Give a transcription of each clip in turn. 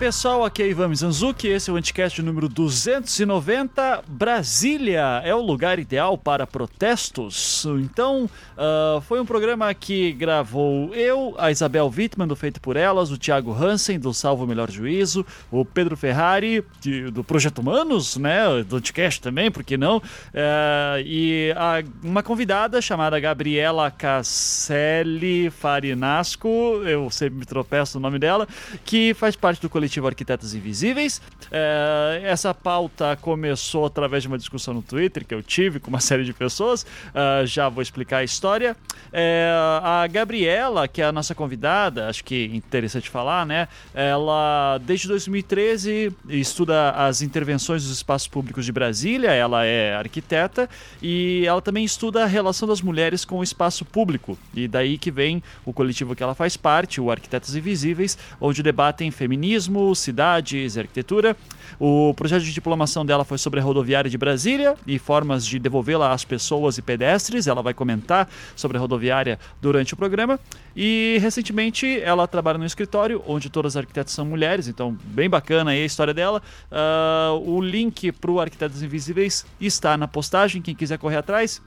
pessoal, aqui é Ivan Mizanzuki, esse é o Anticast número 290. Brasília é o lugar ideal para protestos. Então, uh, foi um programa que gravou eu, a Isabel Wittmann, do Feito por Elas, o Thiago Hansen, do Salvo Melhor Juízo, o Pedro Ferrari, de, do Projeto Humanos, né, do Anticast também, por que não? Uh, e a, uma convidada chamada Gabriela Casselli Farinasco, eu sempre me tropeço no nome dela, que faz parte do coletivo Arquitetos Invisíveis. É, essa pauta começou através de uma discussão no Twitter que eu tive com uma série de pessoas. Uh, já vou explicar a história. É, a Gabriela, que é a nossa convidada, acho que interessante falar, né? Ela, desde 2013, estuda as intervenções dos espaços públicos de Brasília. Ela é arquiteta e ela também estuda a relação das mulheres com o espaço público. E daí que vem o coletivo que ela faz parte, o Arquitetos Invisíveis, onde debatem feminismo, cidades, arquitetura. O projeto de diplomação dela foi sobre a rodoviária de Brasília e formas de devolvê-la às pessoas e pedestres. Ela vai comentar sobre a rodoviária durante o programa. E recentemente ela trabalha no escritório onde todas as arquitetas são mulheres, então bem bacana aí a história dela. Uh, o link para o Arquitetos Invisíveis está na postagem, quem quiser correr atrás.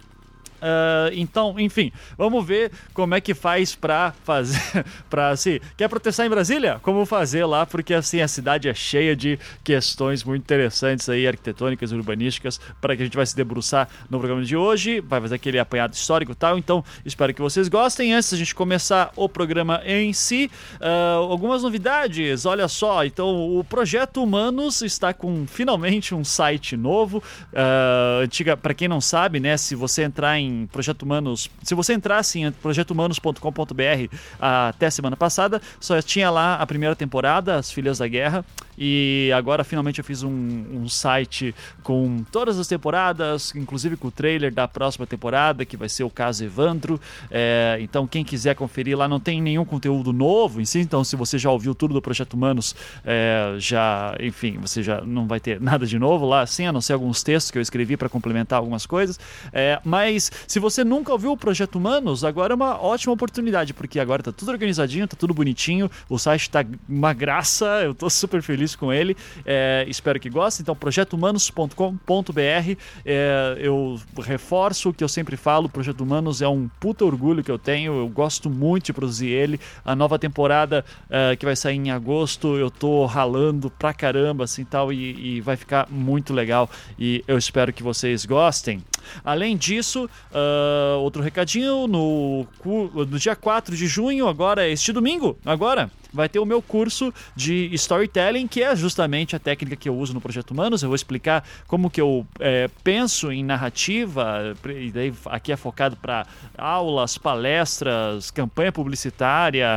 Uh, então, enfim, vamos ver como é que faz pra fazer. para assim, quer protestar em Brasília? Como fazer lá? Porque assim, a cidade é cheia de questões muito interessantes aí, arquitetônicas urbanísticas, para que a gente vai se debruçar no programa de hoje. Vai fazer aquele apanhado histórico e tal. Então, espero que vocês gostem. Antes da gente começar o programa em si, uh, algumas novidades. Olha só, então o Projeto Humanos está com finalmente um site novo. Uh, antiga, para quem não sabe, né? Se você entrar em Projeto Humanos, se você entrasse em projetohumanos.com.br até semana passada, só tinha lá a primeira temporada, As Filhas da Guerra, e agora finalmente eu fiz um, um, site com todas as temporadas, inclusive com o trailer da próxima temporada, que vai ser o caso Evandro. É, então, quem quiser conferir lá, não tem nenhum conteúdo novo em si. Então, se você já ouviu tudo do Projeto Humanos, é, já, enfim, você já não vai ter nada de novo lá, assim, a não ser alguns textos que eu escrevi para complementar algumas coisas. É, mas se você nunca ouviu o Projeto Humanos, agora é uma ótima oportunidade, porque agora tá tudo organizadinho, tá tudo bonitinho, o site tá uma graça, eu tô super feliz feliz com ele. É, espero que gostem. Então, projetohumanos.com.br. É, eu reforço o que eu sempre falo: Projeto Humanos é um puta orgulho que eu tenho. Eu gosto muito de produzir ele. A nova temporada é, que vai sair em agosto, eu tô ralando pra caramba, assim tal, e, e vai ficar muito legal. E eu espero que vocês gostem. Além disso, uh, outro recadinho: no, no dia 4 de junho, agora, este domingo, agora, vai ter o meu curso de storytelling, que é justamente a técnica que eu uso no Projeto Humanos. Eu vou explicar como que eu é, penso em narrativa, e daí aqui é focado para aulas, palestras, campanha publicitária,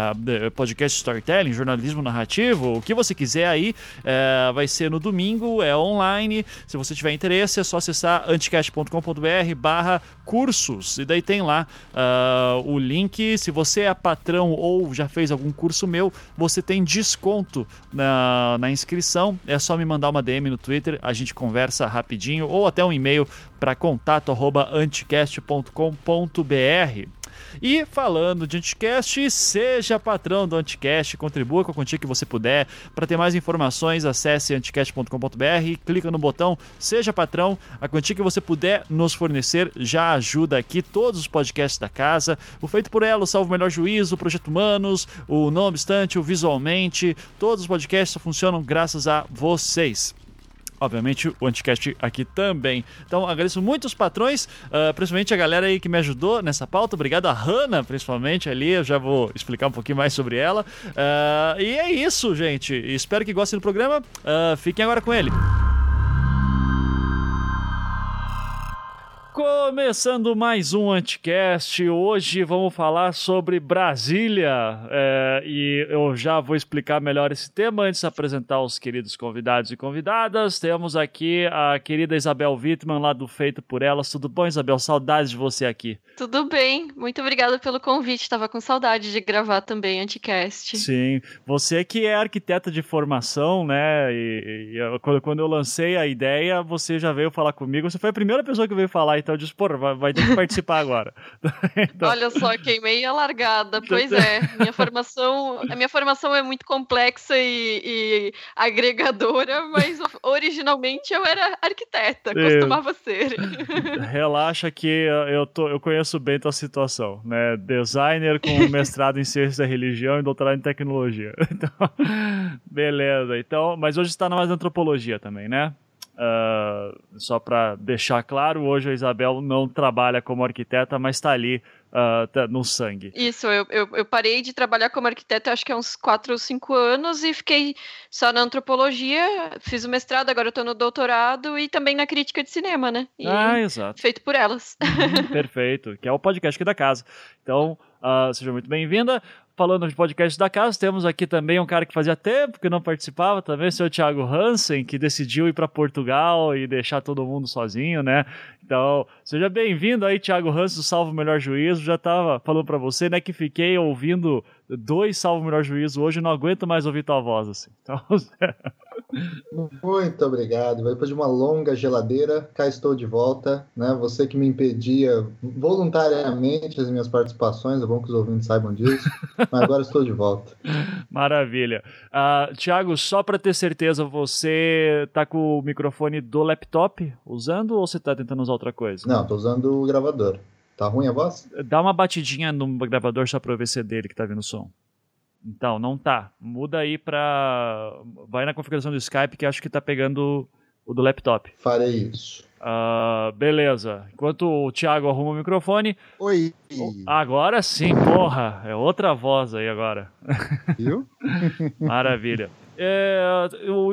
podcast storytelling, jornalismo narrativo, o que você quiser aí. É, vai ser no domingo, é online. Se você tiver interesse, é só acessar anticast.com.br barra cursos. E daí tem lá uh, o link. Se você é patrão ou já fez algum curso meu, você tem desconto na, na inscrição. É só me mandar uma DM no Twitter, a gente conversa rapidinho ou até um e-mail para contato@anticast.com.br. E falando de Anticast, seja patrão do Anticast, contribua com a quantia que você puder. Para ter mais informações, acesse anticast.com.br, clica no botão Seja Patrão. A quantia que você puder nos fornecer já ajuda aqui todos os podcasts da casa. O Feito por Ela, o Salvo Melhor Juízo, o Projeto Humanos, o Não Obstante, o Visualmente, todos os podcasts funcionam graças a vocês obviamente, o Anticast aqui também. Então, agradeço muito os patrões, uh, principalmente a galera aí que me ajudou nessa pauta. Obrigado a Hanna, principalmente ali. Eu já vou explicar um pouquinho mais sobre ela. Uh, e é isso, gente. Espero que gostem do programa. Uh, fiquem agora com ele. Começando mais um Anticast, hoje vamos falar sobre Brasília é, e eu já vou explicar melhor esse tema antes de apresentar os queridos convidados e convidadas. Temos aqui a querida Isabel Wittmann lá do Feito por Elas. Tudo bom, Isabel? Saudades de você aqui. Tudo bem, muito obrigada pelo convite. Estava com saudade de gravar também Anticast. Sim, você que é arquiteta de formação, né? E, e quando eu lancei a ideia, você já veio falar comigo. Você foi a primeira pessoa que veio falar então Eu disse, porra, vai, vai ter que participar agora. então... Olha só, queimei a largada. Pois é, minha formação, a minha formação é muito complexa e, e agregadora, mas originalmente eu era arquiteta, costumava ser. Relaxa que eu, tô, eu conheço bem tua situação, né? Designer com mestrado em ciência da religião e doutorado em tecnologia. Então, beleza. Então, mas hoje está na mais antropologia também, né? Uh, só para deixar claro, hoje a Isabel não trabalha como arquiteta, mas está ali uh, no sangue. Isso, eu, eu, eu, parei de trabalhar como arquiteta acho que há uns 4 ou 5 anos e fiquei só na antropologia, fiz o mestrado, agora estou no doutorado e também na crítica de cinema, né? E ah, exato. Feito por elas. Uhum, perfeito, que é o podcast aqui da casa. Então, uh, seja muito bem-vinda falando de podcast da casa, temos aqui também um cara que fazia tempo que não participava também, o senhor Thiago Hansen, que decidiu ir para Portugal e deixar todo mundo sozinho, né? Então, seja bem-vindo aí, Thiago Hansen, do Salvo Melhor Juízo. Já estava falando para você, né, que fiquei ouvindo dois Salvo Melhor Juízo hoje, não aguento mais ouvir tua voz, assim. Então, Muito obrigado. Depois de uma longa geladeira, cá estou de volta. Né? Você que me impedia voluntariamente as minhas participações, é bom que os ouvintes saibam disso, mas agora estou de volta. Maravilha. Uh, Tiago, só para ter certeza, você está com o microfone do laptop usando ou você está tentando usar outra coisa? Não, estou usando o gravador. Tá ruim a voz? Dá uma batidinha no gravador só para ver se é dele que tá vindo o som. Então, não tá. Muda aí pra. Vai na configuração do Skype que acho que tá pegando o do laptop. Farei isso. Uh, beleza. Enquanto o Thiago arruma o microfone. Oi. Agora sim, porra. É outra voz aí agora. Viu? Maravilha. É,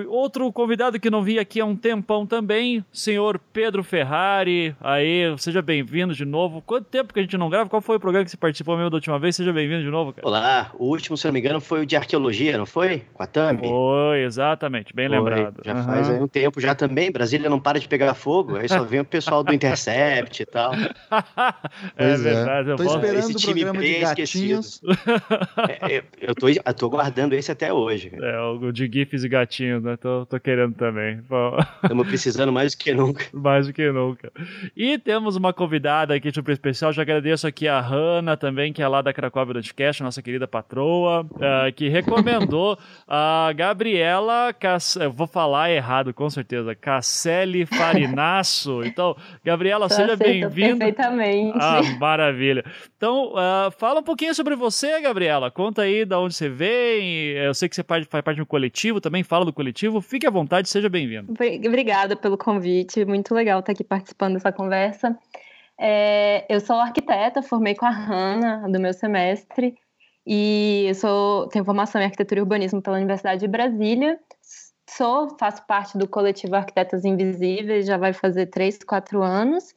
outro convidado que não vi aqui há um tempão também, senhor Pedro Ferrari. Aí, seja bem-vindo de novo. Quanto tempo que a gente não grava? Qual foi o programa que você participou mesmo da última vez? Seja bem-vindo de novo, cara. Olá, o último, se não me engano, foi o de arqueologia, não foi? Com a Thumb? Foi, exatamente, bem foi. lembrado. Já uhum. faz um tempo já também. Brasília não para de pegar fogo, aí só vem o pessoal do Intercept e tal. é, é verdade. Eu tô esperando esse time o programa de gatinhos. é, eu, eu, tô, eu tô guardando esse até hoje. É, o de GIFs e gatinhos, né? Tô, tô querendo também. Estamos precisando mais do que nunca. mais do que nunca. E temos uma convidada aqui super especial. Já agradeço aqui a Hanna também, que é lá da Cracóvia Podcast, nossa querida patroa, uh, que recomendou a Gabriela. Cass... Eu vou falar errado, com certeza. Casselli Farinaço. Então, Gabriela, seja bem-vinda. Perfeitamente. Ah, maravilha. Então, uh, fala um pouquinho sobre você, Gabriela. Conta aí de onde você vem. Eu sei que você faz parte de um coletivo também fala do coletivo. Fique à vontade, seja bem-vindo. Obrigada pelo convite, muito legal estar aqui participando dessa conversa. É, eu sou arquiteta, formei com a Hanna do meu semestre e eu sou, tenho formação em arquitetura e urbanismo pela Universidade de Brasília. Sou, faço parte do coletivo Arquitetas Invisíveis, já vai fazer três, quatro anos.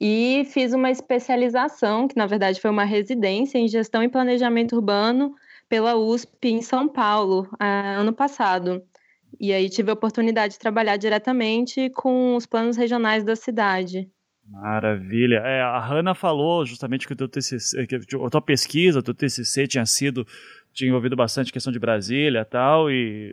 E fiz uma especialização, que na verdade foi uma residência em gestão e planejamento urbano pela USP em São Paulo, ano passado. E aí tive a oportunidade de trabalhar diretamente com os planos regionais da cidade. Maravilha. É, a Hanna falou justamente que o teu TCC, que a tua pesquisa, o teu TCC tinha sido tinha envolvido bastante questão de Brasília tal, e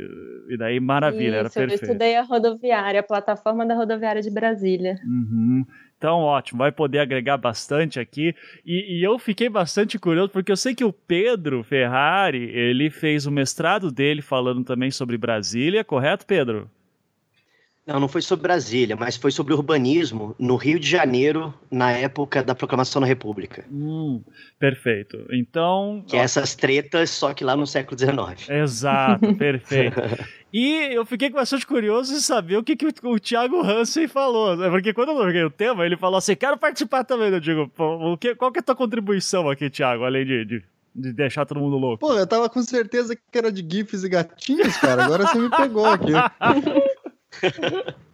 e daí maravilha, Isso, era perfeito. Eu estudei a rodoviária, a plataforma da rodoviária de Brasília. Uhum. Então, ótimo, vai poder agregar bastante aqui. E, e, eu fiquei bastante curioso, porque eu sei que o Pedro Ferrari, ele fez o mestrado dele falando também sobre Brasília, correto, Pedro? Não, não foi sobre Brasília, mas foi sobre urbanismo no Rio de Janeiro, na época da proclamação da República. Hum, perfeito. Então. Que é essas tretas, só que lá no século XIX. Exato, perfeito. E eu fiquei bastante curioso em saber o que, que o, o Thiago Hansen falou. Né? Porque quando eu joguei o tema, ele falou assim: quero participar também. Eu digo, o que, qual que é a tua contribuição aqui, Thiago, além de, de, de deixar todo mundo louco? Pô, eu tava com certeza que era de GIFs e gatinhos, cara. Agora você me pegou aqui.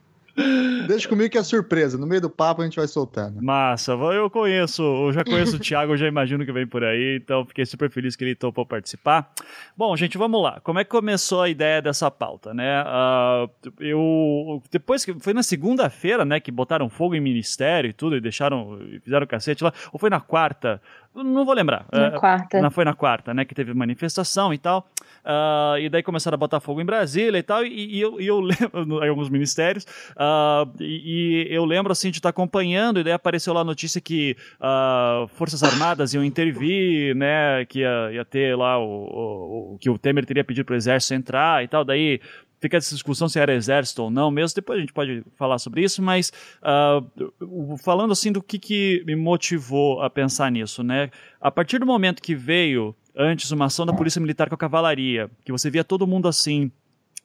Deixa comigo que é surpresa. No meio do papo a gente vai soltando. Massa. Eu conheço, eu já conheço o Thiago, eu já imagino que vem por aí, então fiquei super feliz que ele topou participar. Bom, gente, vamos lá. Como é que começou a ideia dessa pauta, né? Uh, eu depois que foi na segunda-feira, né, que botaram fogo em ministério e tudo e deixaram, fizeram cacete lá, ou foi na quarta? Não vou lembrar. Na uh, quarta. Não, foi na quarta, né, que teve manifestação e tal. Uh, e daí começaram a botar fogo em Brasília e tal. E, e eu, e eu lembro, em alguns ministérios, uh, e, e, eu lembro assim de estar acompanhando, e daí apareceu lá a notícia que uh, Forças Armadas iam intervir, né? Que ia, ia ter lá o, o, o, que o Temer teria pedido para o exército entrar e tal. Daí fica essa discussão se era exército ou não mesmo, depois a gente pode falar sobre isso, mas uh, falando assim do que, que me motivou a pensar nisso, né? A partir do momento que veio antes uma ação da polícia militar com a cavalaria, que você via todo mundo assim,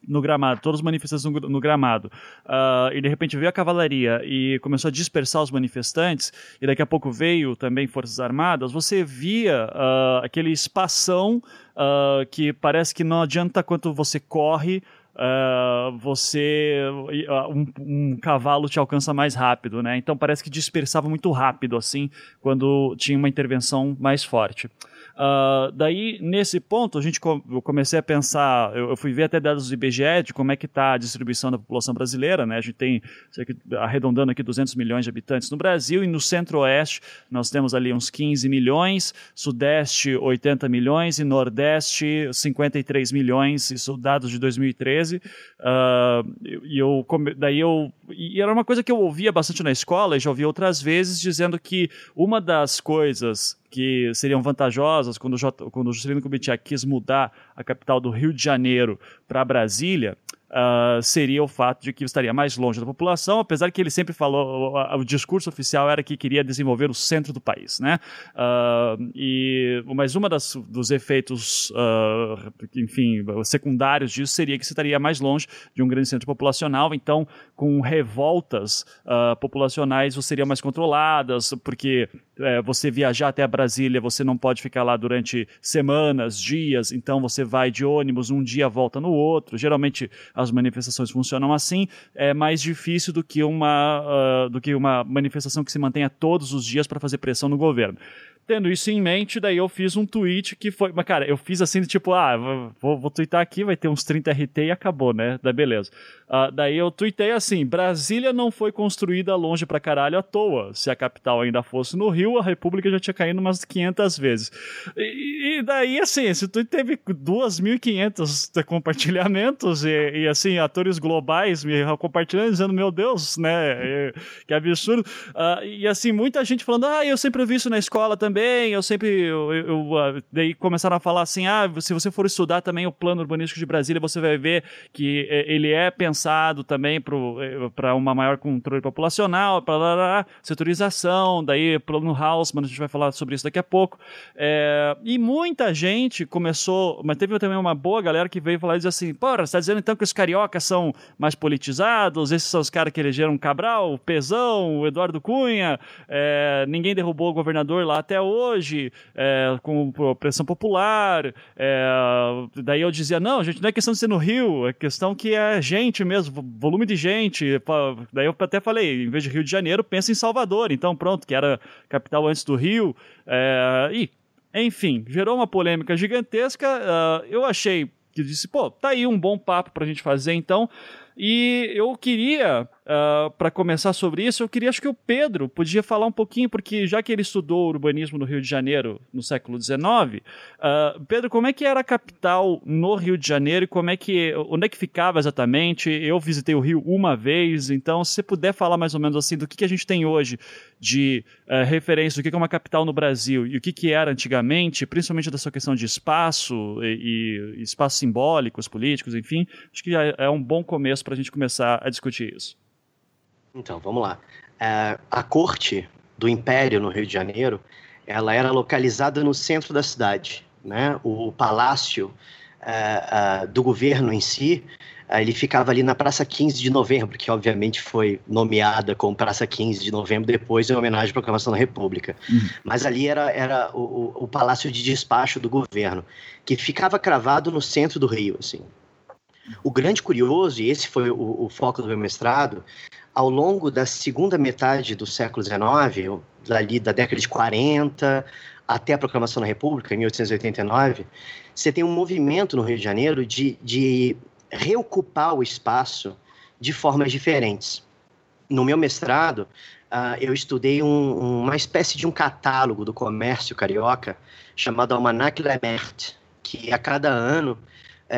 no gramado, todas as manifestações no, no gramado, uh, e de repente veio a cavalaria e começou a dispersar os manifestantes, e daqui a pouco veio também Forças Armadas, você via uh, aquele espação uh, que parece que não adianta quanto você corre, Uh, você uh, um, um, cavalo te alcança mais rápido, né? Então parece que dispersava muito rápido assim quando tinha uma intervenção mais forte. Uh, daí, nesse ponto, a gente eu comecei a pensar, eu, eu, fui ver até dados do IBGE de como é que está a distribuição da população brasileira, né? A gente tem, arredondando aqui, 200 milhões de habitantes no Brasil, e no centro-oeste nós temos ali uns 15 milhões, sudeste 80 milhões e nordeste 53 milhões, isso dados de 2013. Uh, e eu, daí eu, e era uma coisa que eu ouvia bastante na escola, e já ouvi outras vezes, dizendo que uma das coisas que seriam vantajosas quando o, quando Juscelino Kubitschek quis mudar a capital do Rio de Janeiro para Brasília, uh, seria o fato de que estaria mais longe da população, apesar que ele sempre falou, o, o discurso oficial era que queria desenvolver o centro do país, né? Uh, e, mas uma das, dos efeitos, uh, enfim, secundários disso seria que estaria mais longe de um grande centro populacional, então com revoltas populacionais seriam mais controladas, porque é, você viajar até Brasília, você não pode ficar lá durante semanas, dias, então você vai de ônibus, um dia volta no outro. Geralmente as manifestações funcionam assim, é mais difícil do que uma, uh, do que uma manifestação que se mantenha todos os dias para fazer pressão no governo. Tendo isso em mente, daí eu fiz um tweet que foi. Mas, cara, eu fiz assim, tipo, ah, vou, vou aqui, vai ter uns 30 RT e acabou, né? Da beleza. Uh, daí eu tuitei assim: Brasília não foi construída longe pra caralho à toa. Se a capital ainda fosse no Rio, a República já tinha caído umas 500 vezes. E, e daí, assim, esse tweet teve 2.500 compartilhamentos e, e, assim, atores globais me compartilhando, dizendo: Meu Deus, né? Que absurdo. Uh, e assim, muita gente falando: Ah, eu sempre vi isso na escola também também, eu sempre. Eu, eu, eu, ah, daí começaram a falar assim: ah, se você for estudar também o plano urbanístico de Brasília, você vai ver que é, ele é pensado também para é, uma maior controle populacional, para setorização, daí plano Haussmann, a gente vai falar sobre isso daqui a pouco. É, e muita gente começou, mas teve também uma boa galera que veio falar e dizer assim: porra, você está dizendo então que os cariocas são mais politizados, esses são os caras que elegeram Cabral, Pezão, Eduardo Cunha, é, ninguém derrubou o governador lá até é, com pressão popular. É, daí eu dizia: não, gente, não é questão de ser no Rio, é questão que é gente mesmo, volume de gente. Daí eu até falei: em vez de Rio de Janeiro, pensa em Salvador. Então, pronto, que era capital antes do Rio. É, e, enfim, gerou uma polêmica gigantesca. Uh, eu achei que disse: pô, tá aí um bom papo pra gente fazer então. E eu queria uh, ah, para começar sobre isso, eu queria, acho que o Pedro podia falar um pouquinho, porque já que ele estudou urbanismo no Rio de Janeiro no século XIX, uh, ah, Pedro, como é que era a capital no Rio de Janeiro e como é que, onde é que ficava exatamente? Eu visitei o Rio uma vez, então se você puder falar mais ou menos assim do que, que a gente tem hoje de uh, referência, o que, que é uma capital no Brasil e o que, que era antigamente, principalmente dessa questão de espaço e, e espaços simbólicos, políticos, enfim, acho que é, é um bom começo para a gente começar a discutir isso. Então, vamos lá. É, a corte do Império no Rio de Janeiro, ela era localizada no centro da cidade, né? O palácio é, é, do governo em si, ele ficava ali na Praça 15 de Novembro, que obviamente foi nomeada como Praça 15 de Novembro depois em homenagem à proclamação da República. Uhum. Mas ali era, era o, o, palácio de despacho do governo, que ficava cravado no centro do Rio, assim. O grande curioso, e esse foi o, o foco do meu mestrado, ao longo da segunda metade do século XIX, ali da década de 40 até a proclamação da República, em 1889, você tem um movimento no Rio de Janeiro de, de reocupar o espaço de formas diferentes. No meu mestrado, uh, eu estudei um, uma espécie de um catálogo do comércio carioca chamado Almanac Lemert, que a cada ano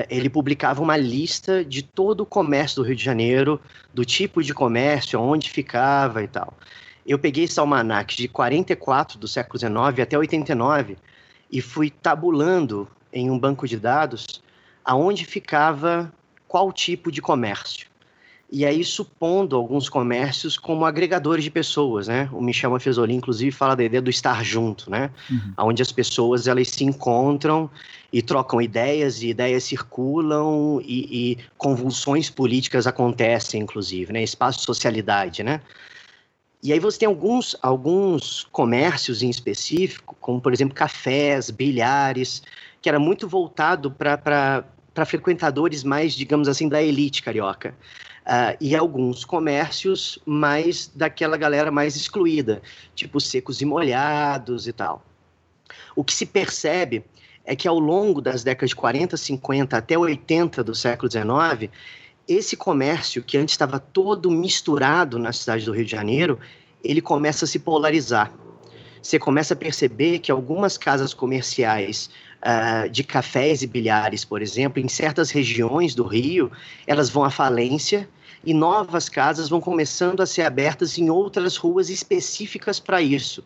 ele publicava uma lista de todo o comércio do Rio de Janeiro, do tipo de comércio, onde ficava e tal. Eu peguei esse almanac de 44 do século XIX até 89 e fui tabulando em um banco de dados aonde ficava qual tipo de comércio e aí supondo alguns comércios como agregadores de pessoas, né? O Michel Maffezoli, inclusive, fala da ideia do estar junto, né? Uhum. Onde as pessoas, elas se encontram e trocam ideias, e ideias circulam, e, e convulsões políticas acontecem, inclusive, né? Espaço de socialidade, né? E aí você tem alguns, alguns comércios em específico, como, por exemplo, cafés, bilhares, que era muito voltado para frequentadores mais, digamos assim, da elite carioca uh, e alguns comércios mais daquela galera mais excluída, tipo secos e molhados e tal. O que se percebe é que ao longo das décadas de 40, 50 até 80 do século 19, esse comércio que antes estava todo misturado na cidade do Rio de Janeiro, ele começa a se polarizar. Você começa a perceber que algumas casas comerciais uh, de cafés e bilhares, por exemplo, em certas regiões do Rio, elas vão à falência e novas casas vão começando a ser abertas em outras ruas específicas para isso,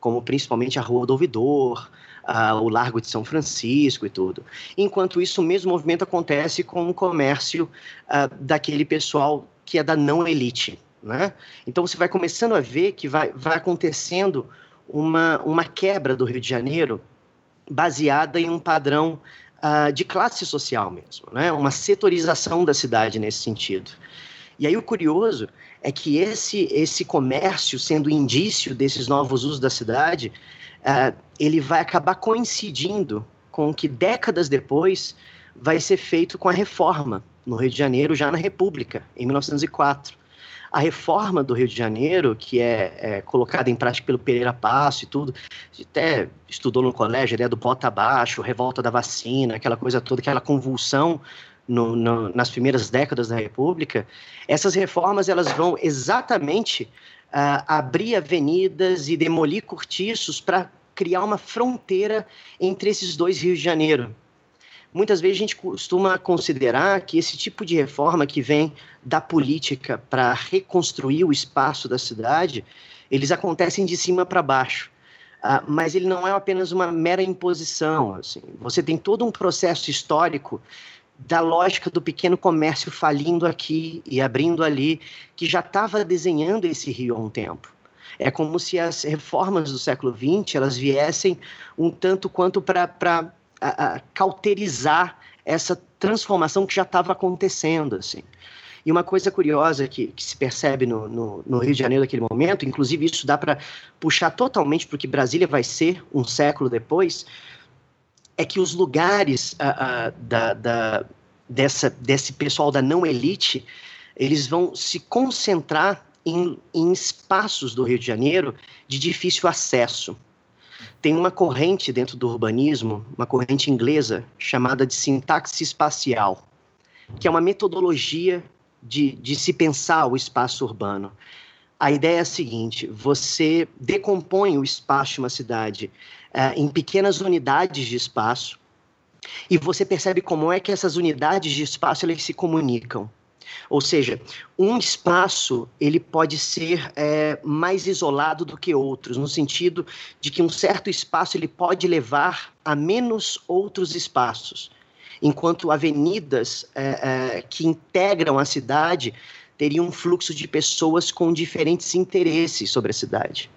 como principalmente a Rua do Ouvidor, uh, o Largo de São Francisco e tudo. Enquanto isso, o mesmo movimento acontece com o comércio uh, daquele pessoal que é da não elite. Né? Então você vai começando a ver que vai, vai acontecendo uma, uma quebra do Rio de Janeiro baseada em um padrão uh, de classe social mesmo, né? uma setorização da cidade nesse sentido. E aí o curioso é que esse, esse comércio, sendo indício desses novos usos da cidade, uh, ele vai acabar coincidindo com o que décadas depois vai ser feito com a reforma no Rio de Janeiro, já na República, em 1904 a reforma do Rio de Janeiro, que é, é colocada em prática pelo Pereira Passo e tudo, até estudou no colégio a do bota abaixo, revolta da vacina, aquela coisa toda, aquela convulsão no, no, nas primeiras décadas da República, essas reformas elas vão exatamente uh, abrir avenidas e demolir cortiços para criar uma fronteira entre esses dois Rios de Janeiro, muitas vezes a gente costuma considerar que esse tipo de reforma que vem da política para reconstruir o espaço da cidade, eles acontecem de cima para baixo. Uh, mas ele não é apenas uma mera imposição. Assim. Você tem todo um processo histórico da lógica do pequeno comércio falindo aqui e abrindo ali, que já estava desenhando esse rio há um tempo. É como se as reformas do século XX elas viessem um tanto quanto para a, a cauterizar essa transformação que já estava acontecendo, assim. E uma coisa curiosa que, que se percebe no, no, no, Rio de Janeiro naquele momento, inclusive isso dá para puxar totalmente para o que Brasília vai ser um século depois, é que os lugares uh, uh, da, da, dessa, desse pessoal da não elite, eles vão se concentrar em, em espaços do Rio de Janeiro de difícil acesso tem uma corrente dentro do urbanismo, uma corrente inglesa, chamada de sintaxe espacial, que é uma metodologia de, de se pensar o espaço urbano. A ideia é a seguinte: você decompõe o espaço de uma cidade uh, em pequenas unidades de espaço e você percebe como é que essas unidades de espaço elas se comunicam. Ou seja, um espaço ele pode ser é, mais isolado do que outros, no sentido de que um certo espaço ele pode levar a menos outros espaços, enquanto avenidas é, é, que integram a cidade teriam um fluxo de pessoas com diferentes interesses sobre a cidade.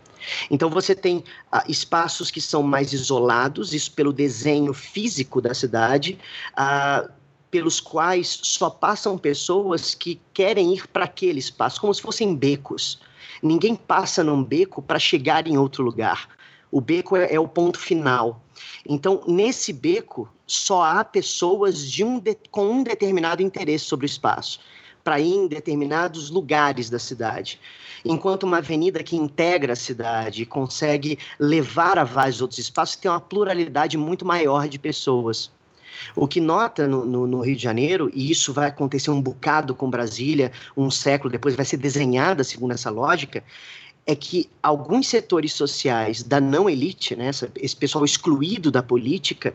Então você tem ah, espaços que são mais isolados, isso pelo desenho físico da cidade, ah, pelos quais só passam pessoas que querem ir para aquele espaço, como se fossem becos. Ninguém passa num beco para chegar em outro lugar. O beco é, é, o ponto final. Então, nesse beco, só há pessoas de um de, com um determinado interesse sobre o espaço, para ir em determinados lugares da cidade. Enquanto uma avenida que integra a cidade consegue levar a vários outros espaços, tem uma pluralidade muito maior de pessoas. O que nota no, no, no, Rio de Janeiro, e isso vai acontecer um bocado com Brasília, um século depois, vai ser desenhada segundo essa lógica, é que alguns setores sociais da não elite, né, esse pessoal excluído da política,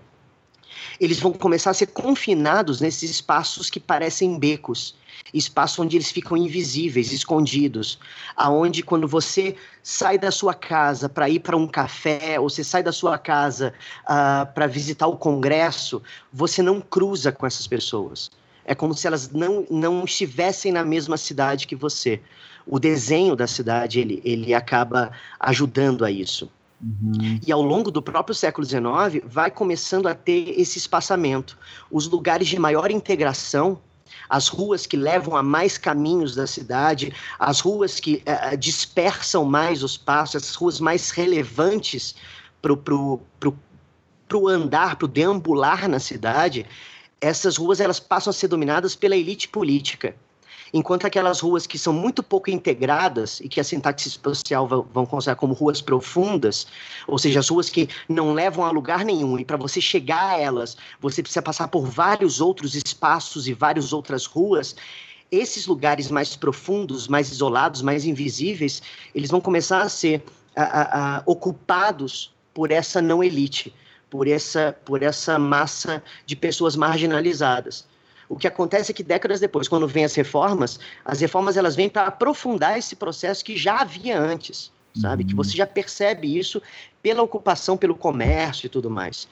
eles vão começar a ser confinados nesses espaços que parecem becos, espaços onde eles ficam invisíveis, escondidos, aonde quando você sai da sua casa para ir para um café, ou você sai da sua casa uh, para visitar o congresso, você não cruza com essas pessoas. É como se elas não, não estivessem na mesma cidade que você. O desenho da cidade ele, ele acaba ajudando a isso. Uhum. E ao longo do próprio século XIX, vai começando a ter esse espaçamento. Os lugares de maior integração, as ruas que levam a mais caminhos da cidade, as ruas que uh, dispersam mais os passos, as ruas mais relevantes para o andar, para o deambular na cidade, essas ruas elas passam a ser dominadas pela elite política enquanto aquelas ruas que são muito pouco integradas e que a sintaxe social vão considerar como ruas profundas, ou seja, as ruas que não levam a lugar nenhum e para você chegar a elas, você precisa passar por vários outros espaços e várias outras ruas. Esses lugares mais profundos, mais isolados, mais invisíveis, eles vão começar a ser a, a, a, ocupados por essa não elite, por essa, por essa massa de pessoas marginalizadas. O que acontece é que décadas depois, quando vêm as reformas, as reformas elas vêm para aprofundar esse processo que já havia antes, sabe? Uhum. Que você já percebe isso pela ocupação, pelo comércio e tudo mais.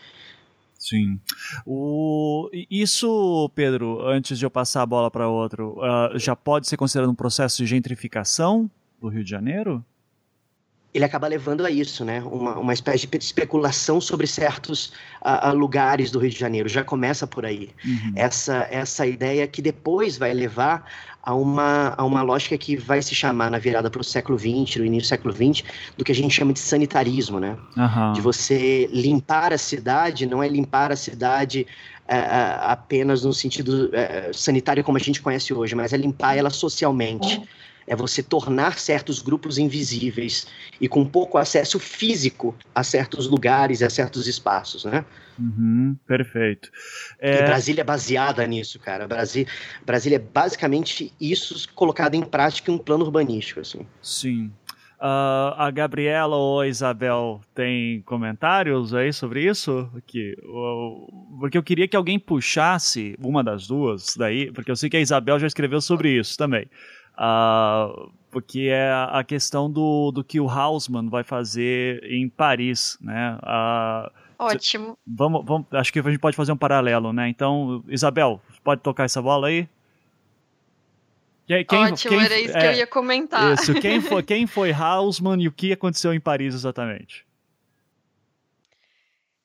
Sim. O, isso, Pedro, antes de eu passar a bola para outro, uh, já pode ser considerado um processo de gentrificação do Rio de Janeiro? Ele acaba levando a isso, né? Uma, uma espécie de especulação sobre certos uh, uh, lugares do Rio de Janeiro. Já começa por aí. Uhum. Essa, essa ideia que depois vai levar a uma, a uma lógica que vai se chamar na virada para o século XX, no início do século XX, do que a gente chama de sanitarismo, né? Uhum. De você limpar a cidade, não é limpar a cidade uh, apenas no sentido eh, sanitário como a gente conhece hoje, mas é limpar ela socialmente. Uhum é você tornar certos grupos invisíveis e com pouco acesso físico a certos lugares, a certos espaços, né? Uhum, perfeito. É... E Brasília é baseada nisso, cara. Brasília, Brasília é basicamente isso colocado em prática em um plano urbanístico, assim. Sim. Uh, a Gabriela ou a Isabel tem comentários aí sobre isso? Aqui, porque eu queria que alguém puxasse uma das duas daí, porque eu sei que a Isabel já escreveu sobre isso também. Uh, porque é a questão do, do que o Hausmann vai fazer em Paris, né? Uh, Ótimo. Vamos, vamos, acho que a gente pode fazer um paralelo, né? Então, Isabel, pode tocar essa bola aí? Quem, Ótimo, quem, era isso é, que eu ia comentar. Isso, quem foi, quem foi Hausmann e o que aconteceu em Paris exatamente?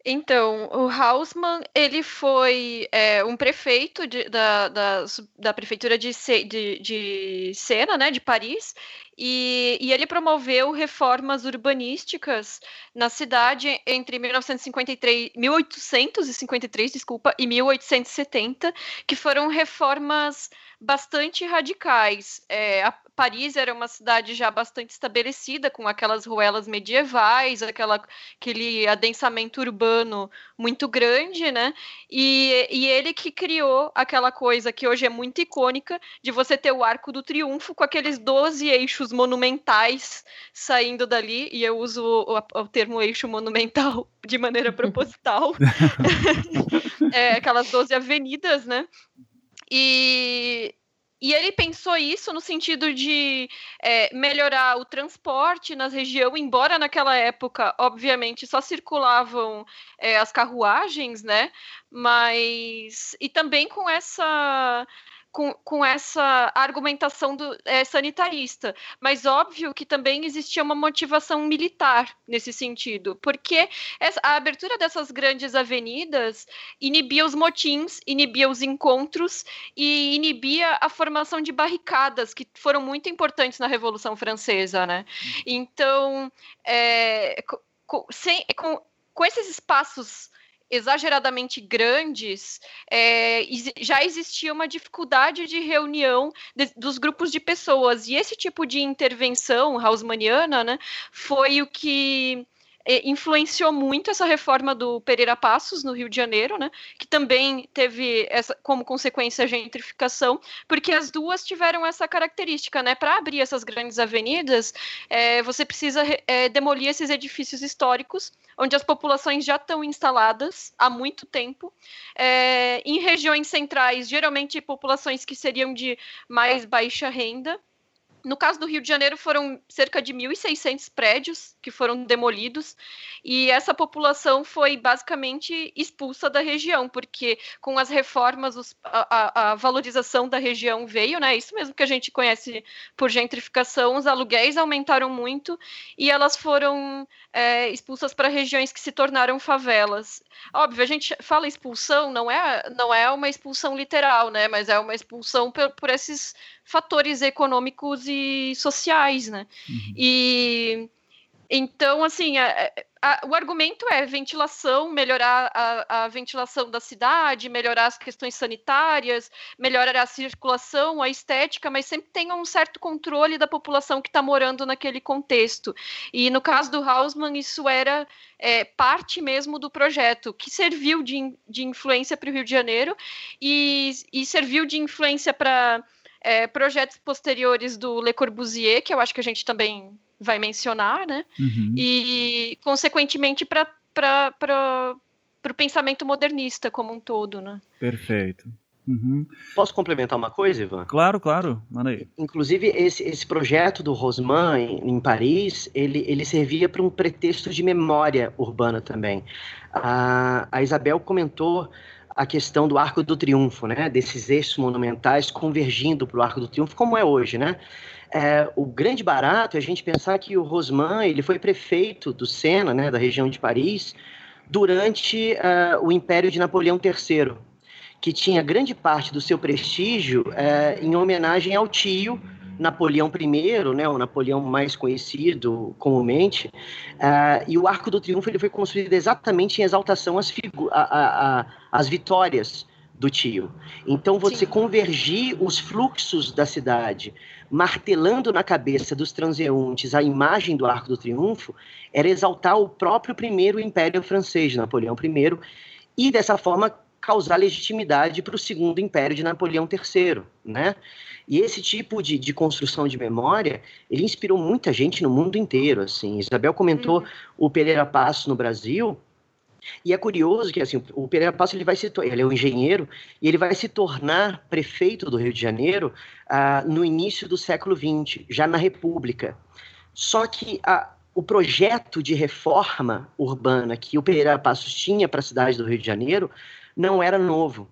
Então, o Hausmann, ele foi é, um prefeito de, da, da, da, prefeitura de, de, de Sena, né, de Paris, e, e, ele promoveu reformas urbanísticas na cidade entre 1953, 1853, desculpa, e 1870, que foram reformas bastante radicais. É, a Paris era uma cidade já bastante estabelecida, com aquelas ruelas medievais, aquela, aquele adensamento urbano muito grande, né? E, e ele que criou aquela coisa que hoje é muito icônica, de você ter o Arco do Triunfo com aqueles 12 eixos monumentais saindo dali, e eu uso o, o termo eixo monumental de maneira proposital. é, aquelas 12 avenidas, né? E, e ele pensou isso no sentido de é, melhorar o transporte na região, embora naquela época, obviamente, só circulavam é, as carruagens, né? Mas. E também com essa com, com essa argumentação do, é, sanitarista. Mas óbvio que também existia uma motivação militar nesse sentido, porque essa, a abertura dessas grandes avenidas inibia os motins, inibia os encontros e inibia a formação de barricadas, que foram muito importantes na Revolução Francesa. Né? Então, é, com, sem, com, com esses espaços exageradamente grandes, é, já existia uma dificuldade de reunião de, dos grupos de pessoas. E esse tipo de intervenção hausmanniana né, foi o que influenciou muito essa reforma do Pereira Passos no Rio de Janeiro, né, que também teve essa, como consequência a gentrificação, porque as duas tiveram essa característica, né, para abrir essas grandes avenidas, é, você precisa é, demolir esses edifícios históricos, onde as populações já estão instaladas há muito tempo, é, em regiões centrais, geralmente populações que seriam de mais baixa renda, no caso do Rio de Janeiro, foram cerca de 1.600 prédios que foram demolidos, e essa população foi basicamente expulsa da região, porque com as reformas os, a, a, valorização da região veio, né? Isso mesmo que a gente conhece por gentrificação, os aluguéis aumentaram muito e elas foram é, expulsas para regiões que se tornaram favelas. Óbvio, a gente fala expulsão, não é, não é uma expulsão literal, né? Mas é uma expulsão por, por esses fatores econômicos e sociais, né? Uhum. E então, assim, a, a, o argumento é ventilação, melhorar a, a, ventilação da cidade, melhorar as questões sanitárias, melhorar a circulação, a estética, mas sempre tenha um certo controle da população que está morando naquele contexto. E no caso do Hausmann, isso era é, parte mesmo do projeto, que serviu de, de influência para o Rio de Janeiro e, e serviu de influência para é, projetos posteriores do Le Corbusier, que eu acho que a gente também vai mencionar, né? Uhum. E, consequentemente, para o pensamento modernista como um todo, né? Perfeito. Uhum. Posso complementar uma coisa, Ivan? Claro, claro. Manda aí. Inclusive, esse, esse projeto do Rosman em, em Paris, ele, ele servia para um pretexto de memória urbana também. A, a Isabel comentou a questão do Arco do Triunfo, né? Desses eixos monumentais convergindo para o Arco do Triunfo, como é hoje, né? É, o grande barato é a gente pensar que o Rosman ele foi prefeito do Sena, né, da região de Paris, durante uh, o Império de Napoleão III, que tinha grande parte do seu prestígio uh, em homenagem ao tio Napoleão I, né, o Napoleão mais conhecido comumente, uh, e o Arco do Triunfo ele foi construído exatamente em exaltação às, a, a, às vitórias do tio. Então, você Sim. convergir os fluxos da cidade, martelando na cabeça dos transeuntes a imagem do Arco do Triunfo, era exaltar o próprio primeiro Império francês, Napoleão I, e dessa forma causar legitimidade para o segundo Império de Napoleão III, né? E esse tipo de, de construção de memória, ele inspirou muita gente no mundo inteiro, assim. Isabel comentou uhum. o Pereira Passo no Brasil, e é curioso que assim, o Pereira Passo ele vai se ele é um engenheiro e ele vai se tornar prefeito do Rio de Janeiro uh, no início do século XX, já na República. Só que a, o projeto de reforma urbana que o Pereira Passos tinha para a cidade do Rio de Janeiro não era novo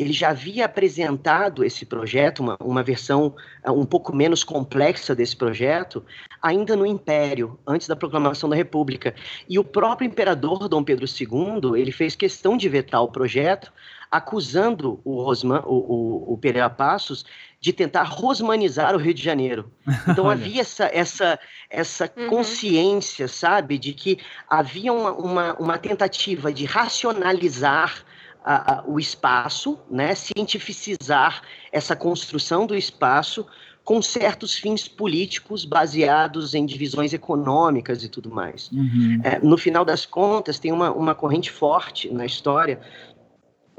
ele já havia apresentado esse projeto, uma, uma versão uh, um pouco menos complexa desse projeto, ainda no Império, antes da proclamação da República. E o próprio imperador Dom Pedro II, ele fez questão de vetar o projeto, acusando o, Rosman, o, o, o Pereira Passos de tentar rosmanizar o Rio de Janeiro. Então havia essa, essa, essa uhum. consciência, sabe, de que havia uma, uma, uma tentativa de racionalizar a, a, o espaço, né, cientificizar essa construção do espaço com certos fins políticos baseados em divisões econômicas e tudo mais. Uhum. É, no final das contas, tem uma, uma corrente forte na história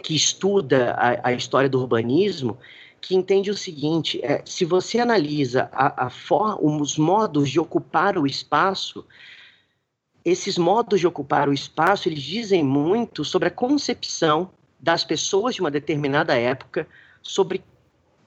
que estuda a, a história do urbanismo que entende o seguinte: é, se você analisa a, a for, os modos de ocupar o espaço, esses modos de ocupar o espaço, eles dizem muito sobre a concepção das pessoas de uma determinada época sobre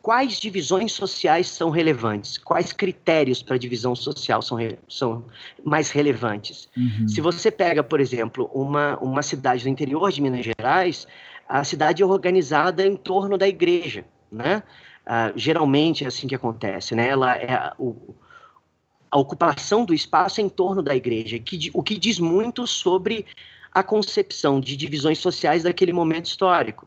quais divisões sociais são relevantes, quais critérios para divisão social são, são mais relevantes. Uhum. Se você pega, por exemplo, uma, uma cidade do interior de Minas Gerais, a cidade é organizada em torno da igreja, né? Uh, geralmente é assim que acontece, né? Ela é o, a ocupação do espaço em torno da igreja, que, o que diz muito sobre a concepção de divisões sociais daquele momento histórico.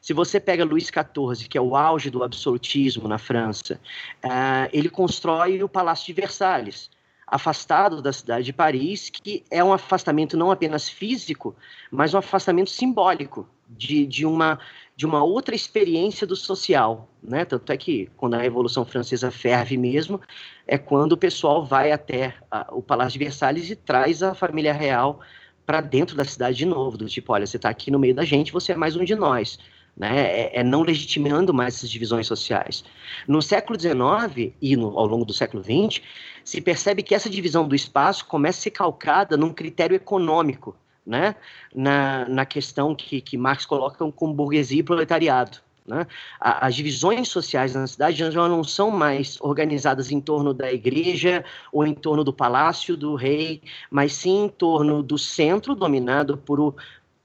Se você pega Luís XIV, que é o auge do absolutismo na França, uh, ele constrói o Palácio de Versalhes, afastado da cidade de Paris, que é um afastamento não apenas físico, mas um afastamento simbólico, de, de, uma, de uma outra experiência do social. Né? Tanto é que quando a Revolução Francesa ferve mesmo, é quando o pessoal vai até a, o Palácio de Versalhes e traz a família real para dentro da cidade de novo, do tipo, olha, você está aqui no meio da gente, você é mais um de nós. Né? É, é, não legitimando mais essas divisões sociais. No século XIX e no, ao longo do século XX, se percebe que essa divisão do espaço começa a ser calcada num critério econômico, né? na, na questão que, que Marx coloca como burguesia e proletariado. Né? As divisões sociais na cidade já não são mais organizadas em torno da igreja ou em torno do palácio do rei, mas sim em torno do centro, dominado por,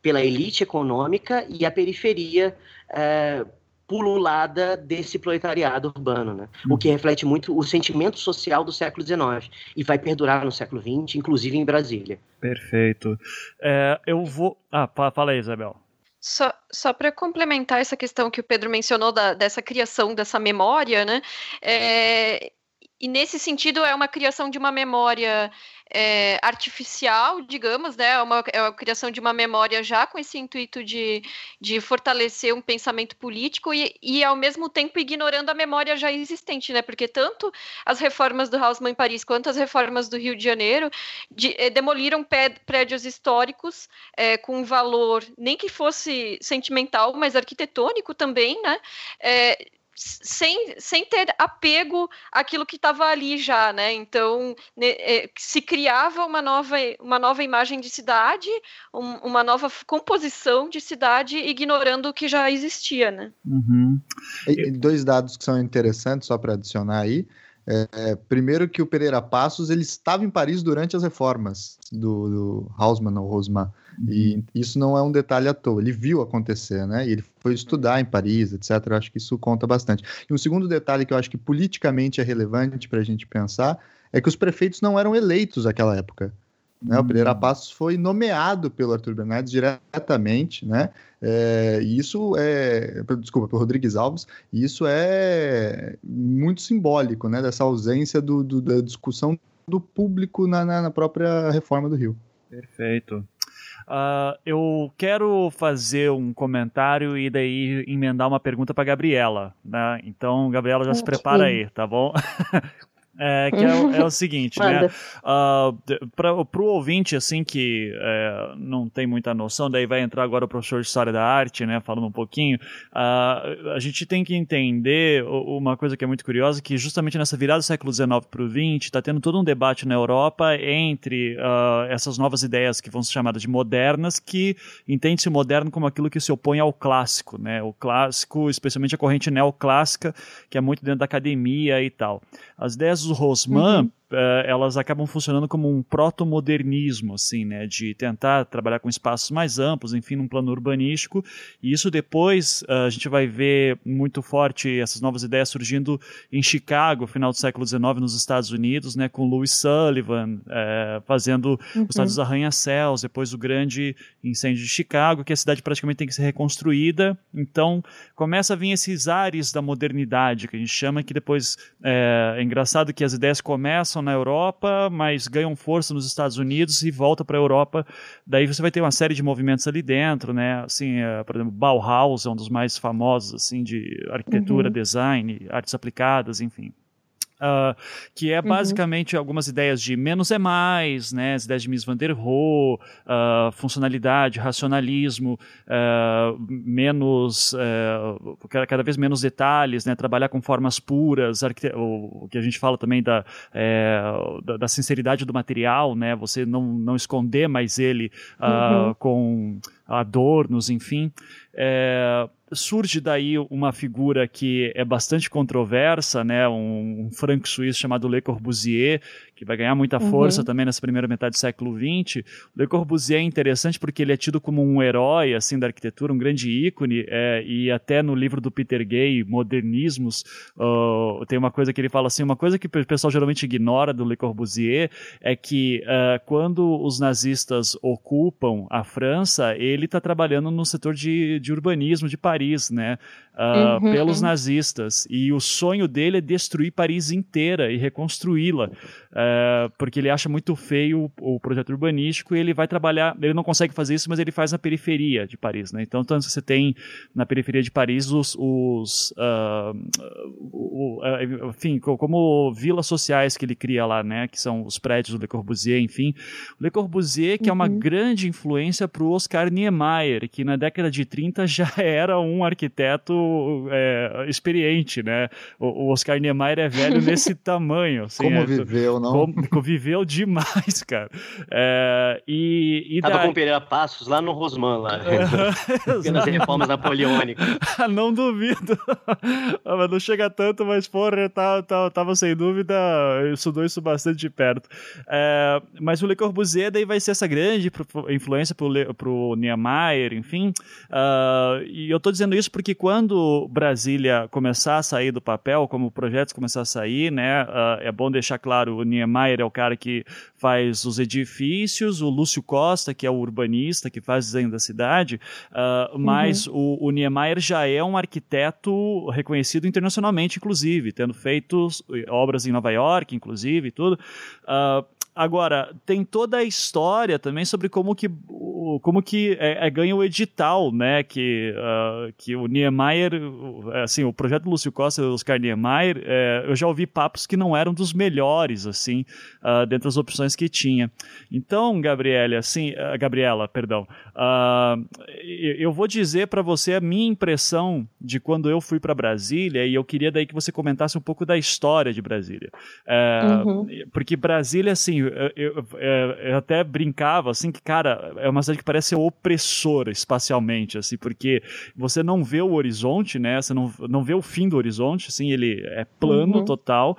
pela elite econômica, e a periferia é, pululada desse proletariado urbano, né? o que uhum. reflete muito o sentimento social do século XIX e vai perdurar no século XX, inclusive em Brasília. Perfeito. É, eu vou. Ah, fala aí, Isabel. Só, só para complementar essa questão que o Pedro mencionou da, dessa criação dessa memória, né? É, e nesse sentido é uma criação de uma memória é, artificial, digamos, né? É uma, é a criação de uma memória já com esse intuito de, de fortalecer um pensamento político e, e, ao mesmo tempo, ignorando a memória já existente, né? Porque tanto as reformas do Haussmann em Paris quanto as reformas do Rio de Janeiro de, é, demoliram prédios históricos é, com valor, nem que fosse sentimental, mas arquitetônico também, né? Sem, sem ter apego àquilo que estava ali já, né? Então é, se criava uma nova, uma nova imagem de cidade, um, uma nova composição de cidade, ignorando o que já existia, né? Uhum. E, dois dados que são interessantes só para adicionar aí. É, primeiro que o Pereira Passos ele estava em Paris durante as reformas do, do Hausmann ou Rosman. E uhum. isso não é um detalhe à toa, ele viu acontecer, né? E ele foi estudar em Paris, etc. Eu acho que isso conta bastante. E um segundo detalhe que eu acho que politicamente é relevante para a gente pensar é que os prefeitos não eram eleitos naquela época. Né? O Pereira uhum. Passos foi nomeado pelo Arthur Bernardes diretamente, né? É, e isso é, desculpa, pelo Rodrigues Alves, e isso é muito simbólico, né? Dessa ausência do, do da discussão do público na, na, na própria reforma do Rio. Perfeito. Uh, eu quero fazer um comentário e daí emendar uma pergunta para Gabriela, né? Então, Gabriela, já se prepara aí, tá bom? É, que é, é, o seguinte, né? Uh, para o ouvinte, assim, que é, não tem muita noção, daí vai entrar agora o professor de História da Arte, né, falando um pouquinho, uh, a gente tem que entender uma coisa que é muito curiosa, que justamente nessa virada do século XIX para o XX, está tendo todo um debate na Europa entre uh, essas novas ideias que vão ser chamadas de modernas, que entende-se moderno como aquilo que se opõe ao clássico, né? O clássico, especialmente a corrente neoclássica, que é muito dentro da academia e tal. As ideias Rosman, uhum. Uh, elas acabam funcionando como um proto-modernismo, assim, né, de tentar trabalhar com espaços mais amplos, enfim, num plano urbanístico, e isso depois uh, a gente vai ver muito forte essas novas ideias surgindo em Chicago, final do século XIX, nos Estados Unidos, né, com Louis Sullivan uh, fazendo uhum. os Estados Arranha-Céus, depois o grande incêndio de Chicago, que a cidade praticamente tem que ser reconstruída, então começa a vir esses ares da modernidade, que a gente chama, que depois é, é engraçado que as ideias começam na Europa, mas ganham força nos Estados Unidos e voltam para a Europa. Daí você vai ter uma série de movimentos ali dentro, né? Assim, é, por exemplo, Bauhaus é um dos mais famosos assim de arquitetura, uhum. design, artes aplicadas, enfim. Uh, que é uhum. basicamente uhum. algumas ideias de menos é mais, né, as ideias de Mies van der Rohe, uh, funcionalidade, racionalismo, uh, menos, cada vez menos detalhes, né, trabalhar com formas puras, o, o, que a gente fala também da, é, da, da, sinceridade do material, né, você não, não esconder mais ele uhum. com adornos, enfim. É, surge daí uma figura que é bastante controversa, né? Um, um franco suíço chamado Le Corbusier, que vai ganhar muita uhum. força uhum. também nessa primeira metade do século XX. Le Corbusier é interessante porque ele é tido como um herói assim da arquitetura, um grande ícone, é, e até no livro do Peter Gay, Modernismos, uh, tem uma coisa que ele fala assim, uma coisa que o pessoal geralmente ignora do Le Corbusier é que uh, quando os nazistas ocupam a França, ele está trabalhando no setor de, de urbanismo de Paris, né? Uh, uhum. pelos nazistas. E o sonho dele é destruir Paris inteira e reconstruí-la. Uh, é, porque ele acha muito feio o, o, projeto urbanístico e ele vai trabalhar, ele não consegue fazer isso, mas ele faz na periferia de Paris, né? Então, tanto você tem na periferia de Paris os, os uh, o, uh, enfim, como vilas sociais que ele cria lá, né? Que são os prédios do Le Corbusier, enfim. O Le Corbusier, que uhum. é uma uhum. grande influência para o Oscar Niemeyer, que na década de 30 já era um arquiteto é, experiente, né? O, o, Oscar Niemeyer é velho nesse tamanho. Assim, como é, viveu, não? Como, viveu demais, cara. É, e, e Tava com Pereira Passos lá no Rosman, lá. Pelas reformas napoleônicas. não duvido. não chega tanto, mas porra, tava, tava, tava sem dúvida, estudou isso bastante de perto. É, mas o Le Corbusier daí vai ser essa grande influência pro, Le, pro Niemeyer, enfim. Uh, e eu tô dizendo isso porque quando Brasília começar a sair do papel, como projetos começar a sair, né, uh, é bom deixar claro, o Niemeyer é o cara que faz os edifícios, o Lúcio Costa, que é o urbanista, que faz desenho da cidade, uh, mas uhum. o, o Niemeyer já é um arquiteto reconhecido internacionalmente, inclusive, tendo feito obras em Nova York, inclusive, e tudo. Uh, Agora, tem toda a história também sobre como que, como que é, é ganha o edital, né? Que, uh, que o Niemeyer, assim, o projeto do Lúcio Costa e do Oscar Niemeyer, é, eu já ouvi papos que não eram dos melhores, assim, uh, dentre as opções que tinha. Então, Gabriela, assim, uh, Gabriela, perdão, eu vou dizer para você a minha impressão de quando eu fui para Brasília e eu queria daí que você comentasse um pouco da história de Brasília. Uhum. Porque Brasília, assim, eu, eu, eu, até brincava, assim, que, cara, é uma cidade que parece ser opressora espacialmente, assim, porque você não vê o horizonte, né? Você não, não vê o fim do horizonte, assim, ele é plano uhum. total,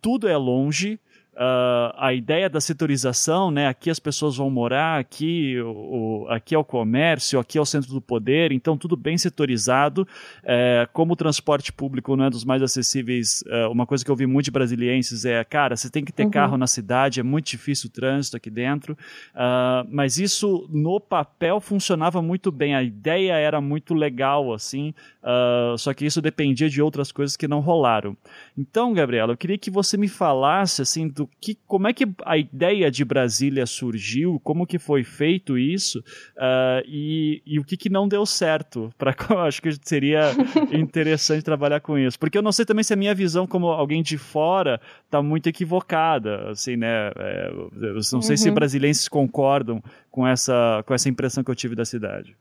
tudo é longe, Uh, a ideia da setorização, né? Aqui as pessoas vão morar, aqui, o, aqui é o comércio, aqui é o centro do poder, então tudo bem setorizado. É, como o transporte público não é dos mais acessíveis, é, uma coisa que eu vi muito de brasilienses é, cara, você tem que ter uhum. carro na cidade, é muito difícil o trânsito aqui dentro. Uh, mas isso no papel funcionava muito bem, a ideia era muito legal, assim, uh, só que isso dependia de outras coisas que não rolaram. Então, Gabriela, eu queria que você me falasse, assim, do que, como é que a ideia de Brasília surgiu, como que foi feito isso uh, e, e, o que, que não deu certo. Para acho que seria interessante trabalhar com isso, porque eu não sei também se a minha visão como alguém de fora está muito equivocada, assim, né? É, eu não sei uhum. se brasileiros concordam com essa com essa impressão que eu tive da cidade.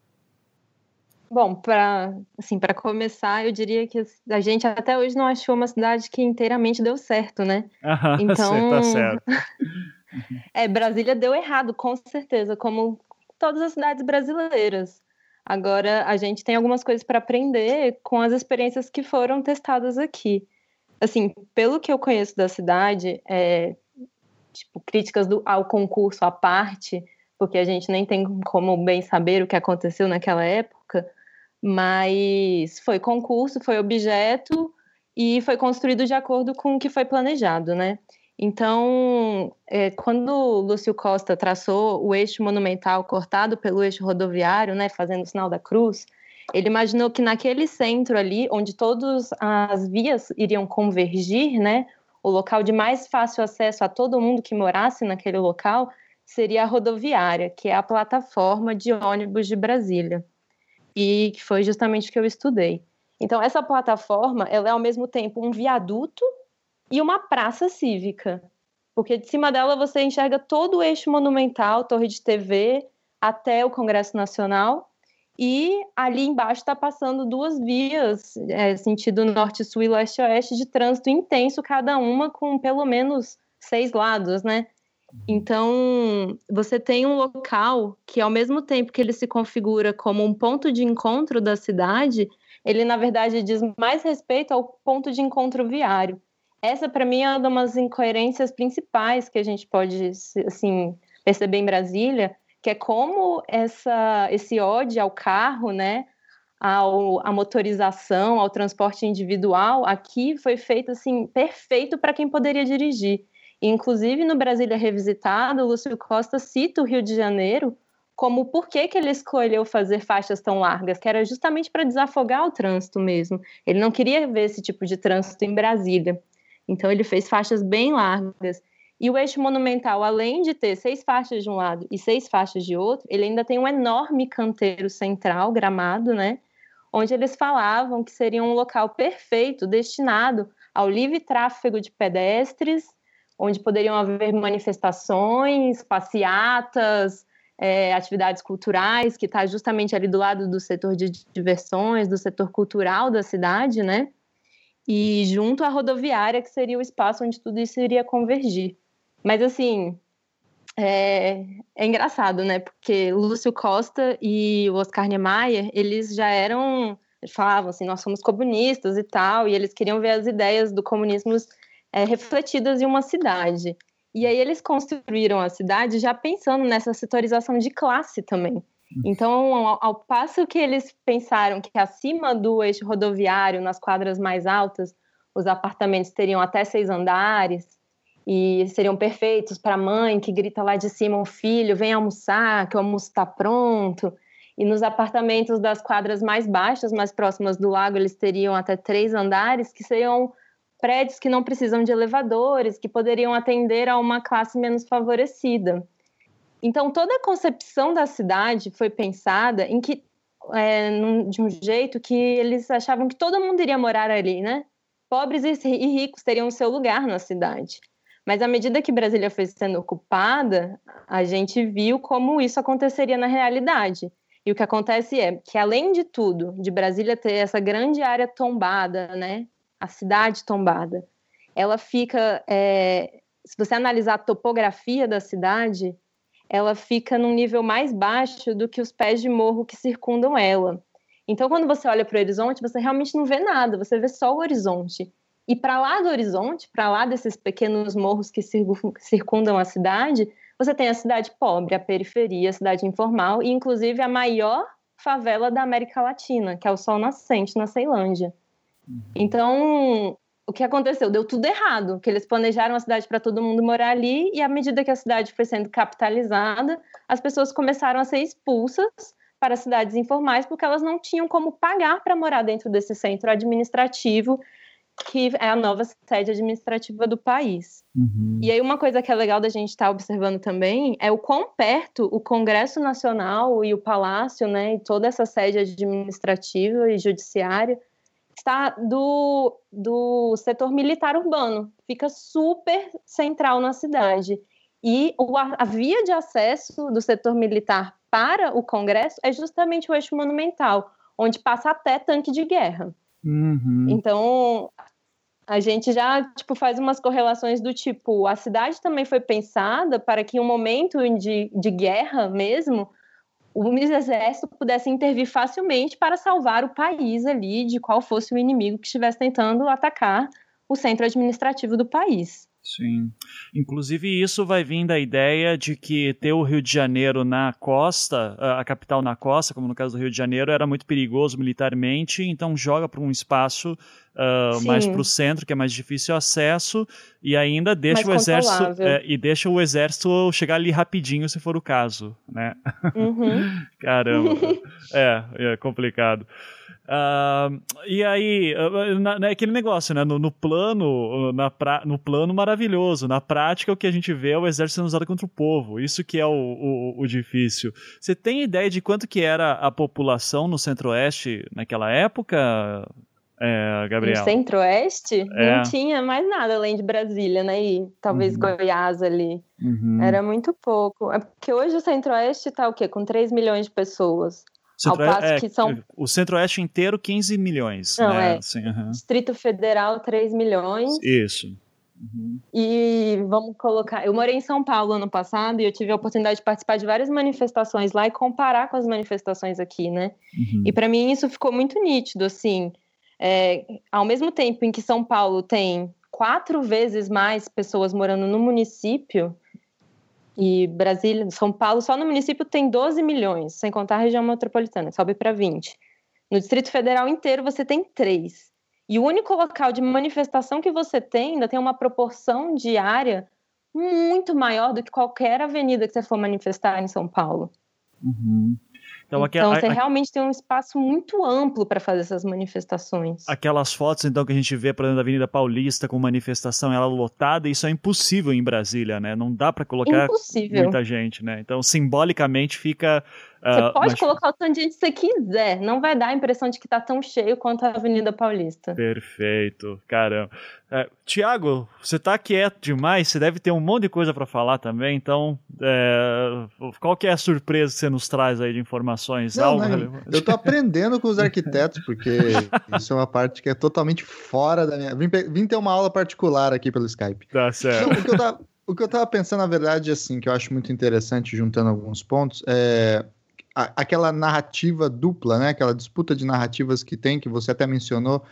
Bom, para assim, para começar, eu diria que a gente até hoje não achou uma cidade que inteiramente deu certo, né? Aham, então, tá certo. é, Brasília deu errado, com certeza, como todas as cidades brasileiras. Agora, a gente tem algumas coisas para aprender com as experiências que foram testadas aqui. Assim, pelo que eu conheço da cidade, é, tipo, críticas do, ao concurso à parte, porque a gente nem tem como bem saber o que aconteceu naquela época, mas foi concurso, foi objeto e foi construído de acordo com o que foi planejado, né? Então, é, quando Lúcio Costa traçou o eixo monumental cortado pelo eixo rodoviário, né, fazendo o sinal da cruz, ele imaginou que naquele centro ali, onde todas as vias iriam convergir, né, o local de mais fácil acesso a todo mundo que morasse naquele local seria a rodoviária, que é a plataforma de ônibus de Brasília e que foi justamente o que eu estudei. Então, essa plataforma, ela é ao mesmo tempo um viaduto e uma praça cívica, porque de cima dela você enxerga todo o eixo monumental, torre de TV, até o Congresso Nacional, e ali embaixo está passando duas vias, é, sentido norte-sul e leste-oeste, de trânsito intenso, cada uma com pelo menos seis lados, né? Então, você tem um local que, ao mesmo tempo que ele se configura como um ponto de encontro da cidade, ele, na verdade, diz mais respeito ao ponto de encontro viário. Essa, para mim, é uma das incoerências principais que a gente pode assim, perceber em Brasília, que é como essa, esse ódio ao carro, né, ao, à motorização, ao transporte individual, aqui foi feito assim perfeito para quem poderia dirigir. Inclusive, no Brasília Revisitado, Lúcio Costa cita o Rio de Janeiro como por que, que ele escolheu fazer faixas tão largas, que era justamente para desafogar o trânsito mesmo. Ele não queria ver esse tipo de trânsito em Brasília. Então, ele fez faixas bem largas. E o eixo monumental, além de ter seis faixas de um lado e seis faixas de outro, ele ainda tem um enorme canteiro central, gramado, né? Onde eles falavam que seria um local perfeito destinado ao livre tráfego de pedestres, onde poderiam haver manifestações, passeatas, é, atividades culturais, que está justamente ali do lado do setor de diversões, do setor cultural da cidade, né? E junto à rodoviária, que seria o espaço onde tudo isso iria convergir. Mas, assim, é, é engraçado, né? Porque Lúcio Costa e o Oscar Niemeyer, eles já eram falavam assim, nós somos comunistas e tal, e eles queriam ver as ideias do comunismo é, refletidas em uma cidade. E aí eles construíram a cidade já pensando nessa setorização de classe também. Então, ao, ao, passo que eles pensaram que acima do eixo rodoviário, nas quadras mais altas, os apartamentos teriam até seis andares e seriam perfeitos para a mãe que grita lá de cima, o filho, vem almoçar, que o almoço está pronto. E nos apartamentos das quadras mais baixas, mais próximas do lago, eles teriam até três andares, que seriam prédios que não precisam de elevadores, que poderiam atender a uma classe menos favorecida. Então, toda a concepção da cidade foi pensada em que, é, de um jeito que eles achavam que todo mundo iria morar ali, né? Pobres e ricos teriam seu lugar na cidade. Mas à medida que Brasília foi sendo ocupada, a gente viu como isso aconteceria na realidade. E o que acontece é que, além de tudo, de Brasília ter essa grande área tombada, né, a cidade tombada, ela fica, é, se você analisar a topografia da cidade, ela fica num nível mais baixo do que os pés de morro que circundam ela. Então, quando você olha para o horizonte, você realmente não vê nada, você vê só o horizonte. E para lá do horizonte, para lá desses pequenos morros que circundam a cidade, você tem a cidade pobre, a periferia, a cidade informal e, inclusive, a maior favela da América Latina, que é o Sol Nascente, na Ceilândia. Uhum. Então, o que aconteceu? Deu tudo errado, que eles planejaram a cidade para todo mundo morar ali e, à medida que a cidade foi sendo capitalizada, as pessoas começaram a ser expulsas para cidades informais porque elas não tinham como pagar para morar dentro desse centro administrativo que é a nova sede administrativa do país. Uhum. E aí uma coisa que é legal da gente estar tá observando também é o quão perto o Congresso Nacional e o Palácio, né, e toda essa sede administrativa e judiciária está do, do setor militar urbano. Fica super central na cidade. E o, a via de acesso do setor militar para o Congresso é justamente o eixo monumental, onde passa até tanque de guerra. Uhum. Então, a gente já tipo, faz umas correlações do tipo, a cidade também foi pensada para que em um momento de, de guerra mesmo, o exército pudesse intervir facilmente para salvar o país ali de qual fosse o inimigo que estivesse tentando atacar o centro administrativo do país. Sim. Inclusive, isso vai vir da ideia de que ter o Rio de Janeiro na costa, a capital na costa, como no caso do Rio de Janeiro, era muito perigoso militarmente, então joga para um espaço uh, mais para o centro, que é mais difícil acesso, e ainda deixa mais o exército é, e deixa o exército chegar ali rapidinho, se for o caso, né? Uhum. Caramba, é, é complicado. Uh, e aí, uh, na, na, aquele negócio, né? No, no plano, na pra, no plano maravilhoso. Na prática, o que a gente vê é o exército sendo usado contra o povo. Isso que é o, o, o difícil. Você tem ideia de quanto que era a população no Centro-Oeste naquela época, é, Gabriel? No Centro-Oeste? É. Não tinha mais nada além de Brasília, né? E talvez uhum. Goiás ali. Uhum. Era muito pouco. É porque hoje o Centro-Oeste tá o quê? Com 3 milhões de pessoas. Centro Ao passo é, que são... O centro-oeste inteiro, 15 milhões. Não, né? é. Assim, uhum. Distrito Federal, 3 milhões. Isso. Uhum. E vamos colocar. Eu morei em São Paulo ano passado e eu tive a oportunidade de participar de várias manifestações lá e comparar com as manifestações aqui, né? Uhum. E para mim isso ficou muito nítido, assim. É, ao mesmo tempo em que São Paulo tem quatro vezes mais pessoas morando no município, e Brasília, São Paulo, só no município tem 12 milhões, sem contar a região metropolitana, sobe para 20. No Distrito Federal inteiro você tem 3. E o único local de manifestação que você tem ainda tem uma proporção de área muito maior do que qualquer avenida que você for manifestar em São Paulo. Uhum. Então, então você a, realmente tem um espaço muito amplo para fazer essas manifestações. Aquelas fotos, então, que a gente vê, por exemplo, da Avenida Paulista com manifestação ela lotada, isso é impossível em Brasília, né? Não dá para colocar impossível. muita gente, né? Então, simbolicamente fica você uh, pode mas... colocar o tanto de gente que você quiser, não vai dar a impressão de que tá tão cheio quanto a Avenida Paulista. Perfeito, caramba. É, Tiago, você tá quieto demais, você deve ter um monte de coisa para falar também, então é, qual que é a surpresa que você nos traz aí de informações? Não, não, eu tô aprendendo com os arquitetos, porque isso é uma parte que é totalmente fora da minha... Vim, vim ter uma aula particular aqui pelo Skype. Tá certo. Não, o, que eu tava, o que eu tava pensando, na verdade, assim, que eu acho muito interessante, juntando alguns pontos, é aquela narrativa dupla, né? Aquela disputa de narrativas que tem, que você até mencionou,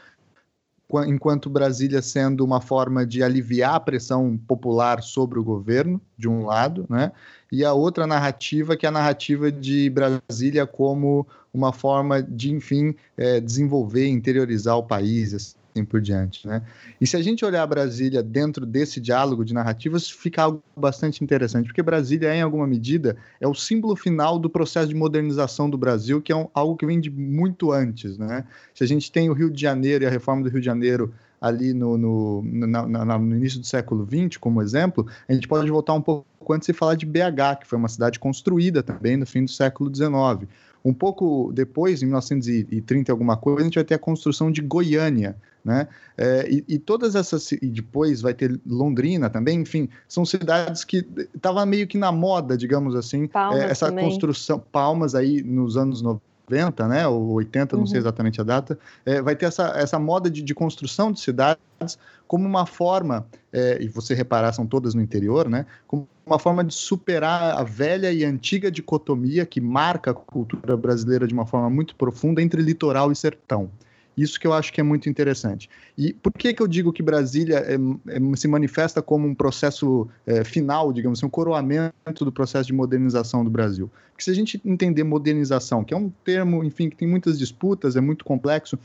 enquanto Brasília sendo uma forma de aliviar a pressão popular sobre o governo, de um lado, né? E a outra narrativa, que é a narrativa de Brasília como uma forma de, enfim, é, desenvolver, interiorizar o país, assim por diante, né? E se a gente olhar Brasília dentro desse diálogo de narrativas, fica algo bastante interessante, porque Brasília, em alguma medida, é o símbolo final do processo de modernização do Brasil, que é um, algo que vem de muito antes, né? Se a gente tem o Rio de Janeiro e a reforma do Rio de Janeiro ali no, no, na, na, no início do século XX, como exemplo, a gente pode voltar um pouco antes e falar de BH, que foi uma cidade construída também no fim do século XIX. Um pouco depois, em 1930 alguma coisa, a gente vai ter a construção de Goiânia, né? É, e, e, todas essas e depois vai ter Londrina também, enfim, são cidades que estava meio que na moda, digamos assim, é, essa também. construção, Palmas aí nos anos 90, né, ou 80, não uhum. sei exatamente a data, é, vai ter essa, essa moda de, de construção de cidades como uma forma, é, e você reparar, são todas no interior, né, como uma forma de superar a velha e antiga dicotomia que marca a cultura brasileira de uma forma muito profunda entre litoral e sertão. Isso que eu acho que é muito interessante. E por que, que eu digo que Brasília é, é, se manifesta como um processo é, final, digamos assim, um coroamento do processo de modernização do Brasil? Porque se a gente entender modernização, que é um termo, enfim, que tem muitas disputas, é muito complexo,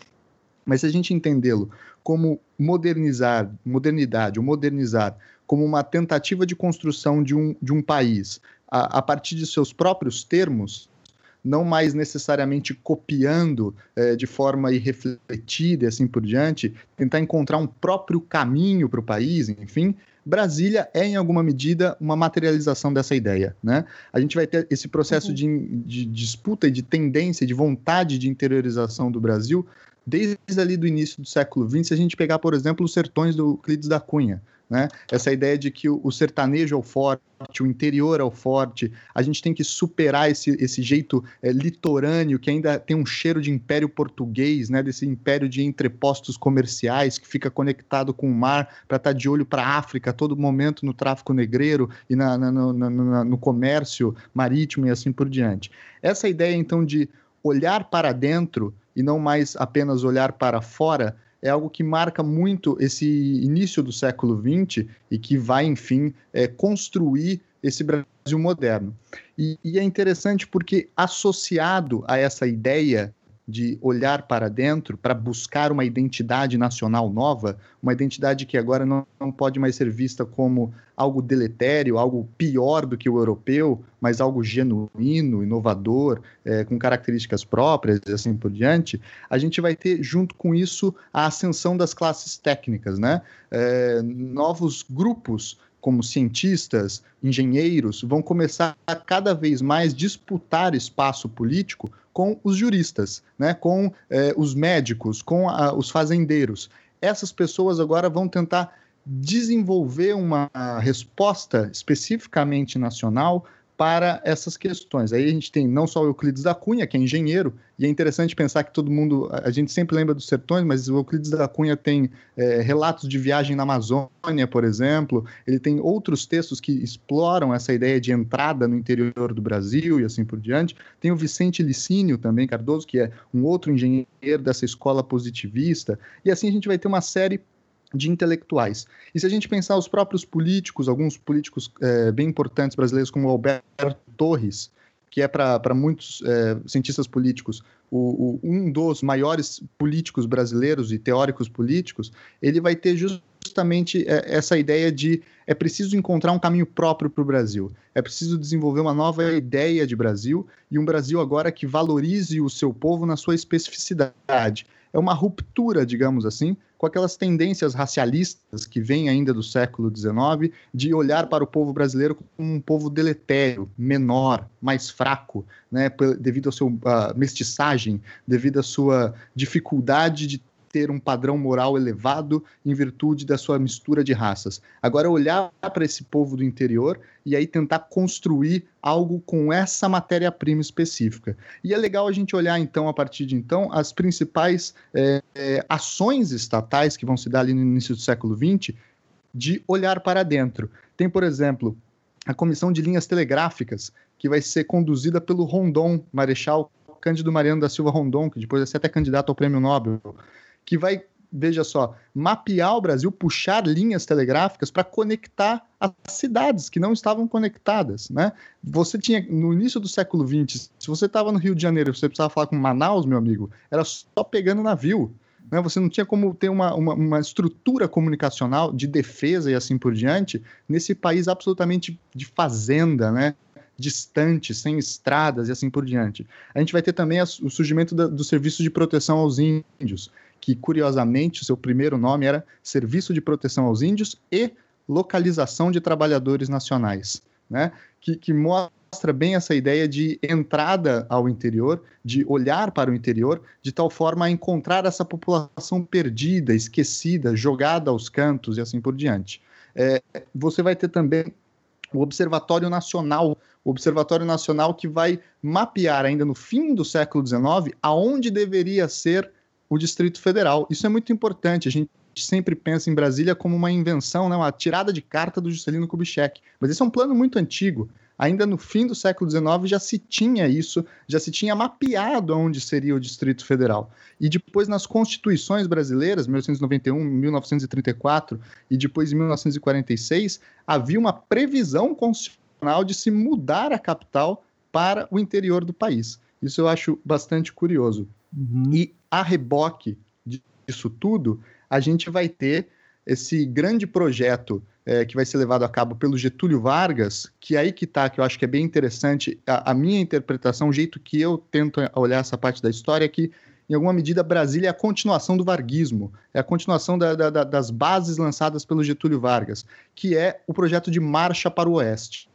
mas se a gente entendê-lo como modernizar, modernidade, ou modernizar, como uma tentativa de construção de um, de um país a, a partir de seus próprios termos, não mais necessariamente copiando é, de forma irrefletida e assim por diante, tentar encontrar um próprio caminho para o país, enfim. Brasília é, em alguma medida, uma materialização dessa ideia. Né? A gente vai ter esse processo uhum. de, de disputa e de tendência, de vontade de interiorização do Brasil, desde ali do início do século XX, se a gente pegar, por exemplo, os sertões do Euclides da Cunha. Né? Essa ideia de que o, sertanejo é o forte, o interior é o forte, a gente tem que superar esse, esse jeito é, litorâneo que ainda tem um cheiro de império português, né? desse império de entrepostos comerciais que fica conectado com o mar para estar tá de olho para a África a todo momento no tráfico negreiro e na, na, na, no comércio marítimo e assim por diante. Essa ideia, então, de olhar para dentro e não mais apenas olhar para fora é algo que marca muito esse início do século XX e que vai, enfim, é, construir esse Brasil moderno. E, e, é interessante porque, associado a essa ideia de olhar para dentro, para buscar uma identidade nacional nova, uma identidade que agora não, não pode mais ser vista como algo deletério, algo pior do que o europeu, mas algo genuíno, inovador, é, com características próprias e assim por diante, a gente vai ter, junto com isso, a ascensão das classes técnicas, né? É, novos grupos como cientistas, engenheiros, vão começar a cada vez mais disputar espaço político com os juristas, né, com eh, os médicos, com a, os fazendeiros. Essas pessoas agora vão tentar desenvolver uma resposta especificamente nacional para essas questões. Aí a gente tem não só o Euclides da Cunha, que é engenheiro, e é interessante pensar que todo mundo, a gente sempre lembra dos sertões, mas o Euclides da Cunha tem é, relatos de viagem na Amazônia, por exemplo, ele tem outros textos que exploram essa ideia de entrada no interior do Brasil e assim por diante. Tem o Vicente Licínio também, Cardoso, que é um outro engenheiro dessa escola positivista, e assim a gente vai ter uma série de intelectuais. E se a gente pensar os próprios políticos, alguns políticos é, bem importantes brasileiros, como Alberto Torres, que é para muitos é, cientistas políticos o, o, um dos maiores políticos brasileiros e teóricos políticos, ele vai ter justamente é, essa ideia de é preciso encontrar um caminho próprio para o Brasil. É preciso desenvolver uma nova ideia de Brasil e um Brasil agora que valorize o seu povo na sua especificidade. É uma ruptura, digamos assim, com aquelas tendências racialistas que vêm ainda do século XIX, de olhar para o povo brasileiro como um povo deletério, menor, mais fraco, né, devido à sua uh, mestiçagem, devido à sua dificuldade de ter um padrão moral elevado em virtude da sua mistura de raças. Agora, olhar para esse povo do interior e aí tentar construir algo com essa matéria-prima específica. E é legal a gente olhar, então, a partir de então, as principais é, é, ações estatais que vão se dar ali no início do século XX de olhar para dentro. Tem, por exemplo, a Comissão de Linhas Telegráficas, que vai ser conduzida pelo Rondon, Marechal Cândido Mariano da Silva Rondon, que depois vai ser até candidato ao Prêmio Nobel que vai, veja só, mapear o Brasil, puxar linhas telegráficas para conectar as cidades que não estavam conectadas, né? Você tinha, no início do século XX, se você estava no Rio de Janeiro, você precisava falar com Manaus, meu amigo, era só pegando navio, né? Você não tinha como ter uma, uma, uma, estrutura comunicacional de defesa e assim por diante nesse país absolutamente de fazenda, né? distante, sem estradas e assim por diante. A gente vai ter também o surgimento da, do serviço de proteção aos índios, que curiosamente o seu primeiro nome era Serviço de Proteção aos Índios e Localização de Trabalhadores Nacionais, né? que, que mostra bem essa ideia de entrada ao interior, de olhar para o interior, de tal forma a encontrar essa população perdida, esquecida, jogada aos cantos e assim por diante. É, você vai ter também o Observatório Nacional, o Observatório Nacional que vai mapear ainda no fim do século XIX aonde deveria ser o Distrito Federal. Isso é muito importante. A gente sempre pensa em Brasília como uma invenção, né, uma tirada de carta do Juscelino Kubitschek. Mas esse é um plano muito antigo. Ainda no fim do século XIX já se tinha isso, já se tinha mapeado onde seria o Distrito Federal. E depois nas constituições brasileiras, 1891, 1934 e depois em 1946, havia uma previsão constitucional de se mudar a capital para o interior do país. Isso eu acho bastante curioso. Uhum. E a reboque disso tudo, a gente vai ter esse grande projeto é, que vai ser levado a cabo pelo Getúlio Vargas, que é aí que está, que eu acho que é bem interessante, a, a, minha interpretação, o jeito que eu tento olhar essa parte da história é que, em alguma medida, Brasília é a continuação do varguismo, é a continuação da, da, das bases lançadas pelo Getúlio Vargas, que é o projeto de marcha para o Oeste.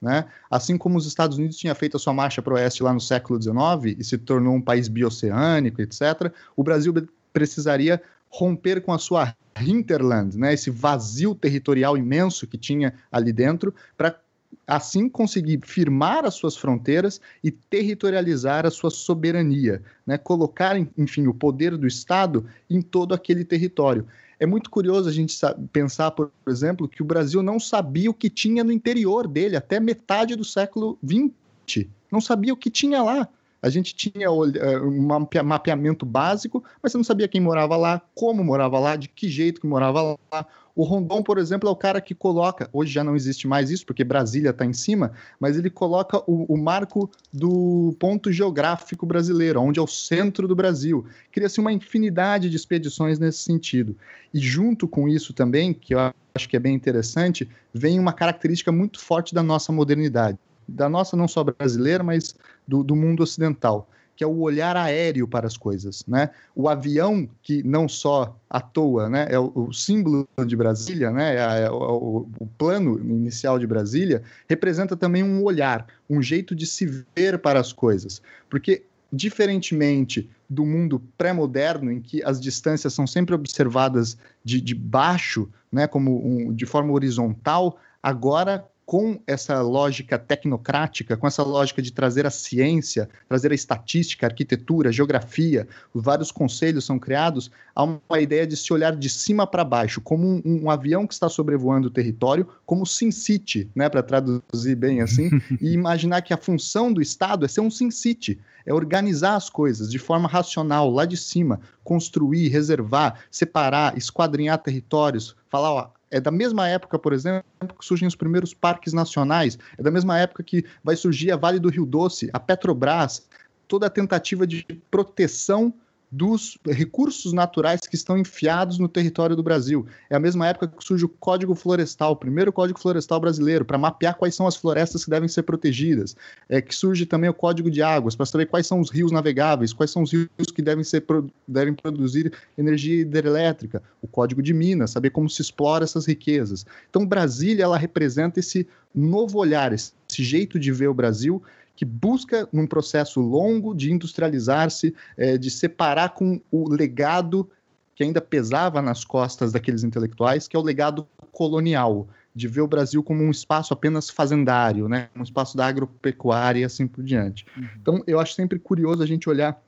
Né? Assim como os Estados Unidos tinha feito a sua marcha para o oeste lá no século XIX e se tornou um país bioceânico, etc., o Brasil precisaria romper com a sua hinterland, né? esse vazio territorial imenso que tinha ali dentro, para assim conseguir firmar as suas fronteiras e territorializar a sua soberania, né? colocar, enfim, o poder do Estado em todo aquele território. É muito curioso a gente pensar, por exemplo, que o Brasil não sabia o que tinha no interior dele até metade do século XX. Não sabia o que tinha lá. A gente tinha eh, um mapeamento básico, mas você não sabia quem morava lá, como morava lá, de que jeito que morava lá. O Rondon, por exemplo, é o cara que coloca, hoje já não existe mais isso, porque Brasília está em cima, mas ele coloca o, o, marco do ponto geográfico brasileiro, onde é o centro do Brasil. Cria-se uma infinidade de expedições nesse sentido. E junto com isso também, que eu acho que é bem interessante, vem uma característica muito forte da nossa modernidade. Da nossa, não só brasileira, mas do, do mundo ocidental que é o olhar aéreo para as coisas, né? O avião que não só à toa, né, é o, o símbolo de Brasília, né, é, é o, o, plano inicial de Brasília, representa também um olhar, um jeito de se ver para as coisas, porque diferentemente do mundo pré-moderno em que as distâncias são sempre observadas de, de baixo, né, como um, de forma horizontal, agora com essa lógica tecnocrática, com essa lógica de trazer a ciência, trazer a estatística, a arquitetura, a geografia, vários conselhos são criados, há uma ideia de se olhar de cima para baixo, como um, um, avião que está sobrevoando o território, como Sin City, né, para traduzir bem assim, e imaginar que a função do Estado é ser um Sin City, é organizar as coisas de forma racional, lá de cima, construir, reservar, separar, esquadrinhar territórios, falar, ó, é da mesma época, por exemplo, que surgem os primeiros parques nacionais, é da mesma época que vai surgir a Vale do Rio Doce, a Petrobras, toda a tentativa de proteção dos recursos naturais que estão enfiados no território do Brasil. É a mesma época que surge o Código Florestal, o primeiro Código Florestal brasileiro, para mapear quais são as florestas que devem ser protegidas. É que surge também o Código de Águas, para saber quais são os rios navegáveis, quais são os rios que devem, ser, devem produzir energia hidrelétrica. O Código de Minas, saber como se explora essas riquezas. Então, Brasília, ela representa esse novo olhar, esse jeito de ver o Brasil que busca, num processo longo de industrializar-se, é, de separar com o legado que ainda pesava nas costas daqueles intelectuais, que é o legado colonial, de ver o Brasil como um espaço apenas fazendário, né, um espaço da agropecuária e assim por diante. Uhum. Então, eu acho sempre curioso a gente olhar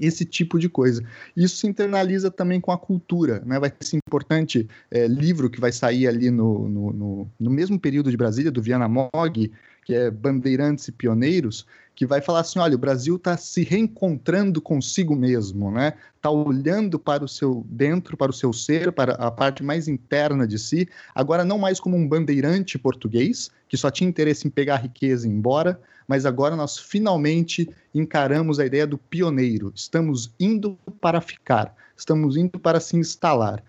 esse tipo de coisa. Isso se internaliza também com a cultura, né? Vai ser importante é, livro que vai sair ali no, no, no, no, mesmo período de Brasília, do Viana Mogg, que é Bandeirantes e Pioneiros, que vai falar assim: olha, o Brasil está se reencontrando consigo mesmo, né? Está olhando para o seu dentro, para o seu ser, para a parte mais interna de si, agora não mais como um bandeirante português, que só tinha interesse em pegar a riqueza e ir embora, mas agora nós finalmente encaramos a ideia do pioneiro. Estamos indo para ficar, estamos indo para se instalar.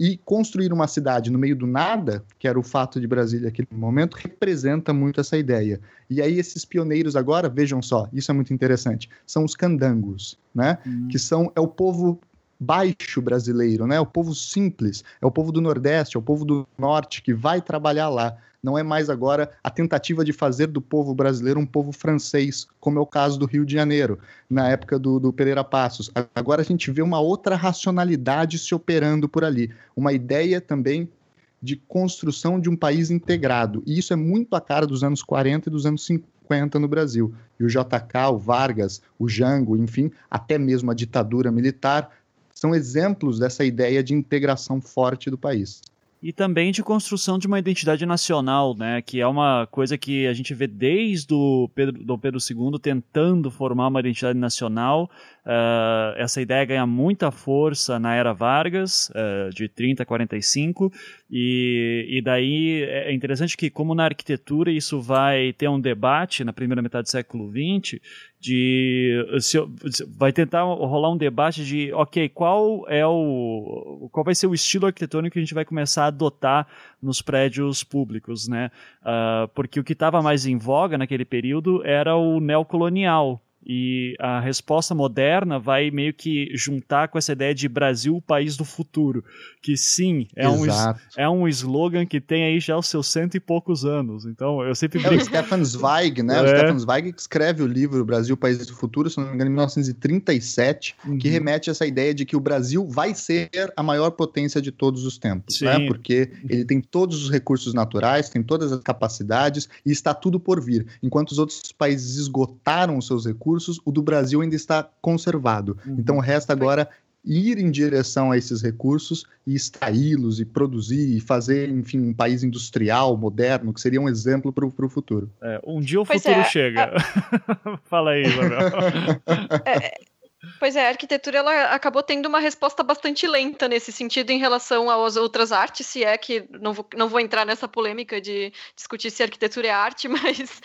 E construir uma cidade no meio do nada, que era o fato de Brasília naquele momento, representa muito essa ideia. E aí esses pioneiros agora, vejam só, isso é muito interessante, são os candangos, né? Hum. Que são é o povo baixo brasileiro, né? O povo simples, é o povo do Nordeste, é o povo do Norte que vai trabalhar lá não é mais agora a tentativa de fazer do povo brasileiro um povo francês, como é o caso do Rio de Janeiro, na época do, do Pereira Passos. Agora a gente vê uma outra racionalidade se operando por ali, uma ideia também de construção de um país integrado. E isso é muito a cara dos anos 40 e dos anos 50 no Brasil. E o JK, o Vargas, o Jango, enfim, até mesmo a ditadura militar, são exemplos dessa ideia de integração forte do país e também de construção de uma identidade nacional, né, que é uma coisa que a gente vê desde o Pedro, Dom Pedro II tentando formar uma identidade nacional. Uh, essa ideia ganha muita força na era Vargas, uh, de 30 a 45, e, e daí é interessante que, como na arquitetura isso vai ter um debate na primeira metade do século XX, de se, vai tentar rolar um debate de ok qual é o qual vai ser o estilo arquitetônico que a gente vai começar a adotar nos prédios públicos né? Uh, porque o que estava mais em voga naquele período era o neocolonial e a resposta moderna vai meio que juntar com essa ideia de Brasil, o país do futuro. Que sim, é, um, é um slogan que tem aí já os seus cento e poucos anos. Então eu sempre brinco. É o Stefan Zweig, né? É. O Stefan Zweig que escreve o livro Brasil, o País do Futuro, se não me engano, em 1937, uhum. que remete a essa ideia de que o Brasil vai ser a maior potência de todos os tempos. Né? Porque ele tem todos os recursos naturais, tem todas as capacidades e está tudo por vir. Enquanto os outros países esgotaram os seus recursos, recursos, o do Brasil ainda está conservado. Uhum. Então resta agora ir em direção a esses recursos e extraí-los e produzir e fazer, enfim, um país industrial, moderno, que seria um exemplo para o futuro. É, um dia o pois futuro é, chega. Fala aí, Isabel. Pois é, a arquitetura ela acabou tendo uma resposta bastante lenta nesse sentido em relação às outras artes, se é que não vou, não vou entrar nessa polêmica de discutir se arquitetura é arte, mas,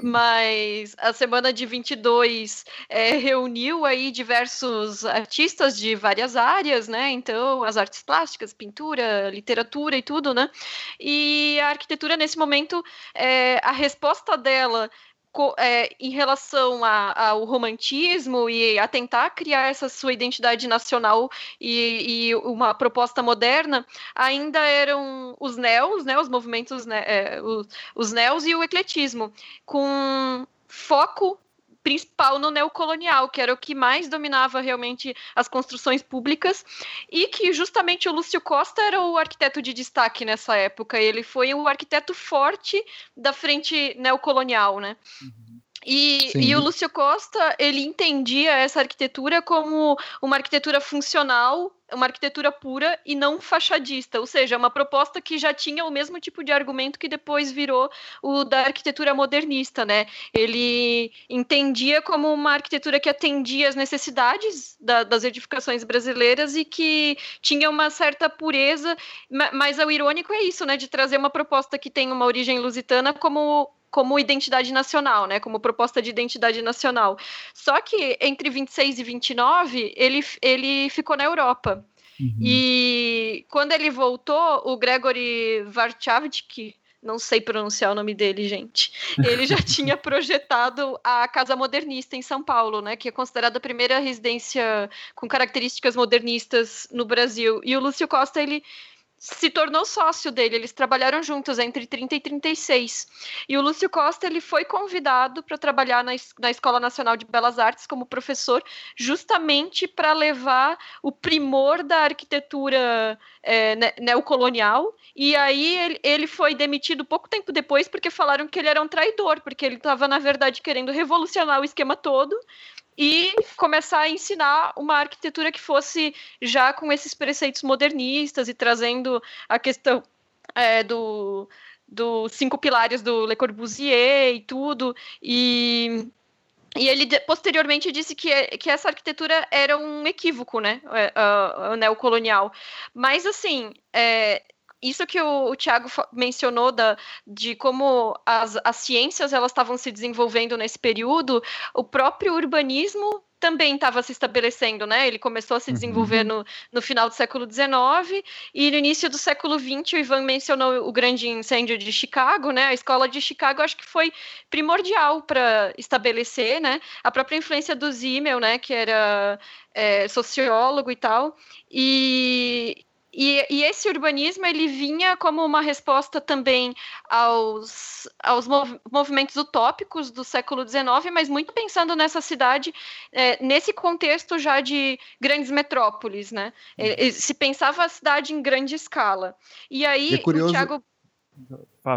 mas a semana de 22 é, reuniu aí diversos artistas de várias áreas, né? Então, as artes plásticas, pintura, literatura e tudo, né? E a arquitetura nesse momento, é, a resposta dela é, em relação ao romantismo e a tentar criar essa sua identidade nacional e, e uma proposta moderna, ainda eram os neos, né, os movimentos, né, é, os, os neos e o ecletismo, com foco principal no neocolonial, que era o que mais dominava realmente as construções públicas, e que justamente o Lúcio Costa era o arquiteto de destaque nessa época. Ele foi o arquiteto forte da frente neocolonial, né? Uhum. E, e, o Lúcio Costa, ele entendia essa arquitetura como uma arquitetura funcional uma arquitetura pura e não fachadista, ou seja, uma proposta que já tinha o mesmo tipo de argumento que depois virou o da arquitetura modernista, né? Ele entendia como uma arquitetura que atendia as necessidades da, das edificações brasileiras e que tinha uma certa pureza, mas o irônico é isso, né? De trazer uma proposta que tem uma origem lusitana como como identidade nacional, né, como proposta de identidade nacional. Só que entre 26 e 29, ele, ele ficou na Europa. Uhum. E quando ele voltou, o Gregory Varchavsky, não sei pronunciar o nome dele, gente. Ele já tinha projetado a Casa Modernista em São Paulo, né, que é considerada a primeira residência com características modernistas no Brasil. E o Lúcio Costa, ele se tornou sócio dele. Eles trabalharam juntos entre 30 e 36. E o Lúcio Costa ele foi convidado para trabalhar na, na Escola Nacional de Belas Artes como professor, justamente para levar o primor da arquitetura é, neocolonial. E aí ele, ele foi demitido pouco tempo depois porque falaram que ele era um traidor, porque ele estava, na verdade, querendo revolucionar o esquema todo e começar a ensinar uma arquitetura que fosse já com esses preceitos modernistas e trazendo a questão é, do dos cinco pilares do Le Corbusier e tudo e e ele posteriormente disse que, que essa arquitetura era um equívoco, né, o neocolonial. Mas assim, é, isso que o, o Tiago mencionou da, de como as, as ciências elas estavam se desenvolvendo nesse período, o próprio urbanismo também estava se estabelecendo, né? Ele começou a se desenvolver uhum. no, no final do século XIX e no início do século XX, o Ivan mencionou o grande incêndio de Chicago, né? A escola de Chicago acho que foi primordial para estabelecer, né? A própria influência do Zimmel, né? Que era é, sociólogo e tal. E, e, e, esse urbanismo ele vinha como uma resposta também aos, aos mov movimentos utópicos do século XIX, mas muito pensando nessa cidade, é, nesse contexto já de grandes metrópoles, né? É, se pensava a cidade em grande escala. E aí é curioso... o Thiago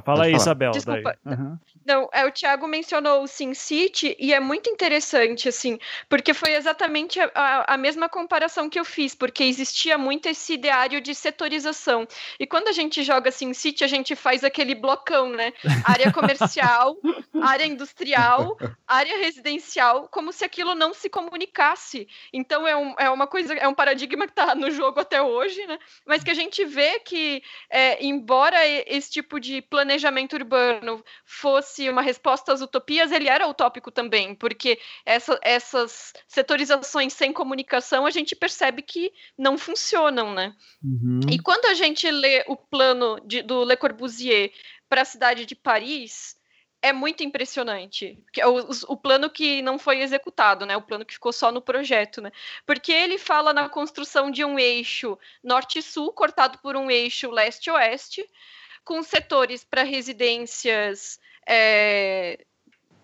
Fala aí, Isabel. Desculpa. Uhum. Não, é, o Thiago mencionou o Sin City e é muito interessante, assim, porque foi exatamente a, a, mesma comparação que eu fiz, porque existia muito esse ideário de setorização. E quando a gente joga Sin City, a gente faz aquele blocão, né? Área comercial, área industrial, área residencial, como se aquilo não se comunicasse. Então é, um, é uma coisa, é um paradigma que está no jogo até hoje, né? Mas que a gente vê que, é, embora esse tipo de planejamento urbano fosse uma resposta às utopias, ele era utópico também, porque essa, essas setorizações sem comunicação a gente percebe que não funcionam, né? Uhum. E quando a gente lê o plano de, do Le Corbusier para a cidade de Paris, é muito impressionante. É o, o, plano que não foi executado, né? O plano que ficou só no projeto, né? Porque ele fala na construção de um eixo norte-sul cortado por um eixo leste-oeste, com setores para residências é,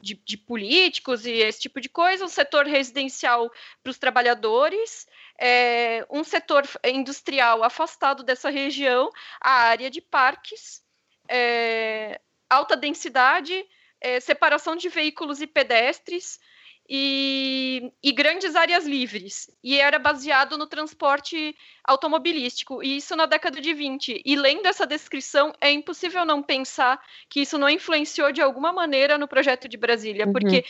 de, de, políticos e esse tipo de coisa, um setor residencial para os trabalhadores, é, um setor industrial afastado dessa região, a área de parques, é, alta densidade, separação de veículos e pedestres, e, e, grandes áreas livres. E era baseado no transporte automobilístico, e isso na década de 20. E lendo essa descrição, é impossível não pensar que isso não influenciou de alguma maneira no projeto de Brasília, uhum. porque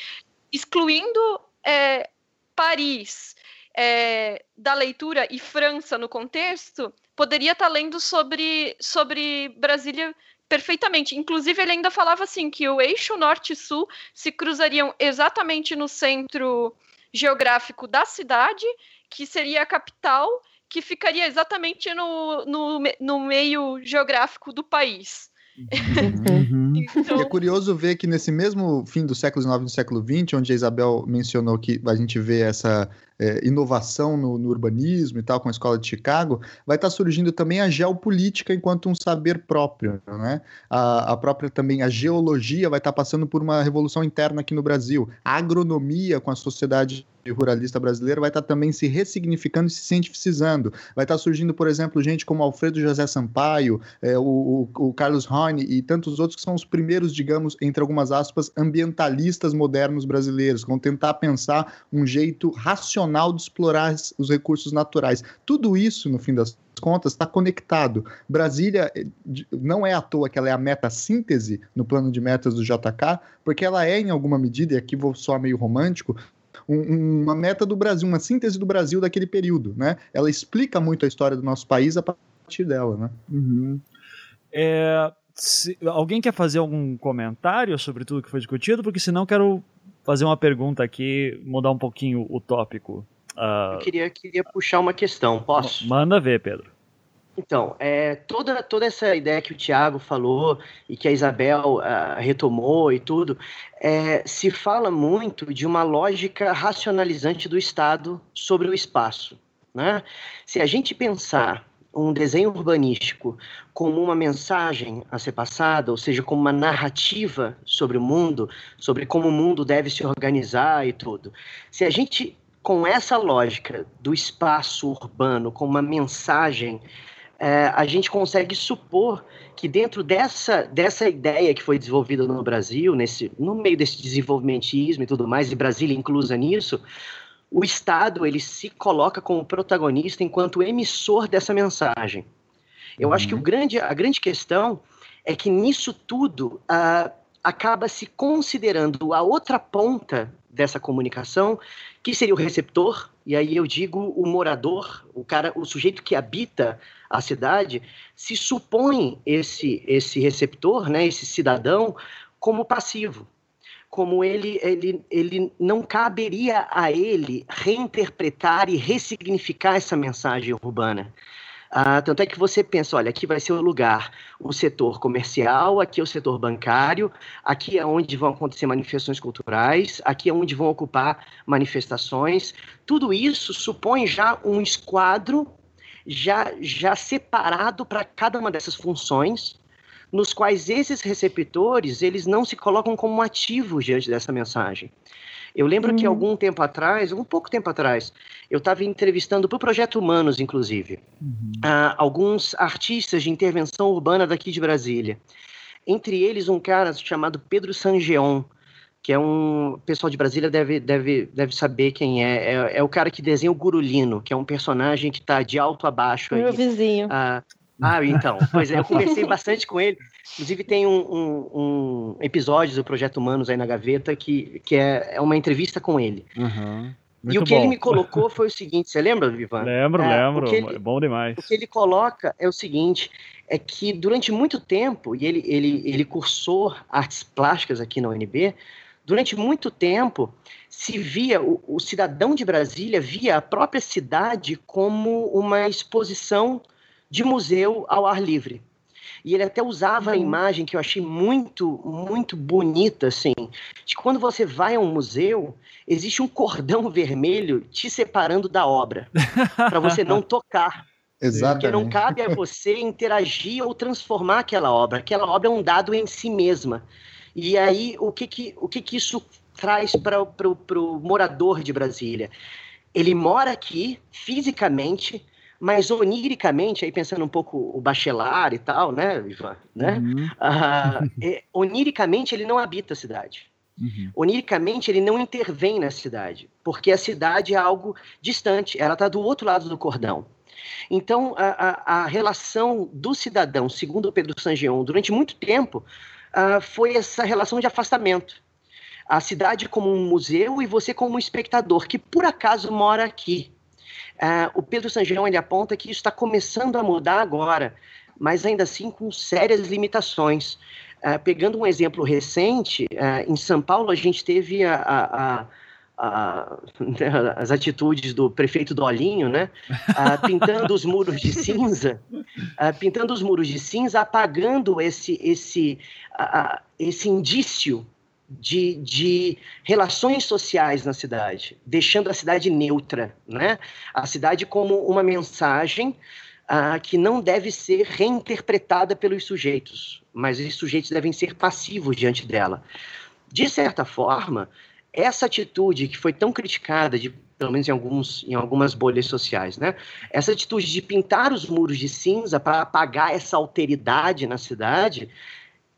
excluindo é, Paris é, da leitura e França no contexto, poderia estar lendo sobre, sobre Brasília perfeitamente. Inclusive, ele ainda falava assim que o eixo norte-sul se cruzariam exatamente no centro geográfico da cidade, que seria a capital, que ficaria exatamente no, no, no meio geográfico do país. Uhum. então... É curioso ver que nesse mesmo fim do século XIX e do século XX, onde a Isabel mencionou que a gente vê essa é, inovação no, no, urbanismo e tal, com a escola de Chicago, vai estar tá surgindo também a geopolítica enquanto um saber próprio, né? A, a própria também, a geologia vai estar tá passando por uma revolução interna aqui no Brasil, a agronomia com a sociedade ruralista brasileira vai estar tá também se ressignificando e se cientificizando. Vai estar surgindo, por exemplo, gente como Alfredo José Sampaio, é, o, o, o, Carlos Rony e tantos outros que são os primeiros, digamos, entre algumas aspas, ambientalistas modernos brasileiros, que vão tentar pensar um jeito racional racional de explorar os recursos naturais. Tudo isso, no fim das contas, está conectado. Brasília eh, não é à toa que ela é a meta síntese no plano de metas do JK, porque ela é, em alguma medida, e aqui vou soar meio romântico, um, uma meta do Brasil, uma síntese do Brasil daquele período, né? Ela explica muito a história do nosso país a partir dela, né? Uhum. É, se, alguém quer fazer algum comentário sobre tudo que foi discutido? Porque senão quero fazer uma pergunta aqui, mudar um pouquinho o tópico. Uh, Eu queria, queria puxar uma questão, posso? Manda ver, Pedro. Então, é, toda, toda essa ideia que o Tiago falou e que a Isabel uh, retomou e tudo, é, se fala muito de uma lógica racionalizante do Estado sobre o espaço. Né? Se a gente pensar um desenho urbanístico como uma mensagem a ser passada, ou seja, como uma narrativa sobre o mundo, sobre como o mundo deve se organizar e tudo. Se a gente, com essa lógica do espaço urbano, com uma mensagem, é, a gente consegue supor que dentro dessa, dessa ideia que foi desenvolvida no Brasil, nesse, no meio desse desenvolvimentismo e tudo mais, e Brasília inclusa nisso, o Estado ele se coloca como protagonista enquanto emissor dessa mensagem. Eu uhum. acho que o uhum. grande, a grande questão é que nisso tudo uh, acaba se considerando a outra ponta dessa comunicação, que seria o receptor, e aí eu digo o morador, o cara, o sujeito que habita a cidade, se supõe esse esse receptor, né, esse cidadão como passivo como ele, ele, ele não caberia a ele reinterpretar e ressignificar essa mensagem urbana. Ah, tanto é que você pensa, olha, aqui vai ser o lugar, o setor comercial, aqui é o setor bancário, aqui é onde vão acontecer manifestações culturais, aqui é onde vão ocupar manifestações. Tudo isso supõe já um esquadro já, já separado para cada uma dessas funções, nos quais esses receptores eles não se colocam como ativos diante dessa mensagem. Eu lembro uhum. que algum tempo atrás, um pouco tempo atrás, eu estava entrevistando para o Projeto Humanos, inclusive, uhum. uh, alguns artistas de intervenção urbana daqui de Brasília. Entre eles, um cara chamado Pedro Sangeon, que é um pessoal de Brasília deve, deve, deve saber quem é. é. é. o cara que desenha o Gurulino, que é um personagem que está de alto a baixo. Meu aí, vizinho. Uh, ah, então. Pois é, eu conversei bastante com ele. Inclusive, tem um, um, um, episódio do Projeto Humanos aí na gaveta que, que é, é uma entrevista com ele. Uhum. e o que bom. ele me colocou foi o seguinte: você lembra, Vivan? Lembro, é, lembro. Ele, é bom demais. O que ele coloca é o seguinte: é que durante muito tempo, e ele, ele, ele cursou artes plásticas aqui na UNB, durante muito tempo se via, o, o cidadão de Brasília via a própria cidade como uma exposição de museu ao ar livre. E ele até usava a uhum. imagem que eu achei muito, muito bonita, assim, de quando você vai a um museu, existe um cordão vermelho te separando da obra, para você não tocar. Exatamente. Porque não cabe a você interagir ou transformar aquela obra. Aquela obra é um dado em si mesma. E aí, o que que, o que, que isso traz para o morador de Brasília? Ele mora aqui, fisicamente, mas oniricamente, aí pensando um pouco o Bachelar e tal, né, Ivan? Né? Uhum. Uh, é, oniricamente, ele não habita a cidade. Uhum. Oniricamente, ele não intervém na cidade, porque a cidade é algo distante, ela está do outro lado do cordão. Então, a, a, a, relação do cidadão, segundo Pedro Sangeon, durante muito tempo, uh, foi essa relação de afastamento. A cidade como um museu e você como um espectador, que por acaso mora aqui, Uh, o Pedro Sangeão ele aponta que isso está começando a mudar agora, mas ainda assim com sérias limitações. Uh, pegando um exemplo recente, uh, em São Paulo a gente teve a, a, a as atitudes do prefeito Dolinho, né? pintando os muros de cinza, pintando os muros de cinza, apagando esse, esse, esse indício de, de relações sociais na cidade, deixando a cidade neutra, né? A cidade como uma mensagem uh, que não deve ser reinterpretada pelos sujeitos, mas os sujeitos devem ser passivos diante dela. De certa forma, essa atitude que foi tão criticada, de, pelo menos em, alguns, em algumas bolhas sociais, né? essa atitude de pintar os muros de cinza para apagar essa alteridade na cidade,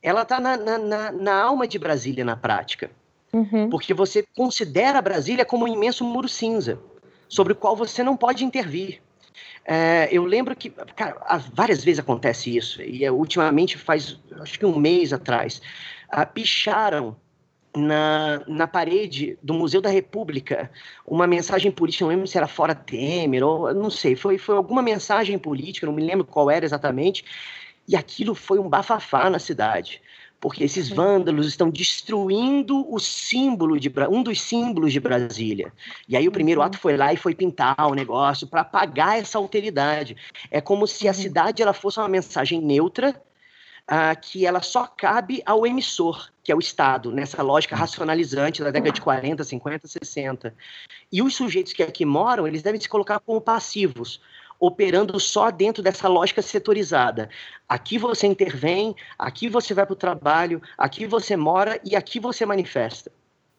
ela está na, na, na, alma de Brasília na prática. Uhum. Porque você considera Brasília como um imenso muro cinza, sobre o qual você não pode intervir. É, eu lembro que, cara, várias vezes acontece isso, e é, ultimamente faz, acho que um mês atrás, ah, picharam na, na parede do Museu da República uma mensagem política, não lembro se era fora Temer, ou não sei, foi, foi alguma mensagem política, não me lembro qual era exatamente, E aquilo foi um bafafá na cidade porque esses vândalos estão destruindo o símbolo de um dos símbolos de Brasília. E aí o primeiro uhum. ato foi lá e foi pintar o negócio para apagar essa alteridade. É como se a uhum. cidade ela fosse uma mensagem neutra uh, que ela só cabe ao emissor, que é o Estado, nessa lógica uhum. racionalizante da década de 40, 50, 60. E os sujeitos que aqui moram, eles devem se colocar como passivos operando só dentro dessa lógica setorizada. Aqui você intervém, aqui você vai para o trabalho, aqui você mora e aqui você manifesta.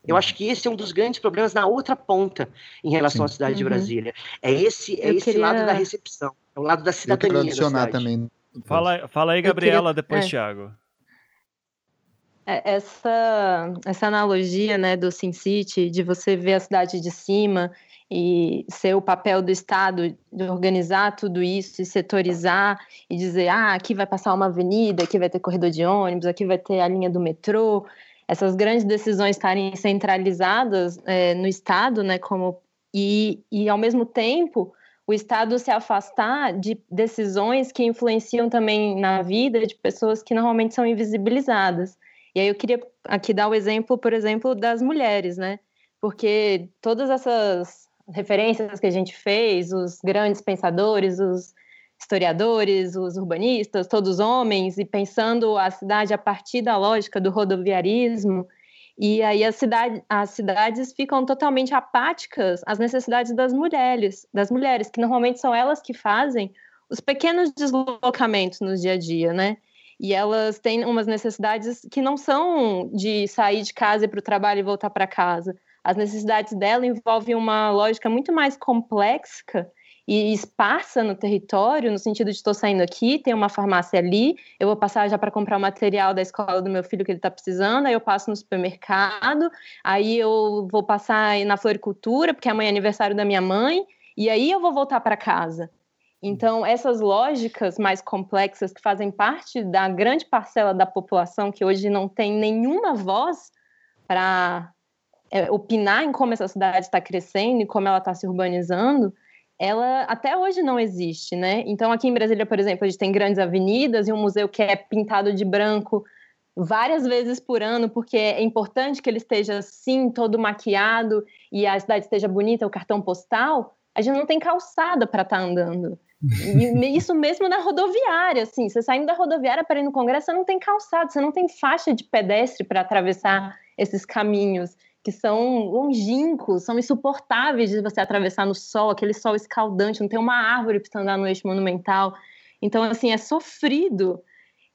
Eu acho que esse é um dos grandes problemas na outra ponta em relação Sim. à cidade uhum. de Brasília. É esse, é esse queria... lado da recepção, é o lado da cidadania. Eu adicionar também. Fala, fala aí, Gabriela, queria... depois, é. Thiago. É, essa, essa analogia né, do Sin City, de você ver a cidade de cima e ser o papel do Estado de organizar tudo isso e setorizar e dizer, ah, aqui vai passar uma avenida, aqui vai ter corredor de ônibus, aqui vai ter a linha do metrô, essas grandes decisões estarem centralizadas é, no Estado, né, como e, e ao mesmo tempo o Estado se afastar de decisões que influenciam também na vida de pessoas que normalmente são invisibilizadas. E aí eu queria aqui dar o exemplo, por exemplo, das mulheres, né? Porque todas essas referências que a gente fez, os grandes pensadores, os historiadores, os urbanistas, todos homens, e pensando a cidade a partir da lógica do rodoviarismo, e aí cidade, as cidades ficam totalmente apáticas às necessidades das mulheres, das mulheres, que normalmente são elas que fazem os pequenos deslocamentos no dia a dia, né? E elas têm umas necessidades que não são de sair de casa e para o trabalho e voltar para casa, as necessidades dela envolvem uma lógica muito mais complexa e esparsa no território, no sentido de estou saindo aqui, tem uma farmácia ali, eu vou passar já para comprar o material da escola do meu filho que ele está precisando, aí eu passo no supermercado, aí eu vou passar na floricultura, porque amanhã é aniversário da minha mãe, e aí eu vou voltar para casa. Então, essas lógicas mais complexas que fazem parte da grande parcela da população que hoje não tem nenhuma voz para é, opinar em como essa cidade está crescendo e como ela está se urbanizando, ela até hoje não existe, né? Então, aqui em Brasília, por exemplo, a gente tem grandes avenidas e um museu que é pintado de branco várias vezes por ano, porque é importante que ele esteja assim, todo maquiado e a cidade esteja bonita, o cartão postal. A gente não tem calçada para estar tá andando. E isso mesmo na rodoviária, assim, você saindo da rodoviária para ir no congresso, você não tem calçada, você não tem faixa de pedestre para atravessar esses caminhos que são longínquos, são insuportáveis de você atravessar no sol, aquele sol escaldante, não tem uma árvore para andar no eixo monumental. Então, assim, é sofrido.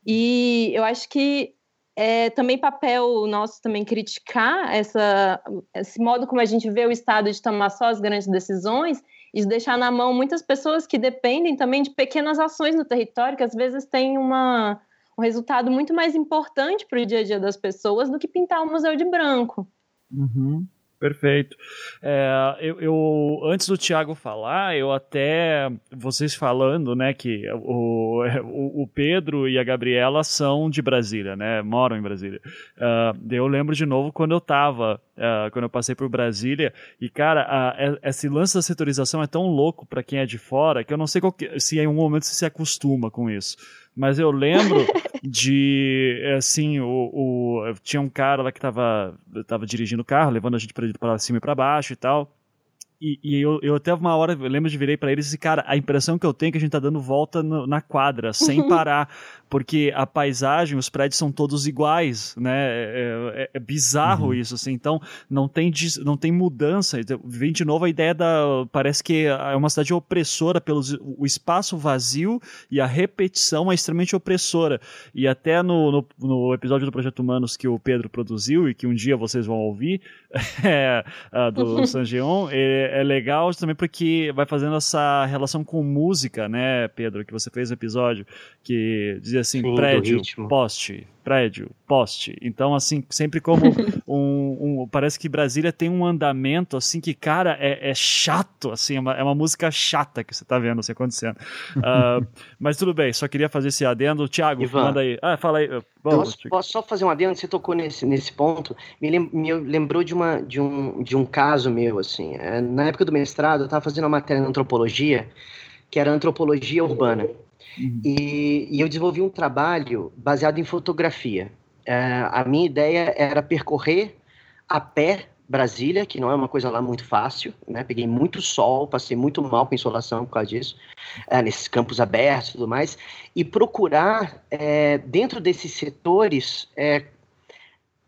E eu acho que é também papel nosso também criticar essa, esse modo como a gente vê o Estado de tomar só as grandes decisões e de deixar na mão muitas pessoas que dependem também de pequenas ações no território, que às vezes têm uma, um resultado muito mais importante para o dia a dia das pessoas do que pintar um museu de branco. Uhum. Perfeito. É, eu, eu, antes do Thiago falar, eu até vocês falando, né, que o, o, o Pedro e a Gabriela são de Brasília, né, moram em Brasília. Uh, eu lembro de novo quando eu tava, uh, quando eu passei por Brasília e cara, uh, esse lance da setorização é tão louco para quem é de fora que eu não sei que, se em um momento você se acostuma com isso mas eu lembro de, assim, o, o, tinha um cara lá que tava, tava dirigindo o carro, levando a gente para cima e para baixo e tal. E, e, eu, eu até uma hora, eu lembro de virei para ele e disse, cara, a impressão que eu tenho é que a gente tá dando volta no, na quadra, sem parar, porque a paisagem, os prédios são todos iguais, né? É, é, é bizarro uhum. isso, assim. Então, não tem, não tem mudança. Então, vem de novo a ideia da. Parece que é uma cidade opressora pelo o espaço vazio e a repetição é extremamente opressora. E até no, no, no episódio do Projeto Humanos que o Pedro produziu e que um dia vocês vão ouvir, é, do Sanjeon, é, é legal também porque vai fazendo essa relação com música, né, Pedro, que você fez no episódio, que dizia assim, Sim, prédio, poste, prédio, poste. Então, assim, sempre como um, um, Parece que Brasília tem um andamento, assim, que, cara, é, é chato, assim, é uma, é uma, música chata que você tá vendo assim, acontecendo. Uh, mas tudo bem, só queria fazer esse adendo. Tiago, manda aí. Ah, fala aí. Vamos, posso, posso, só fazer um adendo? Você tocou nesse, nesse ponto. Me, lem, me lembrou de, uma, de, um, de um caso meu, assim. É, na época do mestrado, eu estava fazendo uma matéria na antropologia, que era antropologia urbana. Uhum. E, e, eu desenvolvi um trabalho baseado em fotografia. Uh, a minha ideia era percorrer a pé Brasília, que não é uma coisa lá muito fácil, né? Peguei muito sol, passei muito mal com insolação por causa disso, é, nesses campos abertos e tudo mais, e procurar, é, dentro desses setores, é,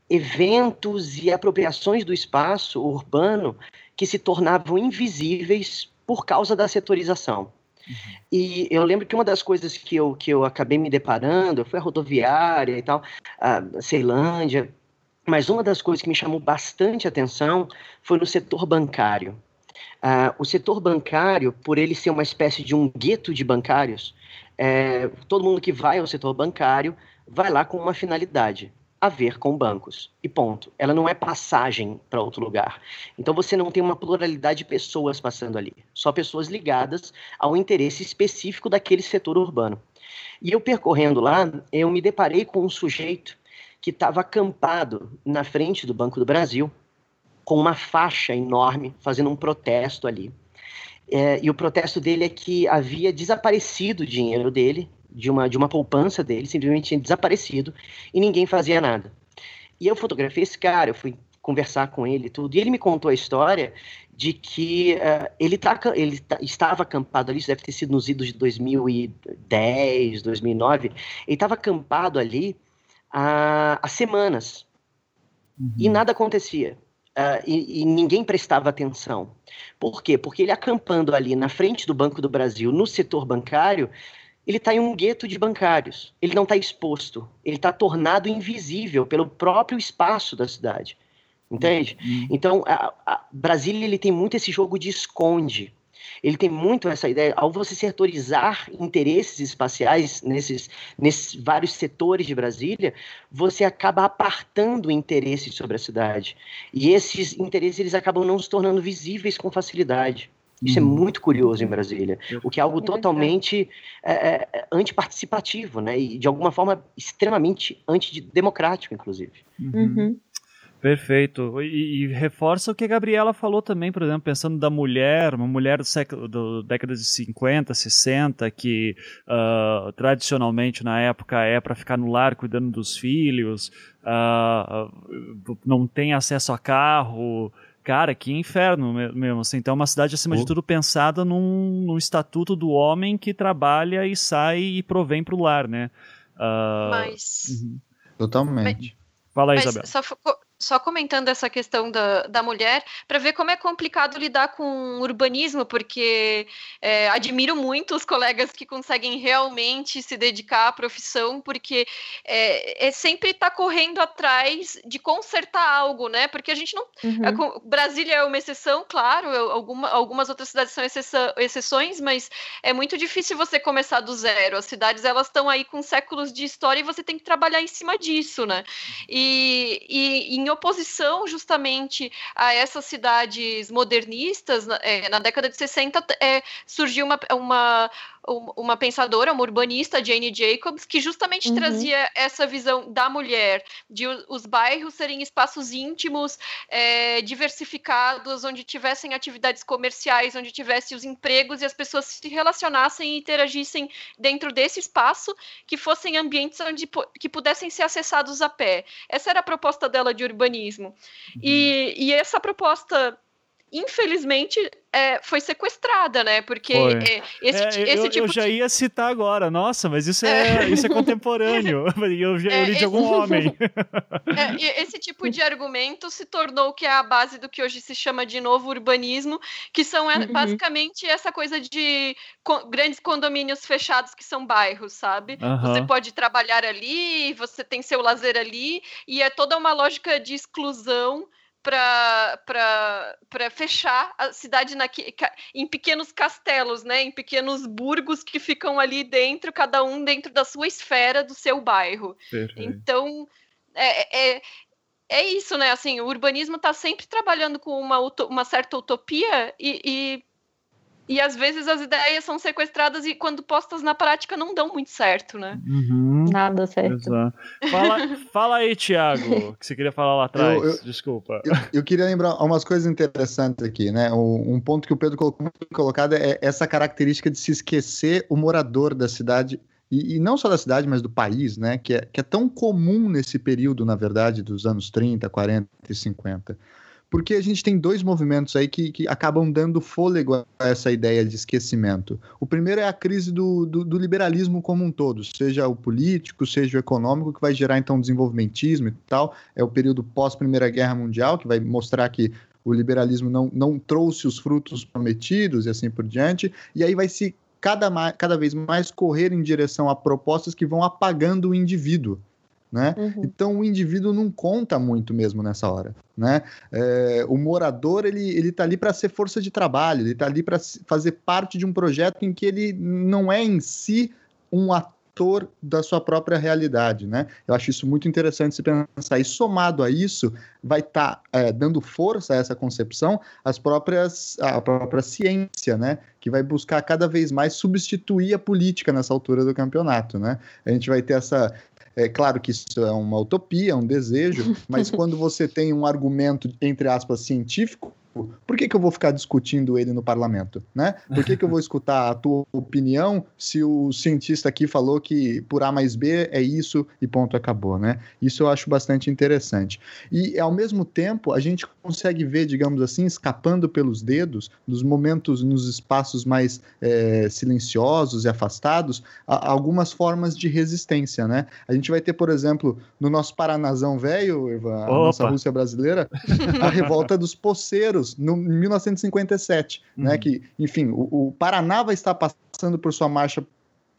eventos e apropriações do espaço urbano que se tornavam invisíveis por causa da setorização. Uhum. E eu lembro que uma das coisas que eu, que eu acabei me deparando foi a rodoviária e tal, a Ceilândia, mas uma das coisas que me chamou bastante atenção foi no setor bancário. Uh, o setor bancário, por ele ser uma espécie de um gueto de bancários, é, todo mundo que vai ao setor bancário vai lá com uma finalidade, a ver com bancos. E ponto. Ela não é passagem para outro lugar. Então você não tem uma pluralidade de pessoas passando ali, só pessoas ligadas ao interesse específico daquele setor urbano. E eu percorrendo lá, eu me deparei com um sujeito que estava acampado na frente do Banco do Brasil, com uma faixa enorme, fazendo um protesto ali. É, e o protesto dele é que havia desaparecido o dinheiro dele, de uma, de uma poupança dele, simplesmente tinha desaparecido, e ninguém fazia nada. E eu fotografei esse cara, eu fui conversar com ele e tudo, e ele me contou a história de que uh, ele, tá, ele tá, estava acampado ali, isso deve ter sido nos idos de 2010, 2009, ele estava acampado ali há, há semanas. Uhum. E nada acontecia. Uh, e, e, ninguém prestava atenção. Por quê? Porque ele acampando ali na frente do Banco do Brasil, no setor bancário, ele está em um gueto de bancários. Ele não está exposto. Ele está tornado invisível pelo próprio espaço da cidade. Entende? Uhum. Então, a, a Brasília ele tem muito esse jogo de esconde ele tem muito essa ideia, ao você setorizar interesses espaciais nesses, nesses vários setores de Brasília, você acaba apartando interesses sobre a cidade. E esses interesses eles acabam não se tornando visíveis com facilidade. Isso é uhum. muito curioso em Brasília, o que é algo é totalmente é, é, antiparticipativo, né? E de alguma forma extremamente antidemocrático, inclusive. Uhum. Perfeito. E, e, reforça o que a Gabriela falou também, por exemplo, pensando da mulher, uma mulher do século, do década de 50, 60, que uh, tradicionalmente na época é para ficar no lar cuidando dos filhos, uh, não tem acesso a carro. Cara, que inferno mesmo. Assim. Então, é uma cidade, acima de tudo, pensada num, num estatuto do homem que trabalha e sai e provém para o lar, né? Uh, Mas. Uhum. Totalmente. Fala aí, Isabel. Só, só comentando essa questão da, da mulher, para ver como é complicado lidar com urbanismo, porque é, admiro muito os colegas que conseguem realmente se dedicar à profissão, porque é, é sempre estar tá correndo atrás de consertar algo, né? Porque a gente não. Uhum. Brasília é uma exceção, claro, alguma, algumas outras cidades são exceção, exceções, mas é muito difícil você começar do zero. As cidades elas estão aí com séculos de história e você tem que trabalhar em cima disso, né? E, e em oposição justamente a essas cidades modernistas, é, na década de 60 é, surgiu uma, uma uma pensadora, uma urbanista, Jane Jacobs, que justamente uhum. trazia essa visão da mulher, de os bairros serem espaços íntimos, é, diversificados, onde tivessem atividades comerciais, onde tivesse os empregos e as pessoas se relacionassem e interagissem dentro desse espaço, que fossem ambientes onde que pudessem ser acessados a pé. Essa era a proposta dela de urbanismo. Uhum. E, e essa proposta infelizmente, é, foi sequestrada, né? Porque é, esse, é, esse eu, tipo eu já ia citar agora, nossa, mas isso é, é. isso é contemporâneo. eu, já, eu li de algum homem. É, esse tipo de argumento se tornou que é a base do que hoje se chama de novo urbanismo, que são é, uhum. basicamente essa coisa de co grandes condomínios fechados que são bairros, sabe? Uhum. Você pode trabalhar ali, você tem seu lazer ali, e é toda uma lógica de exclusão para fechar a cidade na, em pequenos castelos, né, em pequenos burgos que ficam ali dentro, cada um dentro da sua esfera do seu bairro. Perfeito. Então, é, é, é isso, né? Assim, o urbanismo está sempre trabalhando com uma, uma certa utopia e, e E às vezes as ideias são sequestradas e quando postas na prática não dão muito certo, né? Uhum. Nada certo. Fala, fala aí, Thiago, que você queria falar lá atrás. Eu, eu, Desculpa. Eu, eu, queria lembrar umas coisas interessantes aqui, né? Um ponto que o Pedro colocou muito colocado é essa característica de se esquecer o morador da cidade. E, e, não só da cidade, mas do país, né? Que é, que é tão comum nesse período, na verdade, dos anos 30, 40 e 50 porque a gente tem dois movimentos aí que, que acabam dando fôlego a essa ideia de esquecimento. O primeiro é a crise do, do, do, liberalismo como um todo, seja o político, seja o econômico, que vai gerar então desenvolvimentismo e tal. É o período pós-Primeira Guerra Mundial, que vai mostrar que o liberalismo não, não trouxe os frutos prometidos e assim por diante. E aí vai se cada, cada vez mais correr em direção a propostas que vão apagando o indivíduo. Né? Uhum. Então o indivíduo não conta muito mesmo nessa hora, né? É, o morador ele ele está ali para ser força de trabalho, ele está ali para fazer parte de um projeto em que ele não é em si um ator da sua própria realidade, né? Eu acho isso muito interessante se pensar. E somado a isso, vai estar tá, é, dando força a essa concepção as próprias, a própria ciência, né? Que vai buscar cada vez mais substituir a política nessa altura do campeonato, né? A gente vai ter essa é claro que isso é uma utopia, é um desejo, mas quando você tem um argumento, entre aspas, científico, por que, que eu vou ficar discutindo ele no parlamento? Né? Por que, que eu vou escutar a tua opinião se o cientista aqui falou que por A mais B é isso e ponto acabou? Né? Isso eu acho bastante interessante. E ao mesmo tempo, a gente consegue ver, digamos assim, escapando pelos dedos, nos momentos, nos espaços mais é, silenciosos e afastados, a, algumas formas de resistência. Né? A gente vai ter, por exemplo, no nosso Paranazão velho, a nossa Rússia brasileira, a revolta dos poceiros no 1957, né, uhum. né? Que, enfim, o, o, Paraná vai estar passando por sua marcha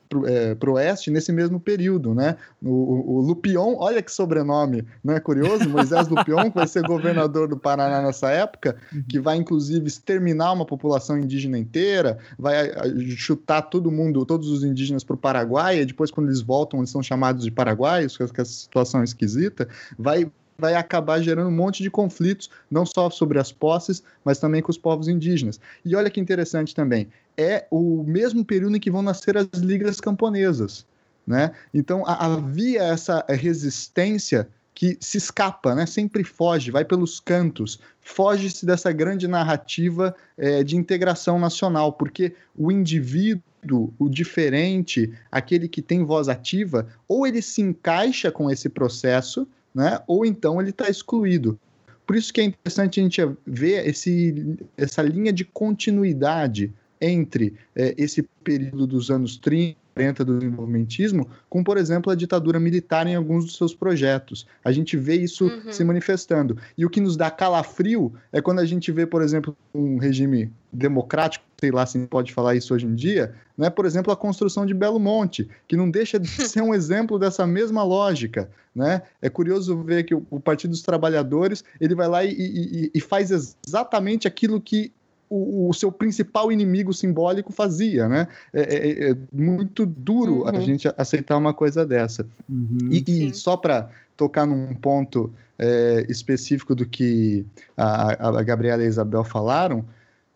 para é, o oeste nesse mesmo período, né? O, o, Lupion, olha que sobrenome, não é curioso? Moisés Lupion, que vai ser governador do Paraná nessa época, uhum. que vai inclusive exterminar uma população indígena inteira, vai chutar todo mundo, todos os indígenas para o Paraguai, e depois quando eles voltam, eles são chamados de paraguaios, que essa situação é esquisita, vai vai acabar gerando um monte de conflitos, não só sobre as posses, mas também com os povos indígenas. E olha que interessante também, é o mesmo período em que vão nascer as ligas camponesas. Né? Então havia essa resistência que se escapa, né? sempre foge, vai pelos cantos, foge-se dessa grande narrativa é, de integração nacional, porque o indivíduo, o diferente, aquele que tem voz ativa, ou ele se encaixa com esse processo, né? ou então ele está excluído. Por isso que é interessante a gente ver esse, essa linha de continuidade entre é, esse período dos anos 30 do desenvolvimentismo, com, por exemplo, a ditadura militar em alguns dos seus projetos. A gente vê isso uhum. se manifestando. E o que nos dá calafrio é quando a gente vê, por exemplo, um regime democrático, sei lá se pode falar isso hoje em dia, né? por exemplo, a construção de Belo Monte, que não deixa de ser um exemplo dessa mesma lógica. Né? É curioso ver que o, o Partido dos Trabalhadores ele vai lá e, e, e faz exatamente aquilo que o, o, seu principal inimigo simbólico fazia, né? É, é, é muito duro uhum. a gente aceitar uma coisa dessa. Uhum, e, e, só para tocar num ponto é, específico do que a, a Gabriela e a Isabel falaram,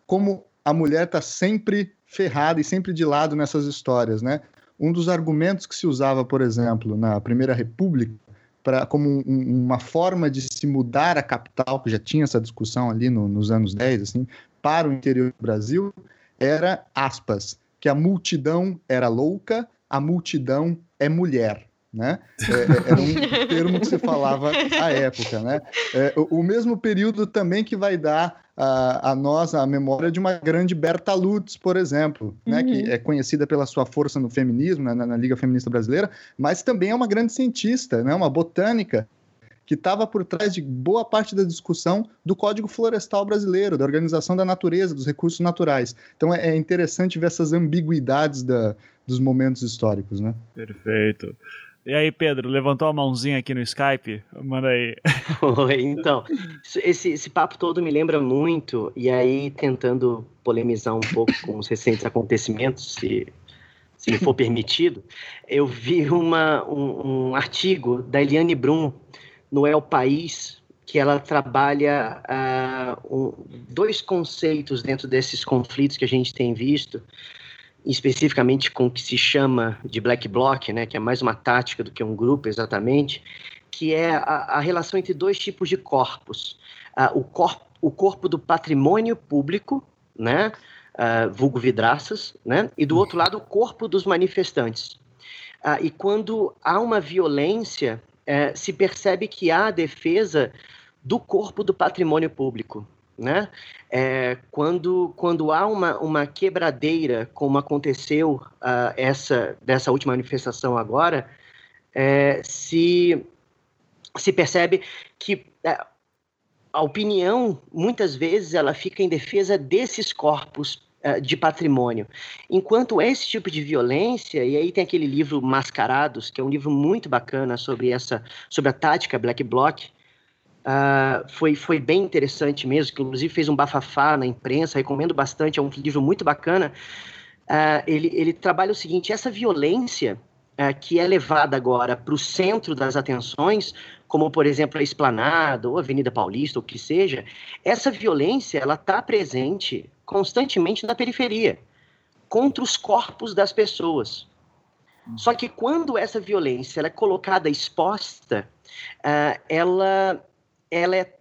como a mulher está sempre ferrada e sempre de lado nessas histórias, né? Um dos argumentos que se usava, por exemplo, na Primeira República, pra, como um, uma forma de se mudar a capital, que já tinha essa discussão ali no, nos anos 10, assim, para o interior do Brasil era, aspas, que a multidão era louca, a multidão é mulher. Né? É, é era um termo que se falava à época. Né? É, o, o, mesmo período também que vai dar a, a nós a memória de uma grande Berta Lutz, por exemplo, né? uhum. que é conhecida pela sua força no feminismo, né? na, na, Liga Feminista Brasileira, mas também é uma grande cientista, né? uma botânica, que estava por trás de boa parte da discussão do Código Florestal Brasileiro, da organização da natureza, dos recursos naturais. Então é, é interessante ver essas ambiguidades da, dos momentos históricos, né? Perfeito. E aí, Pedro, levantou a mãozinha aqui no Skype? Manda aí. Oi, então, esse, esse papo todo me lembra muito, e aí tentando polemizar um pouco com os recentes acontecimentos, se, se me for permitido, eu vi uma, um, um artigo da Eliane Brum, no El País, que ela trabalha uh, um, dois conceitos dentro desses conflitos que a gente tem visto, especificamente com o que se chama de black bloc, né, que é mais uma tática do que um grupo exatamente, que é a, a relação entre dois tipos de corpos. Uh, o, corpo, o corpo do patrimônio público, né, uh, vulgo vidraças, né, e do outro lado o corpo dos manifestantes. Uh, e quando há uma violência, uh, se percebe que há a defesa do corpo do patrimônio público. Né? É, quando, quando há uma, uma quebradeira, como aconteceu uh, essa dessa última manifestação agora, é, se, se percebe que é, a opinião, muitas vezes, ela fica em defesa desses corpos uh, de patrimônio. Enquanto esse tipo de violência, e aí tem aquele livro Mascarados, que é um livro muito bacana sobre essa, sobre a tática Black Bloc, Uh, foi, foi bem interessante mesmo, que inclusive fez um bafafá na imprensa, recomendo bastante, é um livro muito bacana. Uh, ele, ele trabalha o seguinte: essa violência uh, que é levada agora para o centro das atenções, como por exemplo a Esplanada ou a Avenida Paulista, ou o que seja, essa violência ela está presente constantemente na periferia, contra os corpos das pessoas. Só que quando essa violência é colocada exposta, ela ela é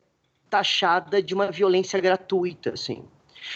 taxada de uma violência gratuita, assim.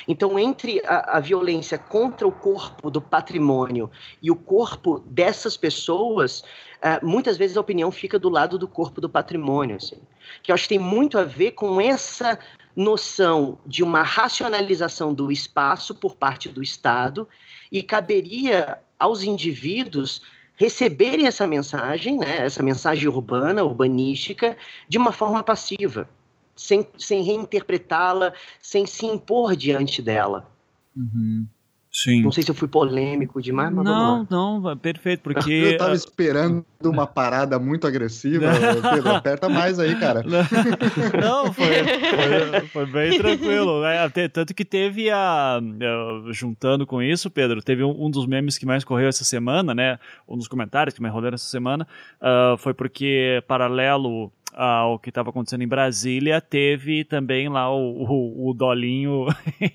Então, entre a, a, violência contra o corpo do patrimônio e o corpo dessas pessoas, uh, muitas vezes a opinião fica do lado do corpo do patrimônio, assim. Que eu acho que tem muito a ver com essa noção de uma racionalização do espaço por parte do Estado e caberia aos indivíduos receberem essa mensagem, né, essa mensagem urbana, urbanística, de uma forma passiva, sem, sem reinterpretá-la, sem se impor diante dela. Uhum. Sim. Não sei se eu fui polêmico demais, mas Não, não, perfeito, porque... Eu tava esperando uma parada muito agressiva. Pedro, aperta mais aí, cara. Não, foi, foi, foi bem tranquilo. Né? Tanto que teve a... Juntando com isso, Pedro, teve um, dos memes que mais correu essa semana, né? Um dos comentários que mais rolaram essa semana, uh, foi porque, paralelo ao que estava acontecendo em Brasília, teve também lá o, o, o Dolinho,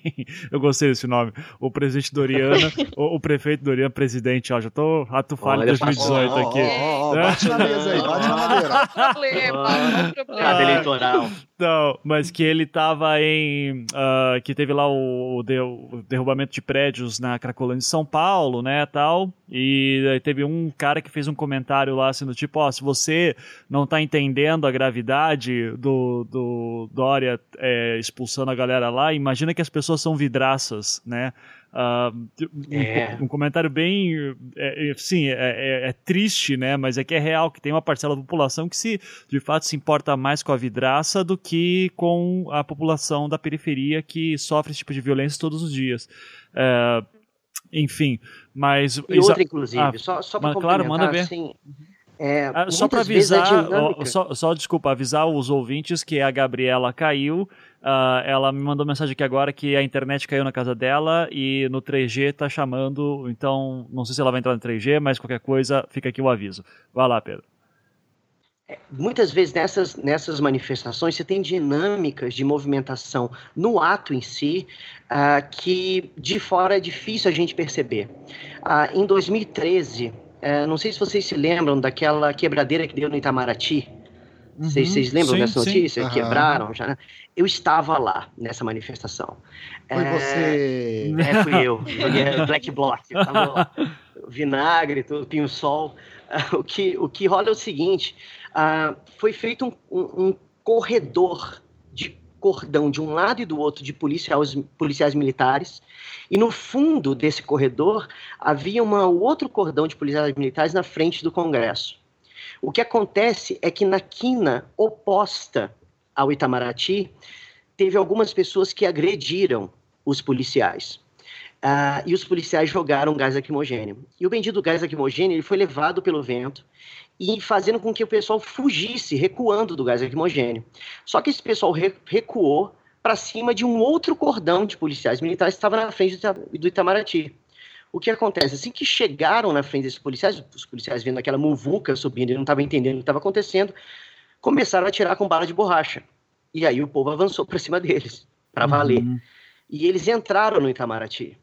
eu gostei desse nome, o presidente Doriana, o, o, prefeito Doriana, presidente, ó, já tô atufado em 2018 aqui. Ó, ó, bate na mesa aí, bate na madeira. problema, problema. eleitoral. Não, mas que ele estava em. Uh, que teve lá o, o, derrubamento de prédios na Cracolândia de São Paulo, né, tal. E teve um cara que fez um comentário lá, sendo tipo: ó, se você não tá entendendo a gravidade do, do Dória é, expulsando a galera lá, imagina que as pessoas são vidraças, né? Uh, é. um, um, comentário bem. É, é sim, é, é, é, triste, né? Mas é que é real que tem uma parcela da população que se de fato se importa mais com a vidraça do que com a população da periferia que sofre esse tipo de violência todos os dias. Enfim, mas. E outra, inclusive, ah, só, só para Claro, manda ver. Assim, é, ah, só para avisar, só, só, desculpa, avisar os ouvintes que a Gabriela caiu. Uh, ela me mandou mensagem aqui agora que a internet caiu na casa dela e no 3G tá chamando. Então, não sei se ela vai entrar no 3G, mas qualquer coisa, fica aqui o aviso. Vai lá, Pedro. É, muitas vezes nessas, nessas manifestações você tem dinâmicas de movimentação no ato em si uh, que de fora é difícil a gente perceber. Uh, em 2013, é, não sei se vocês se lembram daquela quebradeira que deu no Itamaraty. Uhum, vocês, vocês, lembram sim, dessa notícia? Quebraram já, né? Eu estava lá nessa manifestação. Foi é, você? É, fui eu. Black Bloc. Tava lá. Vinagre, tudo, pinho-sol. Uh, o, que, o que rola é o seguinte: uh, foi feito um, um, um corredor cordão de um lado e do outro de policiais, policiais militares, e no fundo desse corredor havia um outro cordão de policiais militares na frente do Congresso. O que acontece é que na quina oposta ao Itamaraty, teve algumas pessoas que agrediram os policiais. Uh, e os policiais jogaram gás lacrimogêneo. E o bendito gás lacrimogêneo ele foi levado pelo vento e fazendo com que o pessoal fugisse, recuando do gás lacrimogênio. Só que esse pessoal re recuou para cima de um outro cordão de policiais militares que estava na frente do Itamaraty. O que acontece? Assim que chegaram na frente desses policiais, os policiais vendo aquela muvuca subindo e não estavam entendendo o que estava acontecendo, começaram a atirar com bala de borracha. E aí o povo avançou para cima deles, para valer. Uhum. E eles entraram no Itamaraty.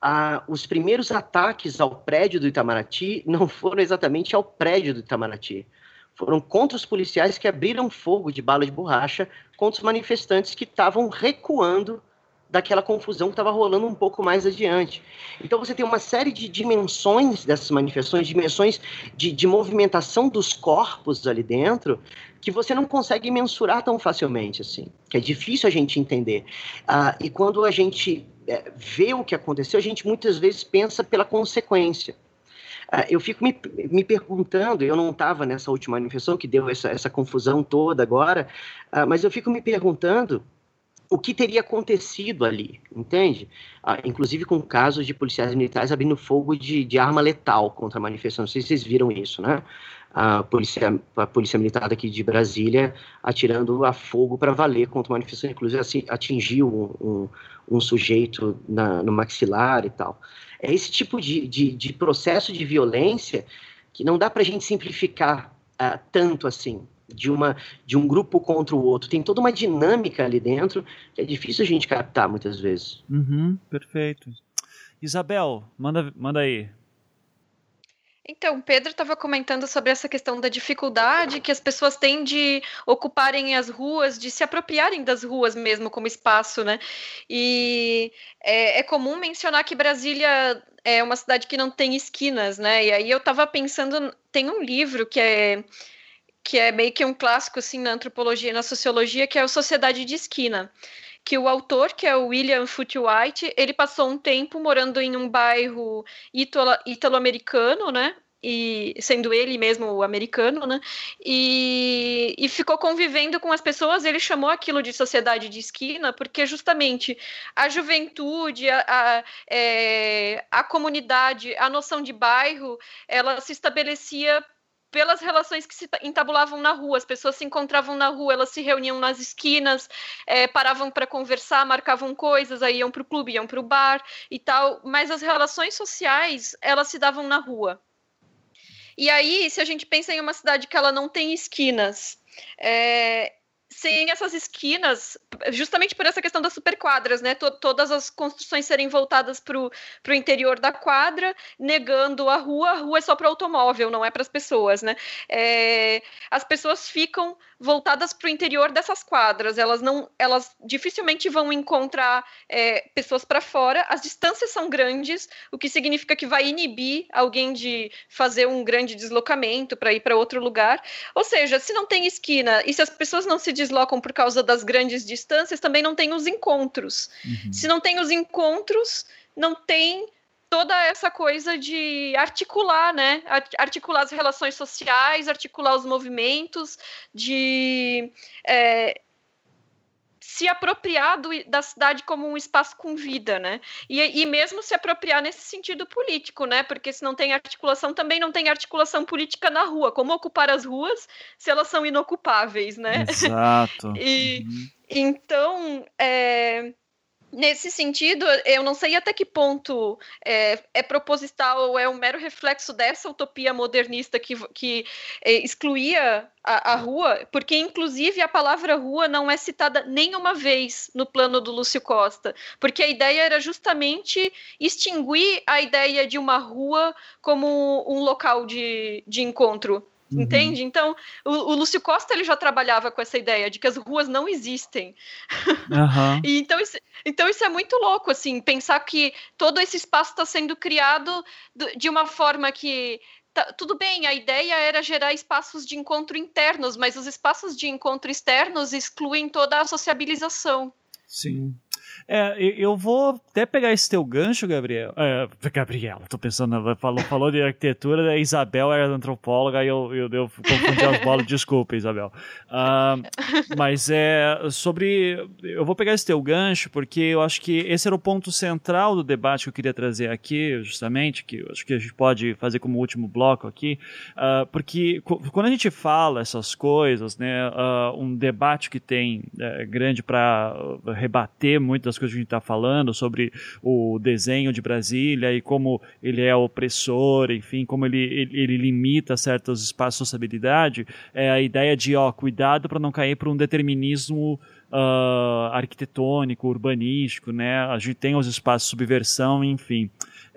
Ah, os primeiros ataques ao prédio do Itamaraty não foram exatamente ao prédio do Itamaraty. Foram contra os policiais que abriram fogo de bala de borracha contra os manifestantes que estavam recuando daquela confusão que estava rolando um pouco mais adiante. Então você tem uma série de dimensões dessas manifestações, dimensões de, de movimentação dos corpos ali dentro, que você não consegue mensurar tão facilmente assim, que é difícil a gente entender. Ah, e quando a gente é, vê o que aconteceu, a gente muitas vezes pensa pela consequência. Ah, eu fico me, me perguntando, eu não estava nessa última manifestação que deu essa, essa confusão toda agora, ah, mas eu fico me perguntando o que teria acontecido ali, entende? Ah, inclusive com casos de policiais militares abrindo fogo de, de arma letal contra a manifestação. Não sei se vocês viram isso, né? A polícia, a polícia militar aqui de Brasília atirando a fogo para valer contra a manifestação, inclusive assim, atingiu um, um, um sujeito na, no maxilar e tal. É esse tipo de, de, de processo de violência que não dá para a gente simplificar uh, tanto assim, de, uma, de um grupo contra o outro. Tem toda uma dinâmica ali dentro que é difícil a gente captar muitas vezes. Uhum, perfeito. Isabel, manda, manda aí. Então, Pedro estava comentando sobre essa questão da dificuldade que as pessoas têm de ocuparem as ruas, de se apropriarem das ruas mesmo como espaço, né? E é, é comum mencionar que Brasília é uma cidade que não tem esquinas, né? E aí eu estava pensando, tem um livro que é que é meio que um clássico assim na antropologia e na sociologia, que é a Sociedade de Esquina, que o autor, que é o William Foote White, ele passou um tempo morando em um bairro italo-americano, né? E sendo ele mesmo americano, né? E, e ficou convivendo com as pessoas. Ele chamou aquilo de sociedade de esquina, porque justamente a juventude, a, a, é, a comunidade, a noção de bairro, ela se estabelecia pelas relações que se entabulavam na rua. As pessoas se encontravam na rua, elas se reuniam nas esquinas, é, paravam para conversar, marcavam coisas, aí iam para o clube, iam para o bar e tal. Mas as relações sociais, elas se davam na rua. E aí, se a gente pensa em uma cidade que ela não tem esquinas, é, sem essas esquinas, justamente por essa questão das superquadras, né? todas as construções serem voltadas para o interior da quadra, negando a rua. A rua é só para automóvel, não é para as pessoas, né? É, as pessoas ficam voltadas para o interior dessas quadras. Elas não, elas dificilmente vão encontrar é, pessoas para fora. As distâncias são grandes, o que significa que vai inibir alguém de fazer um grande deslocamento para ir para outro lugar. Ou seja, se não tem esquina e se as pessoas não se deslocam por causa das grandes distâncias, também não tem os encontros. Uhum. Se não tem os encontros, não tem toda essa coisa de articular, né? Articular as relações sociais, articular os movimentos, de é, se apropriar do, da cidade como um espaço com vida, né? E, e, mesmo se apropriar nesse sentido político, né? Porque se não tem articulação, também não tem articulação política na rua. Como ocupar as ruas se elas são inocupáveis, né? Exato. e, uhum. Então, é, Nesse sentido, eu não sei até que ponto é, é, proposital ou é um mero reflexo dessa utopia modernista que, que é, excluía a, a, rua, porque, inclusive, a palavra rua não é citada nenhuma vez no plano do Lúcio Costa, porque a ideia era justamente extinguir a ideia de uma rua como um local de, de encontro Uhum. Entende? Então, o, o, Lúcio Costa ele já trabalhava com essa ideia de que as ruas não existem. Uhum. e então, isso, então, isso é muito louco, assim, pensar que todo esse espaço está sendo criado de uma forma que. Tá, tudo bem, a ideia era gerar espaços de encontro internos, mas os espaços de encontro externos excluem toda a sociabilização. Sim. É, eu vou até pegar esse teu gancho, Gabriel. É, Gabriela, tô pensando, falou, falou de arquitetura, a Isabel era antropóloga e eu, eu, eu confundi as bolas, desculpa, Isabel. Uh, mas é sobre. Eu vou pegar esse teu gancho, porque eu acho que esse era o ponto central do debate que eu queria trazer aqui, justamente, que eu acho que a gente pode fazer como último bloco aqui, uh, porque quando a gente fala essas coisas, né, uh, um debate que tem é, grande para rebater muito que a gente está falando, sobre o desenho de Brasília e como ele é opressor, enfim, como ele, ele, ele limita certos espaços de sociabilidade, é a ideia de, ó, cuidado para não cair para um determinismo uh, arquitetônico, urbanístico, né? A gente tem os espaços de subversão, enfim.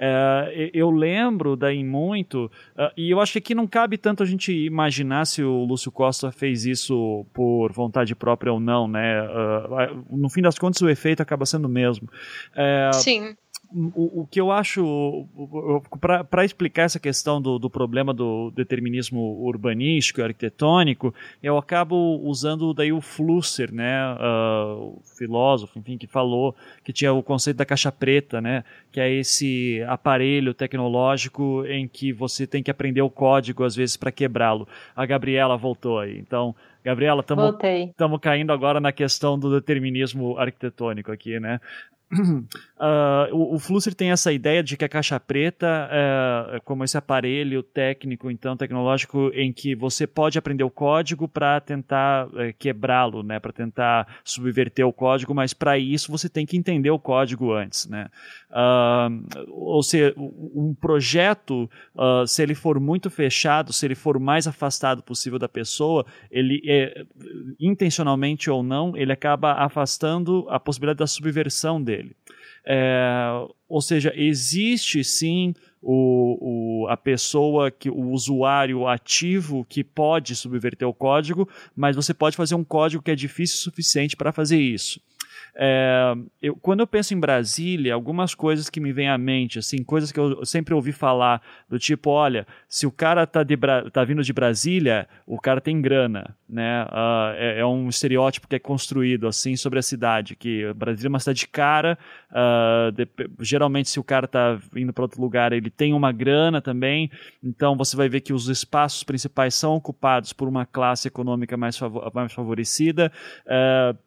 É, eu lembro daí muito, uh, e eu acho que aqui não cabe tanto a gente imaginar se o Lúcio Costa fez isso por vontade própria ou não, né? Uh, no fim das contas, o efeito acaba sendo o mesmo. É, Sim o, o que eu acho, para explicar essa questão do, do problema do determinismo urbanístico e arquitetônico, eu acabo usando daí o Flusser, né, uh, o filósofo, enfim, que falou que tinha o conceito da caixa preta, né, que é esse aparelho tecnológico em que você tem que aprender o código às vezes para quebrá-lo. A Gabriela voltou aí, então Gabriela, estamos caindo agora na questão do determinismo arquitetônico aqui, né? Uh, o, o Flusser tem essa ideia de que a caixa preta é, é como esse aparelho técnico, então tecnológico, em que você pode aprender o código para tentar é, quebrá-lo, né, para tentar subverter o código, mas para isso você tem que entender o código antes, né. Uh, ou seja, um projeto, uh, se ele for muito fechado, se ele for mais afastado possível da pessoa, ele é, intencionalmente ou não, ele acaba afastando a possibilidade da subversão dele. É, ou seja, existe sim o, o, a pessoa, que o usuário ativo que pode subverter o código, mas você pode fazer um código que é difícil o suficiente para fazer isso. É, eu, quando eu penso em Brasília, algumas coisas que me vêm à mente, assim, coisas que eu sempre ouvi falar, do tipo, olha, se o cara tá, de, tá vindo de Brasília, o cara tem grana, né? Uh, é, é, um estereótipo que é construído, assim, sobre a cidade, que Brasília é uma cidade cara, uh, de, geralmente se o cara tá indo para outro lugar, ele tem uma grana também, então você vai ver que os espaços principais são ocupados por uma classe econômica mais, mais favorecida, uh,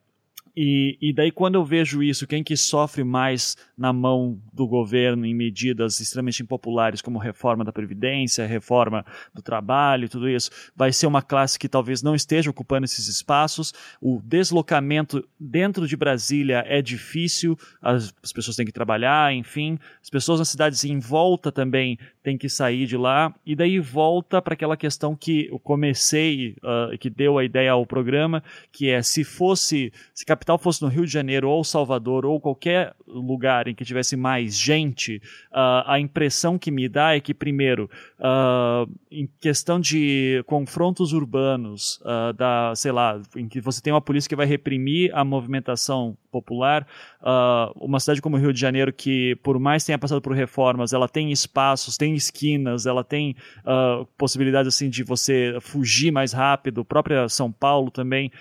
e, e daí quando eu vejo isso, quem que sofre mais na mão do governo em medidas extremamente impopulares como reforma da Previdência, reforma do trabalho, tudo isso, vai ser uma classe que talvez não esteja ocupando esses espaços. O deslocamento dentro de Brasília é difícil, as, as pessoas têm que trabalhar, enfim. As pessoas nas cidades em volta também têm que sair de lá. E daí volta para aquela questão que eu comecei, uh, que deu a ideia ao programa, que é se fosse, se capital fosse no Rio de Janeiro ou Salvador ou qualquer lugar em que tivesse mais gente, uh, a impressão que me dá é que, primeiro, uh, em questão de confrontos urbanos, uh, da, sei lá, em que você tem uma polícia que vai reprimir a movimentação popular, uma cidade como o Rio de Janeiro, que por mais tenha passado por reformas, ela tem espaços, tem esquinas, ela tem possibilidades assim de você fugir mais rápido, própria São Paulo também,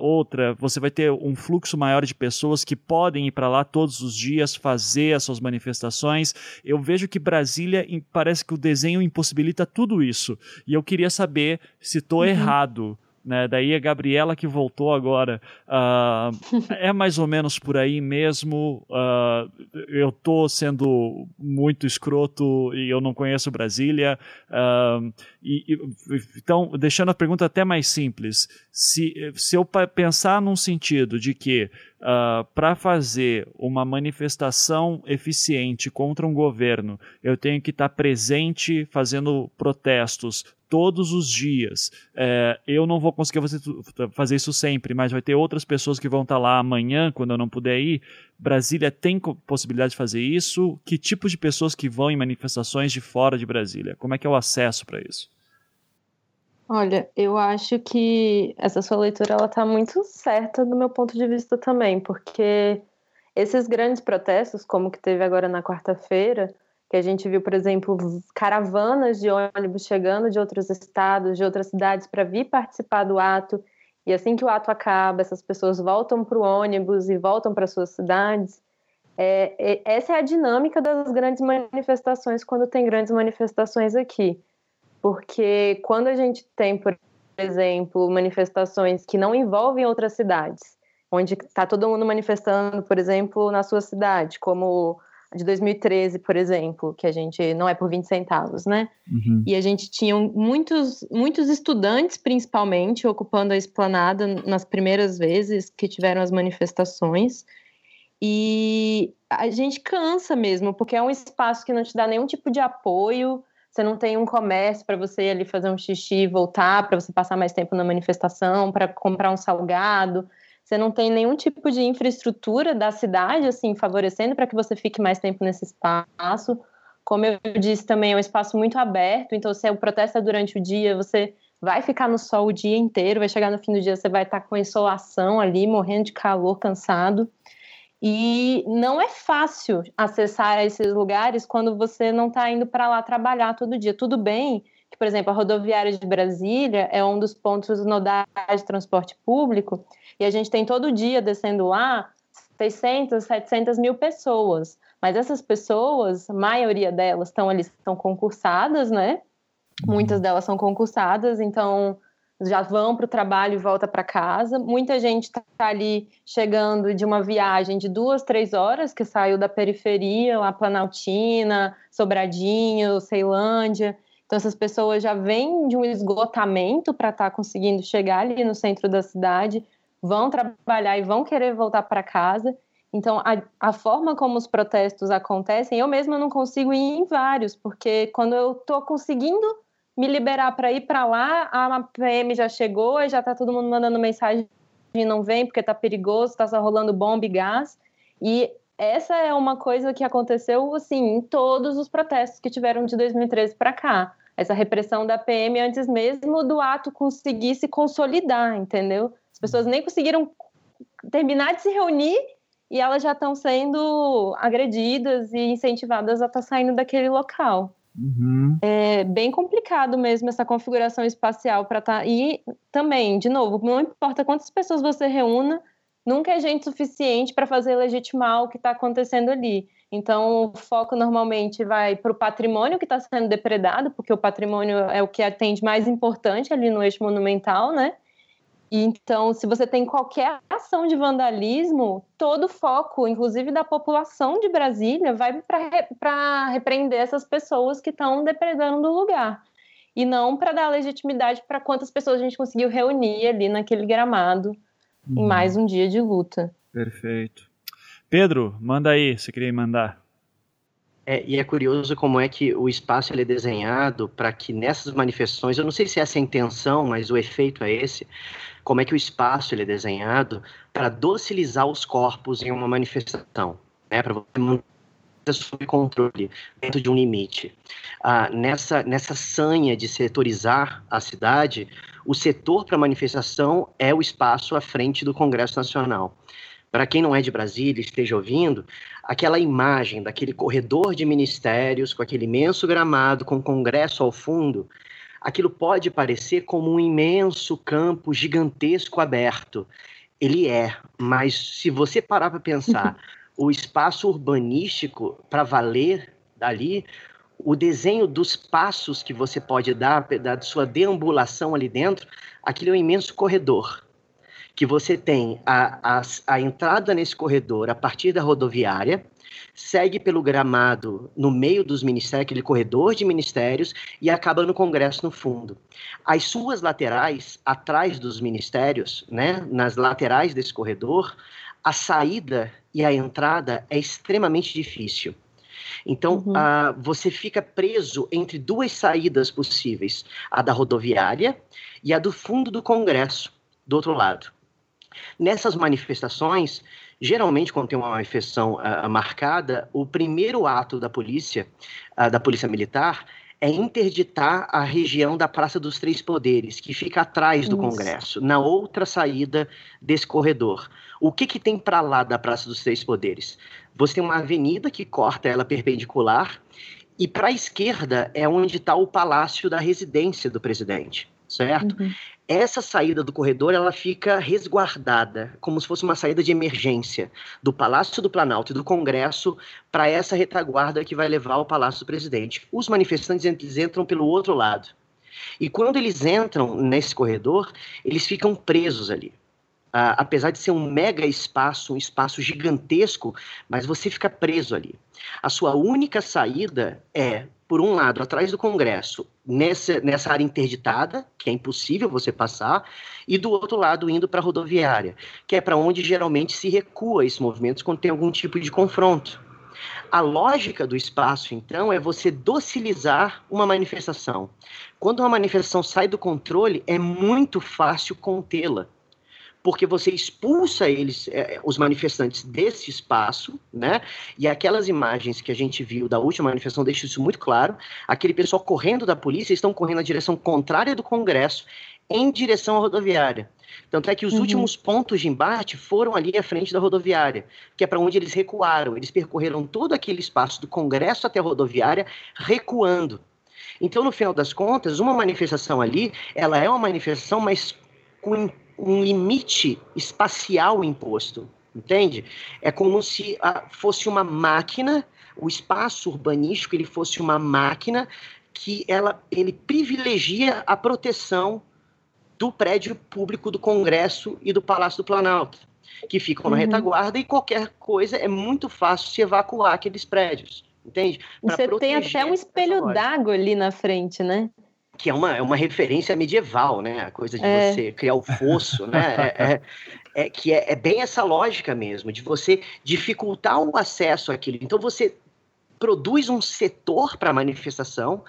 outra, você vai ter um fluxo maior de pessoas que podem ir para lá todos os dias fazer as suas manifestações. Eu vejo que Brasília parece que o desenho impossibilita tudo isso. E eu queria saber se estou uhum. errado. Né? Daí a Gabriela que voltou agora. Uh, é mais ou menos por aí mesmo. Uh, eu tô sendo muito escroto e eu não conheço Brasília. Uh, e, e, então, deixando a pergunta até mais simples, se, se eu pensar num sentido de que Uh, para fazer uma manifestação eficiente contra um governo, eu tenho que estar tá presente fazendo protestos todos os dias. É, eu não vou conseguir fazer, isso sempre, mas vai ter outras pessoas que vão estar lá amanhã, quando eu não puder ir. Brasília tem possibilidade de fazer isso? Que tipo de pessoas que vão em manifestações de fora de Brasília? Como é que é o acesso para isso? Olha, eu acho que essa sua leitura ela está muito certa do meu ponto de vista também, porque esses grandes protestos, como que teve agora na quarta-feira, que a gente viu, por exemplo, caravanas de ônibus chegando de outros estados, de outras cidades para vir participar do ato. E assim que o ato acaba, essas pessoas voltam para o ônibus e voltam para suas cidades. É, é, essa é a dinâmica das grandes manifestações quando tem grandes manifestações aqui. Porque quando a gente tem, por exemplo, manifestações que não envolvem outras cidades, onde está todo mundo manifestando, por exemplo, na sua cidade, como de 2013, por exemplo, que a gente não é por 20 centavos, né? Uhum. E a gente tinha muitos, muitos estudantes, principalmente, ocupando a esplanada nas primeiras vezes que tiveram as manifestações. E a gente cansa mesmo, porque é um espaço que não te dá nenhum tipo de apoio, você não tem um comércio para você ir ali fazer um xixi e voltar, para você passar mais tempo na manifestação, para comprar um salgado. Você não tem nenhum tipo de infraestrutura da cidade assim favorecendo para que você fique mais tempo nesse espaço. Como eu disse também, é um espaço muito aberto, então se o protesto é durante o dia, você vai ficar no sol o dia inteiro, vai chegar no fim do dia, você vai estar com insolação ali, morrendo de calor, cansado. E não é fácil acessar esses lugares quando você não está indo para lá trabalhar todo dia. Tudo bem que, por exemplo, a rodoviária de Brasília é um dos pontos nodais de transporte público e a gente tem todo dia descendo lá 600, 700 mil pessoas. Mas essas pessoas, a maioria delas estão ali, estão concursadas, né? Muitas delas são concursadas, então já vão para o trabalho e volta para casa. Muita gente está ali chegando de uma viagem de duas, três horas, que saiu da periferia, lá Planaltina, Sobradinho, Ceilândia. Então, essas pessoas já vêm de um esgotamento para estar tá conseguindo chegar ali no centro da cidade, vão trabalhar e vão querer voltar para casa. Então, a, a, forma como os protestos acontecem, eu mesma não consigo ir em vários, porque quando eu estou conseguindo me liberar para ir para lá, a PM já chegou e já está todo mundo mandando mensagem e não vem porque está perigoso, está só rolando bomba e gás. E essa é uma coisa que aconteceu assim em todos os protestos que tiveram de 2013 para cá. Essa repressão da PM antes mesmo do ato conseguir se consolidar, entendeu? As pessoas nem conseguiram terminar de se reunir e elas já estão sendo agredidas e incentivadas a estar tá saindo daquele local. Uhum. É bem complicado mesmo essa configuração espacial para estar. Tá... E também, de novo, não importa quantas pessoas você reúna, nunca é gente suficiente para fazer legitimar o que está acontecendo ali. Então, o foco normalmente vai para o patrimônio que está sendo depredado, porque o patrimônio é o que atende mais importante ali no eixo monumental, né? Então, se você tem qualquer ação de vandalismo, todo o foco, inclusive da população de Brasília, vai para repreender essas pessoas que estão depredando do lugar. E não para dar legitimidade para quantas pessoas a gente conseguiu reunir ali naquele gramado uhum. em mais um dia de luta. Perfeito. Pedro, manda aí, você queria mandar. É, e é curioso como é que o espaço ele é desenhado para que nessas manifestações, eu não sei se essa é a intenção, mas o efeito é esse, como é que o espaço ele é desenhado para docilizar os corpos em uma manifestação, né, para você manter sob controle dentro de um limite. Ah, nessa, nessa sanha de setorizar a cidade, o setor para manifestação é o espaço à frente do Congresso Nacional. Para quem não é de Brasília e esteja ouvindo, aquela imagem daquele corredor de ministérios com aquele imenso gramado com o Congresso ao fundo aquilo pode parecer como um imenso campo gigantesco aberto. Ele é, mas se você parar para pensar, o espaço urbanístico para valer dali, o desenho dos passos que você pode dar, da sua deambulação ali dentro, aquilo é um imenso corredor. Que você tem a, a, a entrada nesse corredor a partir da rodoviária, segue pelo gramado no meio dos ministérios, aquele corredor de ministérios, e acaba no Congresso no fundo. As suas laterais, atrás dos ministérios, né, nas laterais desse corredor, a saída e a entrada é extremamente difícil. Então, uhum. uh, você fica preso entre duas saídas possíveis: a da rodoviária e a do fundo do Congresso, do outro lado. Nessas manifestações, Geralmente, quando tem uma manifestação uh, marcada, o primeiro ato da polícia, uh, da polícia militar, é interditar a região da Praça dos Três Poderes, que fica atrás do Isso. Congresso, na outra saída desse corredor. O que, que tem para lá da Praça dos Três Poderes? Você tem uma avenida que corta ela perpendicular, e para a esquerda é onde está o palácio da residência do presidente certo? Uhum. Essa saída do corredor ela fica resguardada, como se fosse uma saída de emergência do Palácio do Planalto e do Congresso para essa retaguarda que vai levar ao Palácio do Presidente. Os manifestantes eles entram pelo outro lado. E quando eles entram nesse corredor, eles ficam presos ali. Uh, apesar de ser um mega espaço, um espaço gigantesco, mas você fica preso ali. A sua única saída é, por um lado, atrás do Congresso, nessa, nessa área interditada, que é impossível você passar, e do outro lado, indo para a rodoviária, que é para onde geralmente se recua esses movimentos quando tem algum tipo de confronto. A lógica do espaço, então, é você docilizar uma manifestação. Quando uma manifestação sai do controle, é muito fácil contê-la porque você expulsa eles, é, os manifestantes desse espaço, né? E aquelas imagens que a gente viu da última manifestação deixam isso muito claro. Aquele pessoal correndo da polícia estão correndo na direção contrária do Congresso, em direção à rodoviária. Tanto é que os uhum. últimos pontos de embate foram ali à frente da rodoviária, que é para onde eles recuaram. Eles percorreram todo aquele espaço do Congresso até a rodoviária, recuando. Então, no final das contas, uma manifestação ali, ela é uma manifestação, mas com um limite espacial imposto, entende? É como se ah, fosse uma máquina, o espaço urbanístico ele fosse uma máquina que ela, ele privilegia a proteção do prédio público do Congresso e do Palácio do Planalto, que ficam uhum. na retaguarda e qualquer coisa é muito fácil se evacuar aqueles prédios, entende? Pra Você tem até um espelho d'água ali na frente, né? Que é uma, é uma referência medieval, né? A coisa de é. você criar o fosso, né? É, é, é, que é, é bem essa lógica mesmo, de você dificultar o acesso àquilo. Então você produz um setor para a manifestação,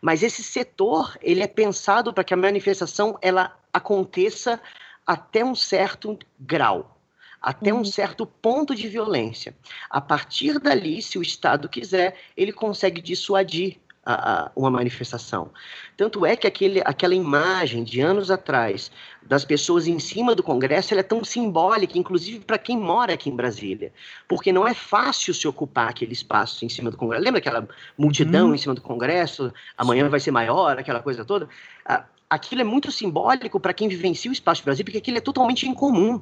mas esse setor ele é pensado para que a manifestação ela aconteça até um certo grau, até uhum. um certo ponto de violência. A partir dali, se o Estado quiser, ele consegue dissuadir a, a, uma manifestação. Tanto é que aquele, aquela imagem de anos atrás das pessoas em cima do Congresso é tão simbólica, inclusive para quem mora aqui em Brasília, porque não é fácil se ocupar aquele espaço em cima do Congresso. Lembra aquela multidão hum. em cima do Congresso? Amanhã vai ser maior, aquela coisa toda. Aquilo é muito simbólico para quem vivencia o espaço de Brasília, porque aquilo é totalmente incomum.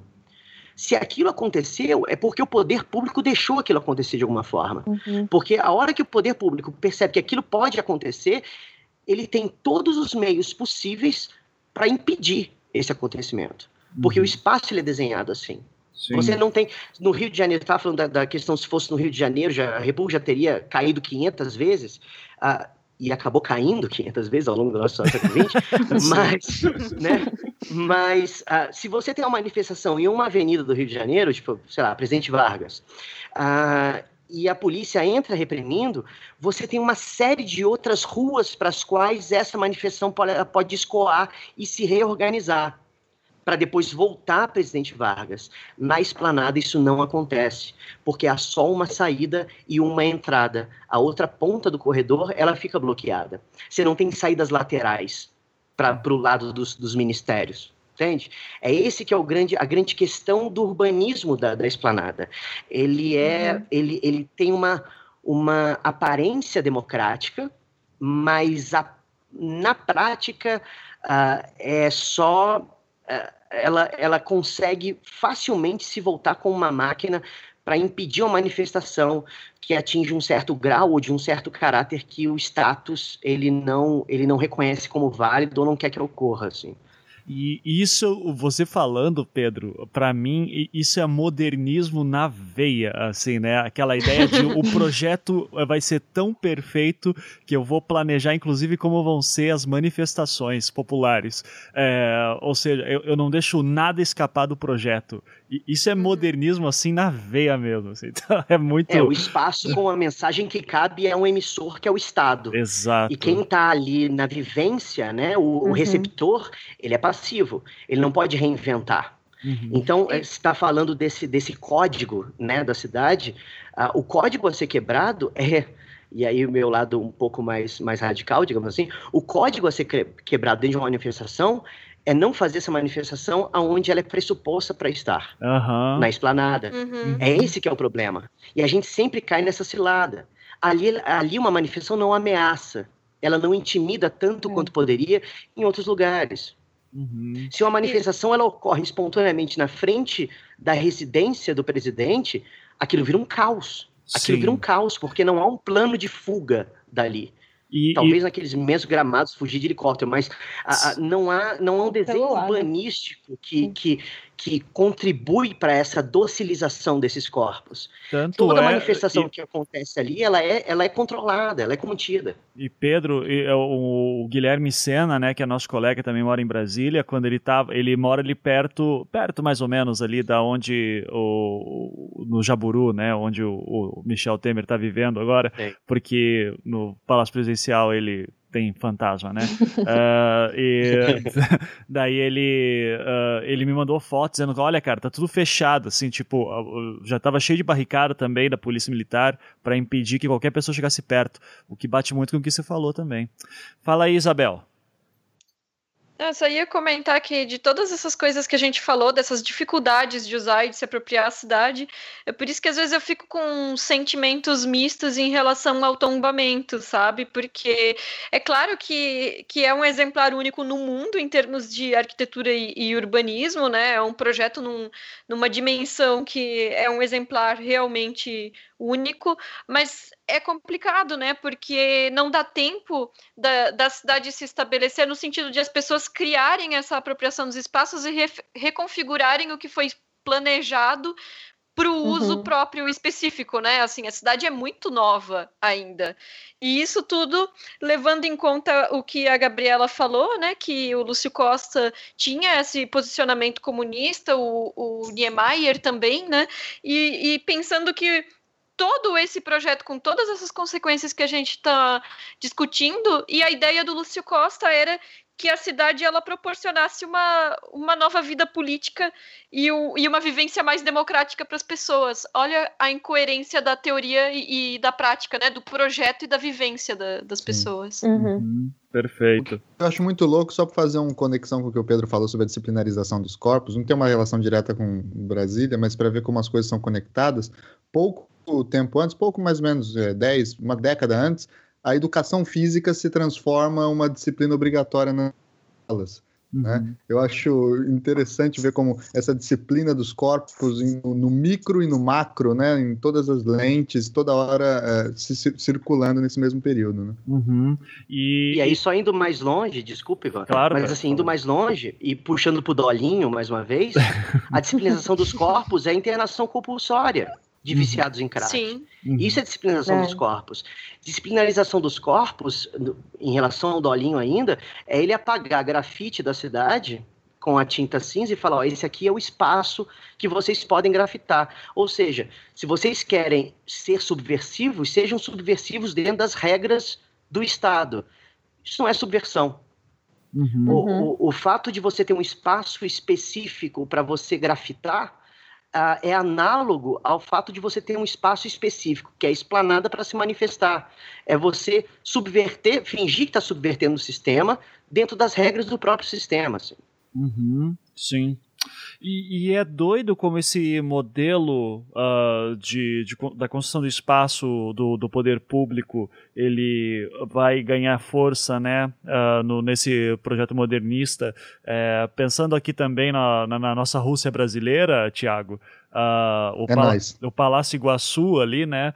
Se aquilo aconteceu, é porque o poder público deixou aquilo acontecer de alguma forma. Uhum. Porque a hora que o poder público percebe que aquilo pode acontecer, ele tem todos os meios possíveis para impedir esse acontecimento. Porque uhum. o espaço ele é desenhado assim. Sim. Você não tem. No Rio de Janeiro, estava falando da, da, questão se fosse no Rio de Janeiro, já, a República já teria caído 500 vezes. Uh, e acabou caindo 500 vezes ao longo da nossa história mas, né, mas uh, se você tem uma manifestação em uma avenida do Rio de Janeiro, tipo, sei lá, Presidente Vargas, uh, e a polícia entra reprimindo, você tem uma série de outras ruas para as quais essa manifestação pode, pode escoar e se reorganizar para depois voltar a presidente Vargas. Na esplanada isso não acontece, porque há só uma saída e uma entrada. A outra ponta do corredor ela fica bloqueada. Você não tem saídas laterais para o lado dos, dos ministérios. Entende? É esse que é o grande, a grande questão do urbanismo da, da esplanada. Ele é, uhum. ele, ele tem uma, uma aparência democrática, mas a, na prática uh, é só ela, ela consegue facilmente se voltar com uma máquina para impedir uma manifestação que atinge um certo grau ou de um certo caráter que o status ele não ele não reconhece como válido ou não quer que ocorra assim. E isso, você falando, Pedro, para mim, isso é modernismo na veia, assim, né? Aquela ideia de o projeto vai ser tão perfeito que eu vou planejar, inclusive, como vão ser as manifestações populares. É, ou seja, eu, eu, não deixo nada escapar do projeto. Isso é modernismo, assim, na veia mesmo. Assim. Então, é muito. É, o espaço com a mensagem que cabe é um emissor, que é o Estado. Exato. E quem está ali na vivência, né, o, uhum. o receptor, ele é passivo, ele não pode reinventar. Uhum. Então, você está falando desse, desse código né, da cidade. Uh, o código a ser quebrado é. E aí, o meu lado um pouco mais, mais radical, digamos assim, o código a ser quebrado dentro de uma manifestação é não fazer essa manifestação aonde ela é pressuposta para estar, uhum. na esplanada. Uhum. É esse que é o problema. E a gente sempre cai nessa cilada. Ali, ali uma manifestação não ameaça, ela não intimida tanto uhum. quanto poderia em outros lugares. Uhum. Se uma manifestação ela ocorre espontaneamente na frente da residência do presidente, aquilo vira um caos. Aquilo Sim. vira um caos, porque não há um plano de fuga dali. E, Talvez e... naqueles imensos gramados fugir de helicóptero, mas a, a, não, há, não há um desenho urbanístico que, que, que contribui para essa docilização desses corpos. Tanto Toda é, manifestação e... que acontece ali, ela é, ela é controlada, ela é contida. E Pedro, e, é, o, o, Guilherme Sena, né, que é nosso colega, também mora em Brasília, quando ele tava, ele mora ali perto, perto mais ou menos ali da onde o, no Jaburu, né, onde o, o Michel Temer está vivendo agora, Sim. porque no Palácio Presidencial ele tem fantasma, né? uh, e daí ele, uh, ele me mandou fotos dizendo: olha, cara, tá tudo fechado, assim, tipo, já tava cheio de barricada também da polícia militar para impedir que qualquer pessoa chegasse perto, o que bate muito com o que você falou também. Fala aí, Isabel. Eu só ia comentar que de todas essas coisas que a gente falou, dessas dificuldades de usar e de se apropriar a cidade, é por isso que às vezes eu fico com sentimentos mistos em relação ao tombamento, sabe? Porque é claro que, que é um exemplar único no mundo em termos de arquitetura e, e urbanismo, né? É um projeto num, numa dimensão que é um exemplar realmente único, mas é complicado, né? Porque não dá tempo da, da cidade se estabelecer no sentido de as pessoas criarem essa apropriação dos espaços e re, reconfigurarem o que foi planejado para o uso uhum. próprio específico, né? Assim, a cidade é muito nova ainda. E isso tudo levando em conta o que a Gabriela falou, né? Que o Lúcio Costa tinha esse posicionamento comunista, o, o Niemeyer também, né? E, e pensando que todo esse projeto com todas essas consequências que a gente está discutindo e a ideia do Lúcio Costa era que a cidade ela proporcionasse uma, uma nova vida política e, o, e uma vivência mais democrática para as pessoas. Olha a incoerência da teoria e, e, da prática, né, do projeto e da vivência da, das pessoas. Uhum. Uhum. Perfeito. Eu acho muito louco, só para fazer uma conexão com o que o Pedro falou sobre a disciplinarização dos corpos, não tem uma relação direta com Brasília, mas para ver como as coisas são conectadas, pouco tempo antes, pouco mais ou menos, é, 10, uma década antes, a educação física se transforma uma disciplina obrigatória nas aulas. Né? Uhum. Né? Eu acho interessante ver como essa disciplina dos corpos no micro e no macro, né? em todas as lentes, toda hora é, se, circulando nesse mesmo período. Né? Uhum. E... e aí, só indo mais longe, desculpe, Ivan, claro, mas assim, indo mais longe e puxando para o dolinho mais uma vez, a disciplinação dos corpos é a internação compulsória de uhum. viciados em crack. Sim. Uhum. Isso é disciplinação é. dos corpos. Disciplinarização dos corpos, em relação ao Dolinho ainda, é ele apagar grafite da cidade com a tinta cinza e falar, ó, esse aqui é o espaço que vocês podem grafitar. Ou seja, se vocês querem ser subversivos, sejam subversivos dentro das regras do Estado. Isso não é subversão. Uhum. O, o, o fato de você ter um espaço específico para você grafitar é análogo ao fato de você ter um espaço específico, que é a esplanada para se manifestar. É você subverter, fingir que está subvertendo o sistema dentro das regras do próprio sistema. Assim. Uhum, sim. E, e, é doido como esse modelo uh, de, de, da construção do espaço do, do, poder público ele vai ganhar força né, uh, no, nesse projeto modernista. É, pensando aqui também na, na, na, nossa Rússia brasileira, Tiago, uh, o, é nice. o Palácio Iguaçu ali, né,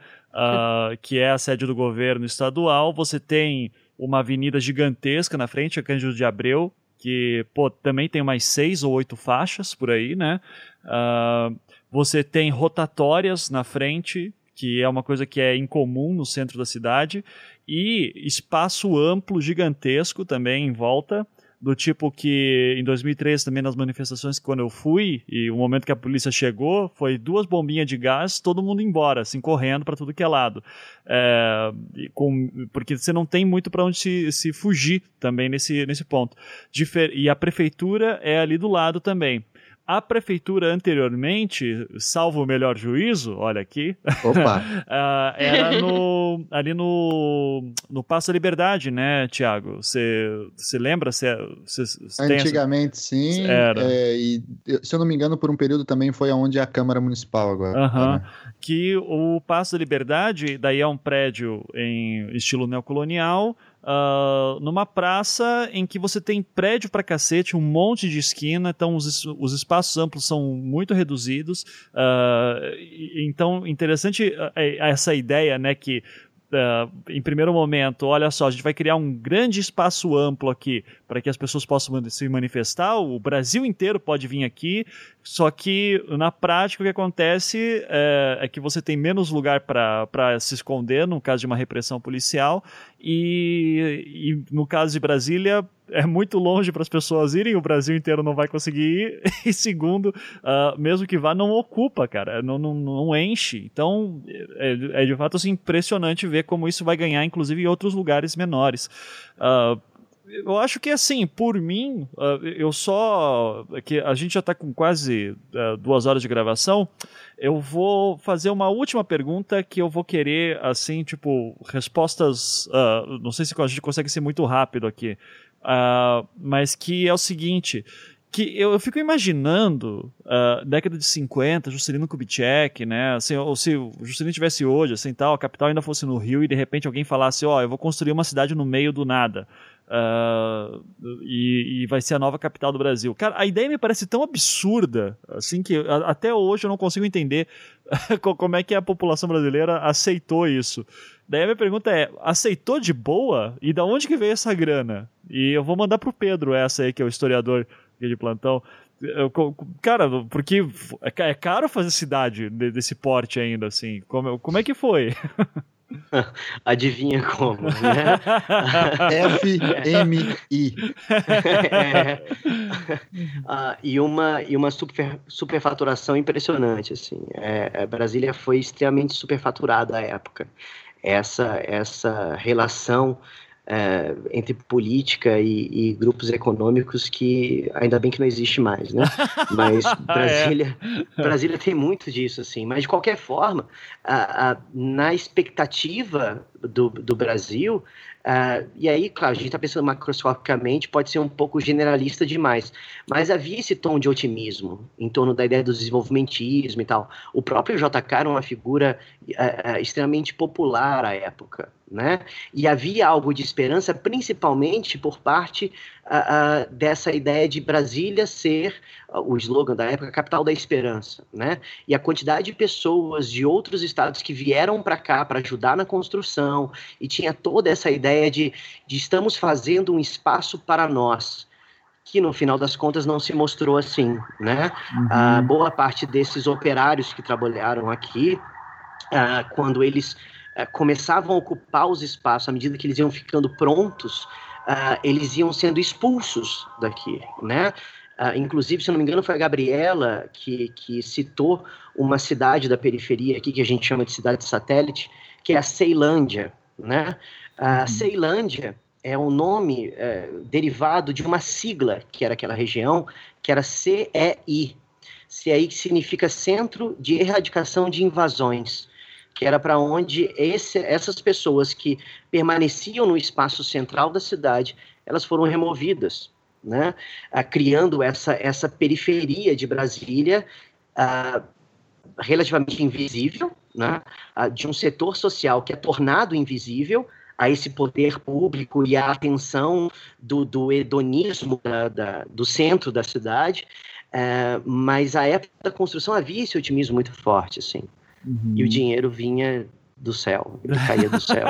que é a sede do governo estadual, você tem uma avenida gigantesca na frente, a Cândido de Abreu, que pô, também tem mais seis ou oito faixas por aí, né? Uh, você tem rotatórias na frente, que é uma coisa que é incomum no centro da cidade, e espaço amplo, gigantesco também em volta do tipo que em 2013 também nas manifestações quando eu fui e o momento que a polícia chegou foi duas bombinhas de gás todo mundo embora assim correndo para tudo que é lado. É, com, porque você não tem muito para onde se, se fugir também nesse, nesse ponto. Difer e a prefeitura é ali do lado também a prefeitura anteriormente, salvo o melhor juízo, olha aqui, Opa. uh, era no, ali no, no Passo da Liberdade, né, Tiago? Você lembra? Cê, cê, cê Antigamente, essa... sim. Era. É, e, se eu não me engano, por um período também foi aonde a Câmara Municipal agora. Uh -huh. né? Que o Passo da Liberdade, daí é um prédio em estilo neocolonial, uh, numa praça em que você tem prédio pra cacete, um monte de esquina, então os, os espaços amplos são muito reduzidos. Uh, então, interessante uh, essa ideia, né, que uh, em primeiro momento, olha só, a gente vai criar um grande espaço amplo aqui para que as pessoas possam se manifestar, o Brasil inteiro pode vir aqui, só que na prática o que acontece é, é que você tem menos lugar para se esconder no caso de uma repressão policial, e, e no caso de Brasília, é muito longe para as pessoas irem, o Brasil inteiro não vai conseguir ir, e segundo, uh, mesmo que vá, não ocupa, cara, não, não, não enche. Então, é, é, de fato assim, impressionante ver como isso vai ganhar, inclusive em outros lugares menores. Uh, eu acho que assim, por mim, uh, eu só. que A gente já está com quase duas horas de gravação. Eu vou fazer uma última pergunta que eu vou querer, assim, tipo, respostas. Uh, não sei se a gente consegue ser muito rápido aqui. Mas que é o seguinte que eu, eu, fico imaginando uh, década de 50, Juscelino Kubitschek, né? Assim, ou se o Juscelino tivesse hoje, assim, tal, a capital ainda fosse no Rio e de repente alguém falasse, ó, oh, eu vou construir uma cidade no meio do nada. Uh, e, e, vai ser a nova capital do Brasil. Cara, a ideia me parece tão absurda, assim, que a, até hoje eu não consigo entender como é que a população brasileira aceitou isso. Daí a minha pergunta é, aceitou de boa? E da onde que veio essa grana? E eu vou mandar pro Pedro essa aí, que é o historiador de plantão. Eu, cara, porque é, é caro fazer cidade desse porte ainda, assim. Como, como é que foi? Adivinha como, né? FMI. é. Ah, e uma, e uma super, superfaturação impressionante, assim. É, é, Brasília foi extremamente superfaturada à época. Essa, essa relação é, entre política e, e, grupos econômicos que ainda bem que não existe mais, né? Mas é. Brasília, é. Brasília tem muito disso, assim. Mas de qualquer forma, a, a, na expectativa do, do Brasil, Uh, e aí, claro, a gente está pensando macroscopicamente, pode ser um pouco generalista demais, mas havia esse tom de otimismo em torno da ideia do desenvolvimentismo e tal. O próprio JK era uma figura uh, uh, extremamente popular à época, né? E havia algo de esperança, principalmente por parte uh, dessa ideia de Brasília ser uh, o slogan da época, capital da esperança, né? E a quantidade de pessoas de outros estados que vieram para cá para ajudar na construção e tinha toda essa ideia de, de estamos fazendo um espaço para nós que no final das contas não se mostrou assim, né? Uhum. Uh, boa parte desses operários que trabalharam aqui, uh, quando eles uh, começavam a ocupar os espaços, à medida que eles iam ficando prontos, uh, eles iam sendo expulsos daqui, né? Uh, inclusive, se não me engano, foi a Gabriela que, que citou uma cidade da periferia aqui, que a gente chama de cidade satélite, que é a Ceilândia, né? A uhum. Ceilândia é um nome é, derivado de uma sigla que era aquela região, que era CEI. CEI significa Centro de Erradicação de Invasões que era para onde esse, essas pessoas que permaneciam no espaço central da cidade, elas foram removidas, né? Ah, criando essa, essa periferia de Brasília ah, relativamente invisível, né? Ah, de um setor social que é tornado invisível a esse poder público e a atenção do, do hedonismo da, da, do centro da cidade, eh, mas a época da construção havia esse otimismo muito forte, assim. Uhum. E o dinheiro vinha do céu, ele caía do céu.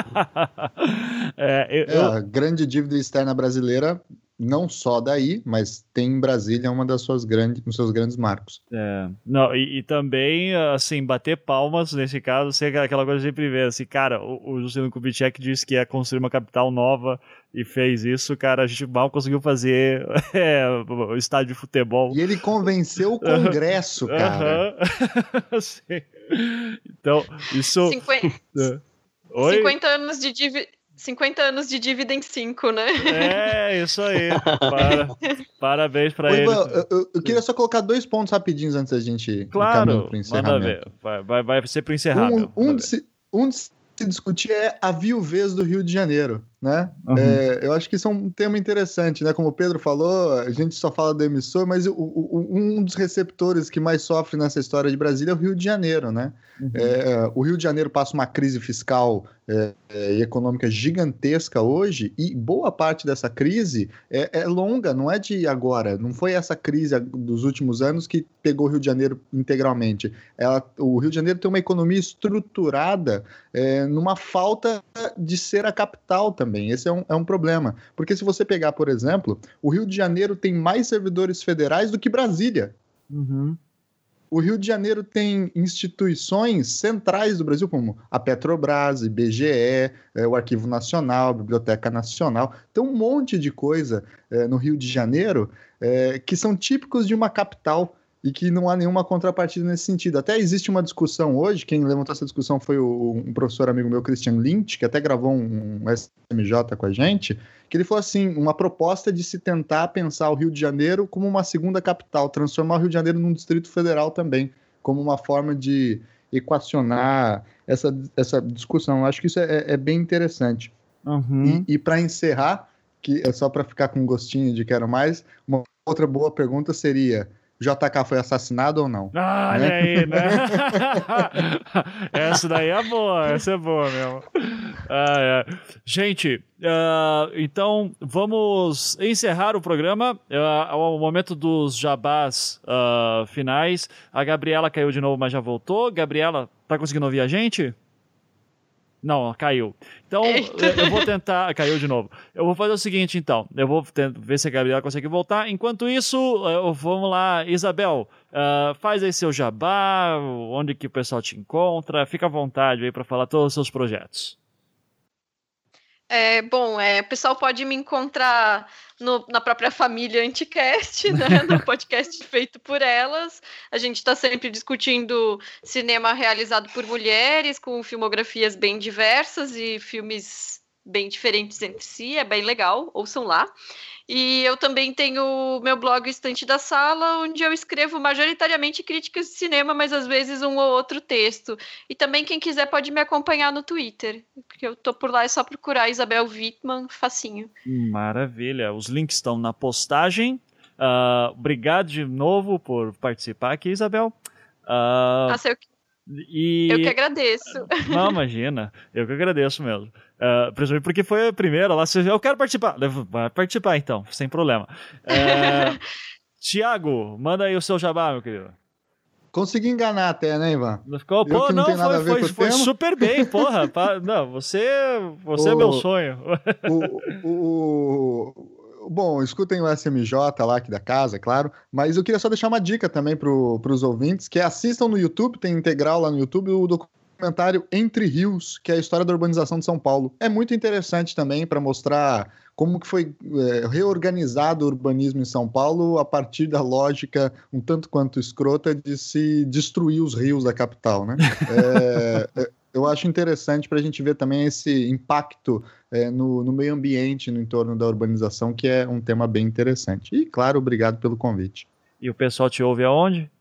é, eu, eu... É, a grande dívida externa brasileira não só daí, mas tem em Brasília uma das suas grandes, um seus grandes marcos. É, não, e, e, também, assim, bater palmas nesse caso, ser aquela coisa de sempre ver, assim, cara, o, o Juscelino Kubitschek disse que ia construir uma capital nova e fez isso, cara, a gente mal conseguiu fazer é, o estádio de futebol. E ele convenceu o Congresso, cara. Sim. Então, isso... 50... Oi? 50 anos de dívida 50 anos de dívida em 5, né? É, isso aí. Para, parabéns para ele. Eu, eu, eu, queria só colocar dois pontos rapidinhos antes da gente claro, manda ver. Vai, vai, vai ser pro encerramento. Um, um, de se, um de se discutir é a viuvez do Rio de Janeiro. Né? Uhum. É, eu acho que isso é um tema interessante, né? Como o Pedro falou, a gente só fala do emissor, mas o, o, um dos receptores que mais sofre nessa história de Brasília é o Rio de Janeiro, né? Uhum. É, o Rio de Janeiro passa uma crise fiscal é, é, e econômica gigantesca hoje, e boa parte dessa crise é, é, longa, não é de agora, não foi essa crise dos últimos anos que pegou o Rio de Janeiro integralmente. Ela, o Rio de Janeiro tem uma economia estruturada é, numa falta de ser a capital também. Esse é um, é um problema. Porque se você pegar, por exemplo, o Rio de Janeiro tem mais servidores federais do que Brasília. Uhum. O Rio de Janeiro tem instituições centrais do Brasil, como a Petrobras, IBGE, é, o Arquivo Nacional, a Biblioteca Nacional. Tem um monte de coisa é, no Rio de Janeiro é, que são típicos de uma capital e que não há nenhuma contrapartida nesse sentido. Até existe uma discussão hoje, quem levantou essa discussão foi o, um professor amigo meu, Christian Lynch, que até gravou um, um SMJ com a gente, que ele falou assim, uma proposta de se tentar pensar o Rio de Janeiro como uma segunda capital, transformar o Rio de Janeiro num distrito federal também, como uma forma de equacionar essa, essa discussão. Eu acho que isso é, é bem interessante. Uhum. E, e para encerrar, que é só para ficar com gostinho de quero mais, uma outra boa pergunta seria JK foi assassinado ou não? Ah, olha né? aí, né? essa daí é boa, essa é boa mesmo. Ah, é. Gente, uh, então vamos encerrar o programa. Uh, o momento dos jabás uh, finais. A Gabriela caiu de novo, mas já voltou. Gabriela, tá conseguindo ouvir a gente? Não, caiu. Então, Eita. eu vou tentar. Caiu de novo. Eu vou fazer o seguinte, então. Eu vou tentar, ver se a Gabriela consegue voltar. Enquanto isso, eu, vamos lá. Isabel, uh, faz aí seu jabá, onde que o pessoal te encontra. Fica à vontade aí para falar todos os seus projetos. É, bom, é, o pessoal pode me encontrar no, na própria família Anticast, né, no podcast feito por elas. A gente está sempre discutindo cinema realizado por mulheres, com filmografias bem diversas e filmes bem diferentes entre si, é bem legal, ouçam lá. E eu também tenho meu blog Estante da Sala, onde eu escrevo majoritariamente críticas de cinema, mas às vezes um ou outro texto. E também quem quiser pode me acompanhar no Twitter, porque eu tô por lá, é só procurar Isabel Wittmann, facinho. Maravilha, os links estão na postagem. Uh, obrigado de novo por participar aqui, Isabel. Uh, Nossa, eu, e... eu que agradeço. Não, imagina, eu que agradeço mesmo. Uh, principalmente porque foi a primeira lá. Eu quero participar. Vai participar então, sem problema. Uh, Tiago, manda aí o seu jabá, meu querido. Consegui enganar até, né, Ivan? Ficou, pô, não, não foi, foi, foi super bem, porra. não, você, você o, é meu sonho. O, o, bom, escutem o SMJ lá aqui da casa, é claro, mas eu queria só deixar uma dica também para os ouvintes, que assistam no YouTube, tem integral lá no YouTube, o documentário Entre Rios, que é a história da urbanização de São Paulo. É muito interessante também para mostrar como que foi é, reorganizado o urbanismo em São Paulo a partir da lógica um tanto quanto escrota de se destruir os rios da capital, né? É, é, eu acho interessante para a gente ver também esse impacto é, no, no, meio ambiente no entorno da urbanização, que é um tema bem interessante. E, claro, obrigado pelo convite. E o pessoal te ouve aonde?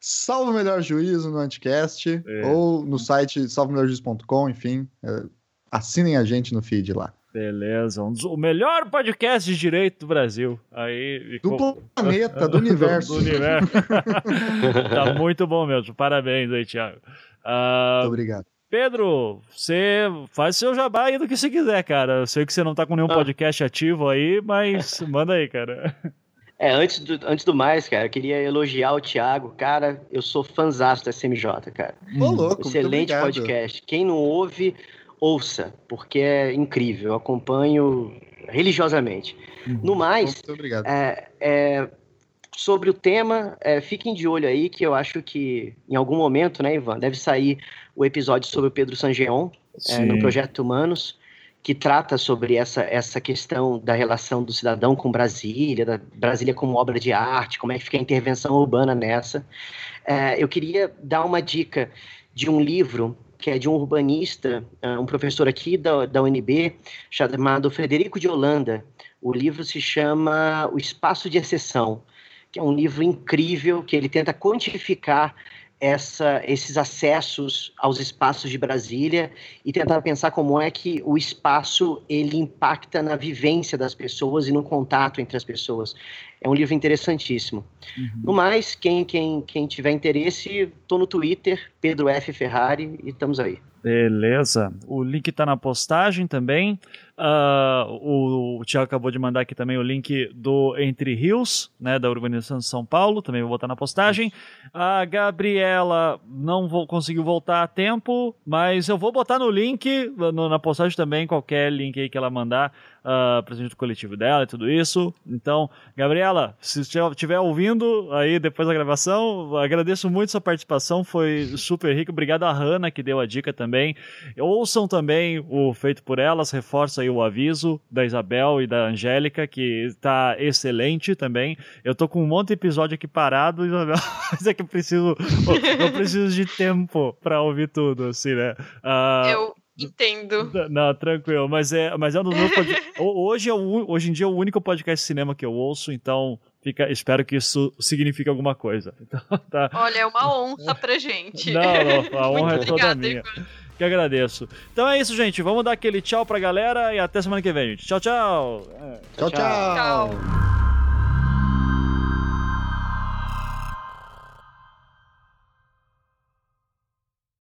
Salvo Melhor Juízo no Anticast é. ou no site salvomelhorjuízo.com, enfim. É, assinem a gente no feed lá. Beleza, um dos, o melhor podcast de direito do Brasil. Aí, do planeta, do universo. do universo. tá muito bom mesmo. Parabéns aí, Thiago. Uh, muito obrigado. Pedro, você faz seu jabá aí do que você quiser, cara. Eu sei que você não tá com nenhum ah. podcast ativo aí, mas manda aí, cara. É, antes do, antes do mais, cara, eu queria elogiar o Thiago. Cara, eu sou fãzaço da SMJ, cara. Ô, louco, Excelente podcast. Quem não ouve, ouça, porque é incrível. Eu acompanho religiosamente. Uhum. No mais, Muito obrigado. É, é, sobre o tema, é, fiquem de olho aí, que eu acho que em algum momento, né, Ivan, deve sair o episódio sobre o Pedro Sangeon, é, no Projeto Humanos que trata sobre essa, essa questão da relação do cidadão com Brasília, da Brasília como obra de arte, como é que fica a intervenção urbana nessa. É, eu queria dar uma dica de um livro que é de um urbanista, é, um professor aqui da, da UNB, chamado Frederico de Holanda. O livro se chama O Espaço de Exceção, que é um livro incrível, que ele tenta quantificar essa, esses acessos aos espaços de Brasília e tentar pensar como é que o espaço ele impacta na vivência das pessoas e no contato entre as pessoas. É um livro interessantíssimo. Uhum. No mais, quem, quem, quem tiver interesse, estou no Twitter, Pedro F. Ferrari, e estamos aí. Beleza. O link está na postagem também. Uh, o, o Tiago acabou de mandar aqui também o link do Entre Rios, né, da Urbanização de São Paulo, também vou botar na postagem. A Gabriela não vou, conseguiu voltar a tempo, mas eu vou botar no link, no, na postagem também, qualquer link aí que ela mandar, uh, presente do coletivo dela e tudo isso. Então, Gabriela, se estiver ouvindo aí depois da gravação, agradeço muito sua participação, foi super rico. Obrigado a Hanna que deu a dica também. Ouçam também o Feito por Elas, reforça aí o aviso da Isabel e da Angélica, que está excelente também. Eu tô com um monte de episódio aqui parado, Isabel, mas é que eu preciso, eu preciso de tempo para ouvir tudo, assim, né? Uh, eu entendo. Não, tranquilo, mas é, mas é um dos meus hoje, é o, hoje em dia é o único podcast de cinema que eu ouço, então Fica, espero que isso signifique alguma coisa. Então, tá. Olha, é uma honra pra gente. Não, não, a honra é toda minha. Igor que agradeço. Então é isso, gente. Vamos dar aquele tchau pra galera e até semana que vem, gente. Tchau, tchau. tchau. tchau. tchau. tchau.